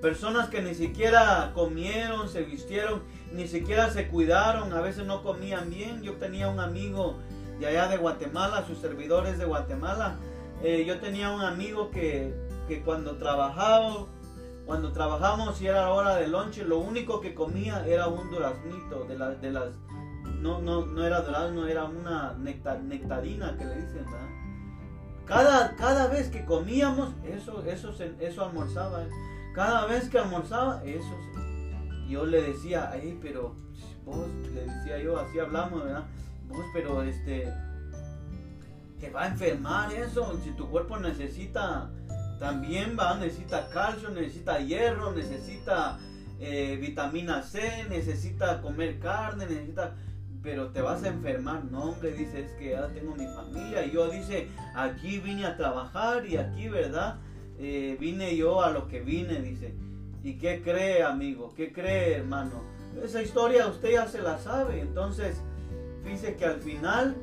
[SPEAKER 2] personas que ni siquiera comieron, se vistieron, ni siquiera se cuidaron, a veces no comían bien. Yo tenía un amigo de allá de Guatemala, sus servidores de Guatemala. Eh, yo tenía un amigo que, que cuando trabajaba, cuando trabajamos y era hora de lonche, lo único que comía era un duraznito de, de las no, no, no era no era una nectarina que le dicen, ¿verdad? Cada, cada vez que comíamos, eso, eso, eso almorzaba. ¿eh? Cada vez que almorzaba, eso. Yo le decía, ay, pero vos, le decía yo, así hablamos, ¿verdad? Vos, pero este, te va a enfermar eso. Si tu cuerpo necesita, también va, necesita calcio, necesita hierro, necesita eh, vitamina C, necesita comer carne, necesita pero te vas a enfermar. No, hombre, dice, es que ya tengo mi familia. Y yo dice, aquí vine a trabajar y aquí, ¿verdad? Eh, vine yo a lo que vine, dice. ¿Y qué cree, amigo? ¿Qué cree, hermano? Esa historia usted ya se la sabe. Entonces, dice que al final,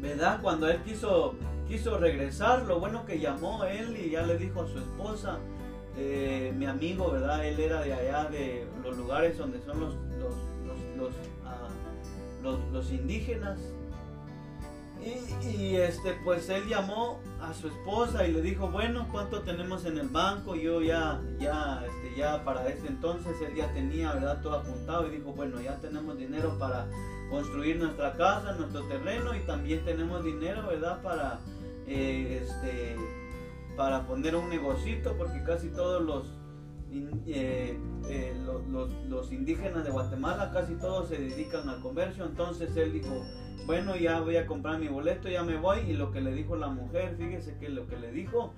[SPEAKER 2] ¿verdad? Cuando él quiso, quiso regresar, lo bueno que llamó él y ya le dijo a su esposa, eh, mi amigo, ¿verdad? Él era de allá, de los lugares donde son los los, ah, los, los indígenas y, este, pues él llamó a su esposa y le dijo, bueno, ¿cuánto tenemos en el banco? Yo ya, ya, este, ya para ese entonces él ya tenía, ¿verdad? Todo apuntado y dijo, bueno, ya tenemos dinero para construir nuestra casa, nuestro terreno y también tenemos dinero, ¿verdad? Para, eh, este, para poner un negocito porque casi todos los, eh, eh, los, indígenas de Guatemala, casi todos se dedican al comercio. Entonces él dijo, bueno, ya voy a comprar mi boleto, ya me voy. Y lo que le dijo la mujer, fíjese que lo que le dijo,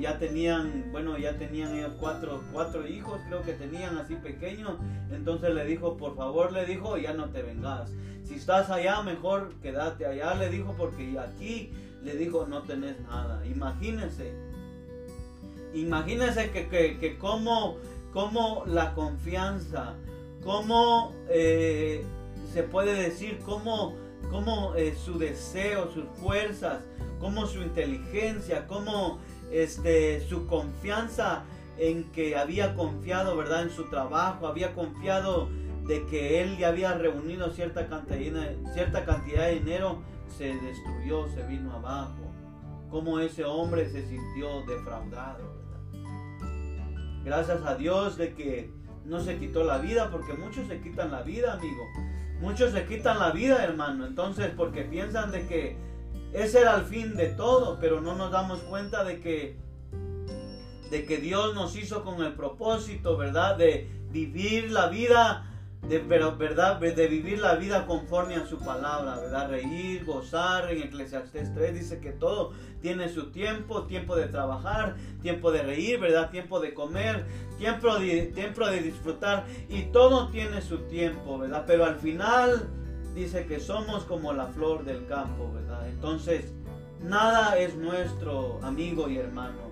[SPEAKER 2] ya tenían, bueno, ya tenían cuatro, cuatro hijos, creo que tenían así pequeños. Entonces le dijo, por favor, le dijo, ya no te vengas. Si estás allá, mejor quédate allá, le dijo, porque aquí le dijo, no tenés nada. Imagínense, imagínense que, que, que como, como la confianza, como eh, se puede decir, como cómo eh, su deseo, sus fuerzas, cómo su inteligencia, cómo este, su confianza en que había confiado, ¿verdad? En su trabajo, había confiado de que él ya había reunido cierta cantidad, cierta cantidad de dinero, se destruyó, se vino abajo. Cómo ese hombre se sintió defraudado. Gracias a Dios de que no se quitó la vida, porque muchos se quitan la vida, amigo. Muchos se quitan la vida, hermano. Entonces, porque piensan de que ese era el fin de todo, pero no nos damos cuenta de que de que Dios nos hizo con el propósito, ¿verdad? De vivir la vida de, ¿verdad? De vivir la vida conforme a su palabra, ¿verdad? Reír, gozar. En Eclesiastes 3 dice que todo tiene su tiempo, tiempo de trabajar, tiempo de reír, ¿verdad? Tiempo de comer, tiempo de, tiempo de disfrutar y todo tiene su tiempo, ¿verdad? Pero al final dice que somos como la flor del campo, ¿verdad? Entonces, nada es nuestro amigo y hermano.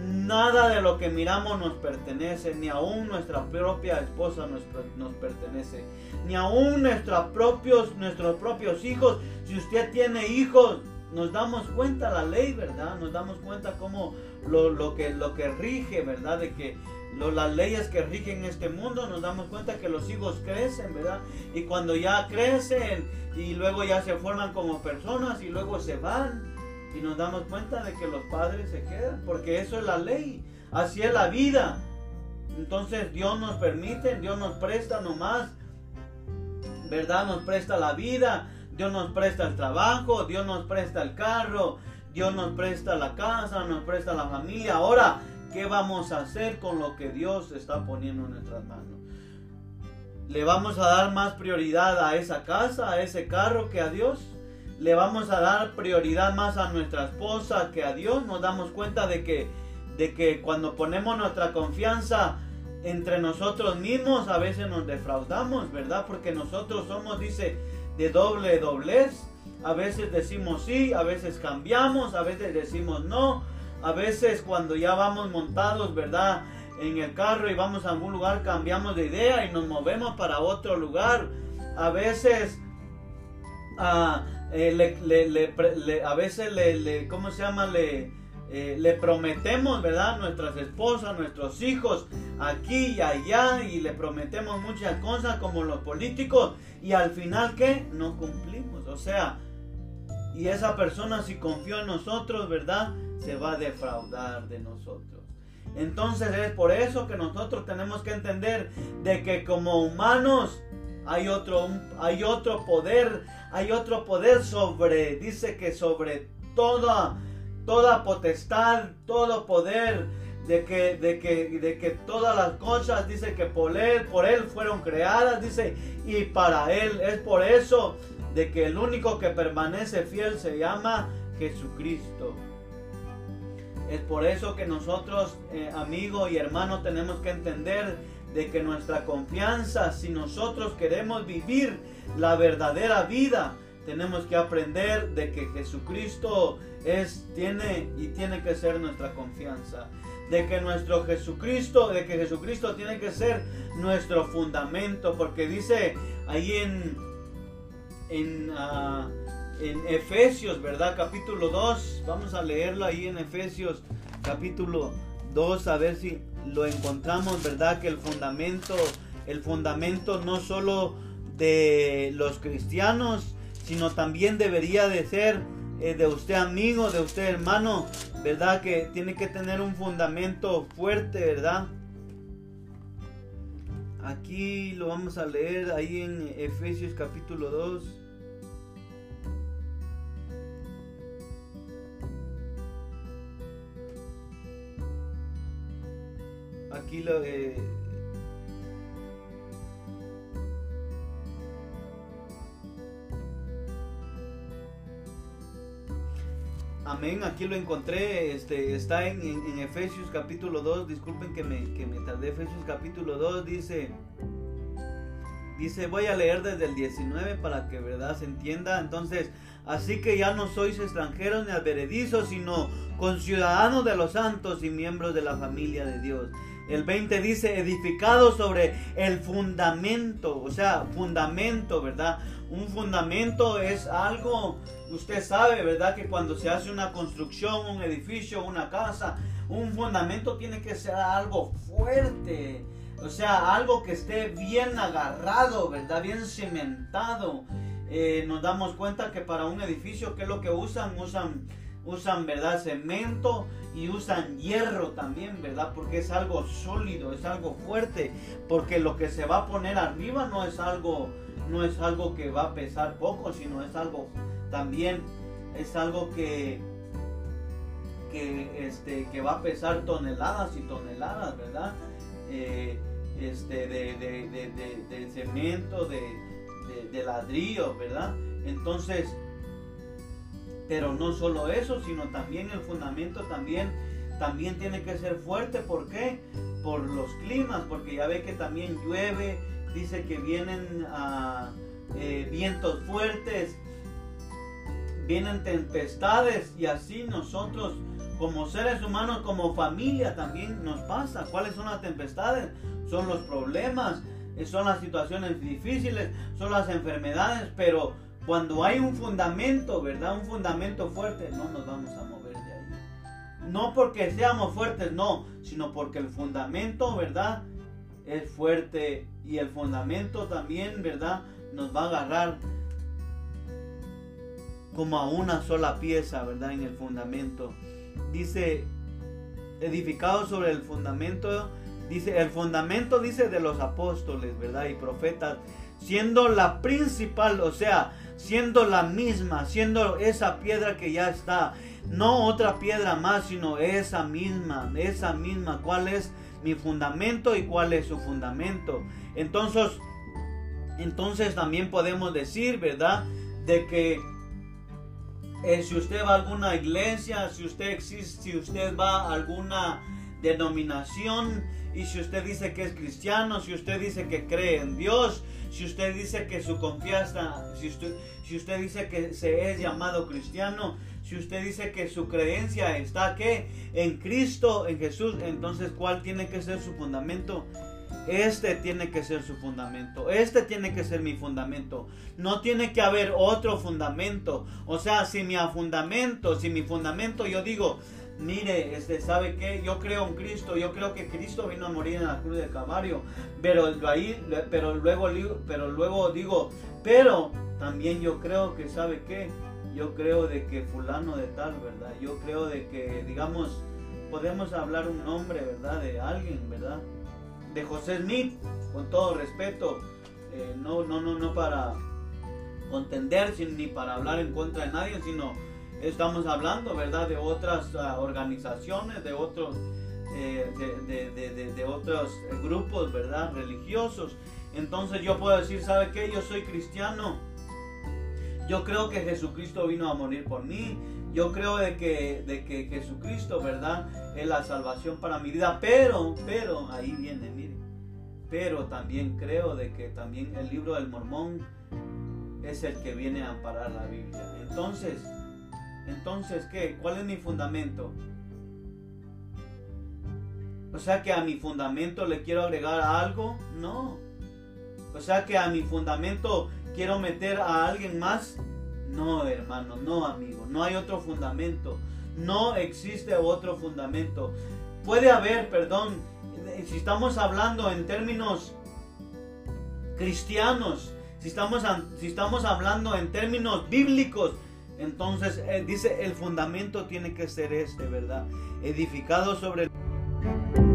[SPEAKER 2] Nada de lo que miramos nos pertenece, ni aún nuestra propia esposa nos, nos pertenece, ni aún nuestra propios, nuestros propios hijos. Si usted tiene hijos, nos damos cuenta la ley, ¿verdad? Nos damos cuenta cómo lo, lo, que, lo que rige, ¿verdad? De que las leyes que rigen este mundo, nos damos cuenta que los hijos crecen, ¿verdad? Y cuando ya crecen y luego ya se forman como personas y luego se van y nos damos cuenta de que los padres se quedan, porque eso es la ley, así es la vida. Entonces Dios nos permite, Dios nos presta nomás, ¿verdad? Nos presta la vida, Dios nos presta el trabajo, Dios nos presta el carro, Dios nos presta la casa, nos presta la familia. Ahora, ¿qué vamos a hacer con lo que Dios está poniendo en nuestras manos? ¿Le vamos a dar más prioridad a esa casa, a ese carro que a Dios? Le vamos a dar prioridad más a nuestra esposa que a Dios, nos damos cuenta de que, de que cuando ponemos nuestra confianza entre nosotros mismos, a veces nos defraudamos, ¿verdad? Porque nosotros somos, dice, de doble doblez. A veces decimos sí, a veces cambiamos, a veces decimos no. A veces cuando ya vamos montados, ¿verdad? En el carro y vamos a algún lugar, cambiamos de idea y nos movemos para otro lugar. A veces... Ah, eh, le, a veces le, ¿cómo se llama? Le, eh, le prometemos, ¿verdad? Nuestras esposas, nuestros hijos, aquí y allá, y le prometemos muchas cosas como los políticos, y al final, ¿qué? No cumplimos. O sea, y esa persona si confió en nosotros, ¿verdad? Se va a defraudar de nosotros. Entonces es por eso que nosotros tenemos que entender de que como humanos hay otro, hay otro poder, hay otro poder sobre, dice que sobre toda, toda potestad, todo poder, de que, de que, de que todas las cosas, dice que por él, por él fueron creadas, dice, y para él. Es por eso de que el único que permanece fiel se llama Jesucristo. Es por eso que nosotros, eh, amigos y hermanos, tenemos que entender de que nuestra confianza, si nosotros queremos vivir la verdadera vida, tenemos que aprender de que Jesucristo es, tiene y tiene que ser nuestra confianza. De que nuestro Jesucristo, de que Jesucristo tiene que ser nuestro fundamento. Porque dice ahí en, en, ah, en Efesios, ¿verdad? Capítulo 2. Vamos a leerlo ahí en Efesios capítulo 2, a ver si lo encontramos, ¿verdad? Que el fundamento, el fundamento no solo de los cristianos, sino también debería de ser eh, de usted amigo, de usted hermano, ¿verdad? Que tiene que tener un fundamento fuerte, ¿verdad? Aquí lo vamos a leer ahí en Efesios capítulo 2. Aquí lo... Amén, aquí lo encontré, este, está en, Efesios capítulo 2, disculpen que me, que me tardé, Efesios capítulo 2 dice, dice, voy a leer desde el 19 para que verdad se entienda, entonces, así que ya no sois extranjeros ni adveredizos, sino conciudadanos de los santos y miembros de la familia de Dios. El 20 dice, edificado sobre el fundamento, o sea, fundamento, ¿verdad? Un fundamento es algo, usted sabe, ¿verdad? Que cuando se hace una construcción, un edificio, una casa, un fundamento tiene que ser algo fuerte. O sea, algo que esté bien agarrado, ¿verdad? Bien cimentado. Eh, nos damos cuenta que para un edificio, ¿qué es lo que usan? Usan, usan, ¿verdad? Cemento y usan hierro también, ¿verdad? Porque es algo sólido, es algo fuerte. Porque lo que se va a poner arriba no es algo no es algo que va a pesar poco, sino es algo también, es algo que, que, este, que va a pesar toneladas y toneladas, ¿verdad? Eh, este, de, de, cemento, de, de ladrillo, ¿verdad? Entonces, pero no solo eso, sino también el fundamento también, también tiene que ser fuerte. ¿Por qué? Por los climas, porque ya ve que también llueve, dice que vienen eh, vientos fuertes, vienen tempestades y así nosotros como seres humanos, como familia también nos pasa. ¿Cuáles son las tempestades? Son los problemas, eh, son las situaciones difíciles, son las enfermedades, pero cuando hay un fundamento, ¿verdad? Un fundamento fuerte, no nos vamos a mover de ahí. No porque seamos fuertes, no, sino porque el fundamento, ¿verdad? Es fuerte y el fundamento también, ¿verdad? Nos va a agarrar como a una sola pieza, ¿verdad? En el fundamento. Dice, edificado sobre el fundamento, dice, el fundamento dice de los apóstoles, ¿verdad? Y profetas, siendo la principal, o sea, siendo la misma, siendo esa piedra que ya está, no otra piedra más, sino esa misma, esa misma, ¿cuál es? mi fundamento y cuál es su fundamento. Entonces, entonces también podemos decir, ¿verdad? De que eh, si usted va a alguna iglesia, si usted existe, si usted va a alguna denominación y si usted dice que es cristiano, si usted dice que cree en Dios, si usted dice que su confianza, si usted, si usted dice que se es llamado cristiano, si usted dice que su creencia está que en Cristo, en Jesús, entonces ¿cuál tiene que ser su fundamento? Este tiene que ser su fundamento. Este tiene que ser mi fundamento. No tiene que haber otro fundamento. O sea, si mi fundamento, si mi fundamento yo digo, mire, este, ¿sabe qué? Yo creo en Cristo, yo creo que Cristo vino a morir en la cruz del Calvario, pero ahí, pero luego, pero luego digo, pero también yo creo que, ¿sabe qué? yo creo de que fulano de tal, ¿verdad? Yo creo de que, digamos, podemos hablar un nombre, ¿verdad? De alguien, ¿verdad? De José Smith, con todo respeto, eh, no, no, no, no para contender ni para hablar en contra de nadie, sino estamos hablando, ¿verdad? De otras ah, organizaciones, de otros, eh, de, otros grupos, ¿verdad? Religiosos. Entonces yo puedo decir, ¿sabe qué? Yo soy cristiano yo creo que Jesucristo vino a morir por mí. Yo creo de que, de que Jesucristo, ¿verdad? Es la salvación para mi vida. Pero, pero, ahí viene, mire. Pero también creo de que también el libro del mormón es el que viene a amparar la Biblia. Entonces, entonces, ¿qué? ¿Cuál es mi fundamento? O sea que a mi fundamento le quiero agregar algo? No. O sea que a mi fundamento quiero meter a alguien más. No, hermano, no, amigo. No hay otro fundamento. No existe otro fundamento. Puede haber, perdón, si estamos hablando en términos cristianos, si estamos, si estamos hablando en términos bíblicos, entonces eh, dice el fundamento tiene que ser este, ¿verdad? Edificado sobre el...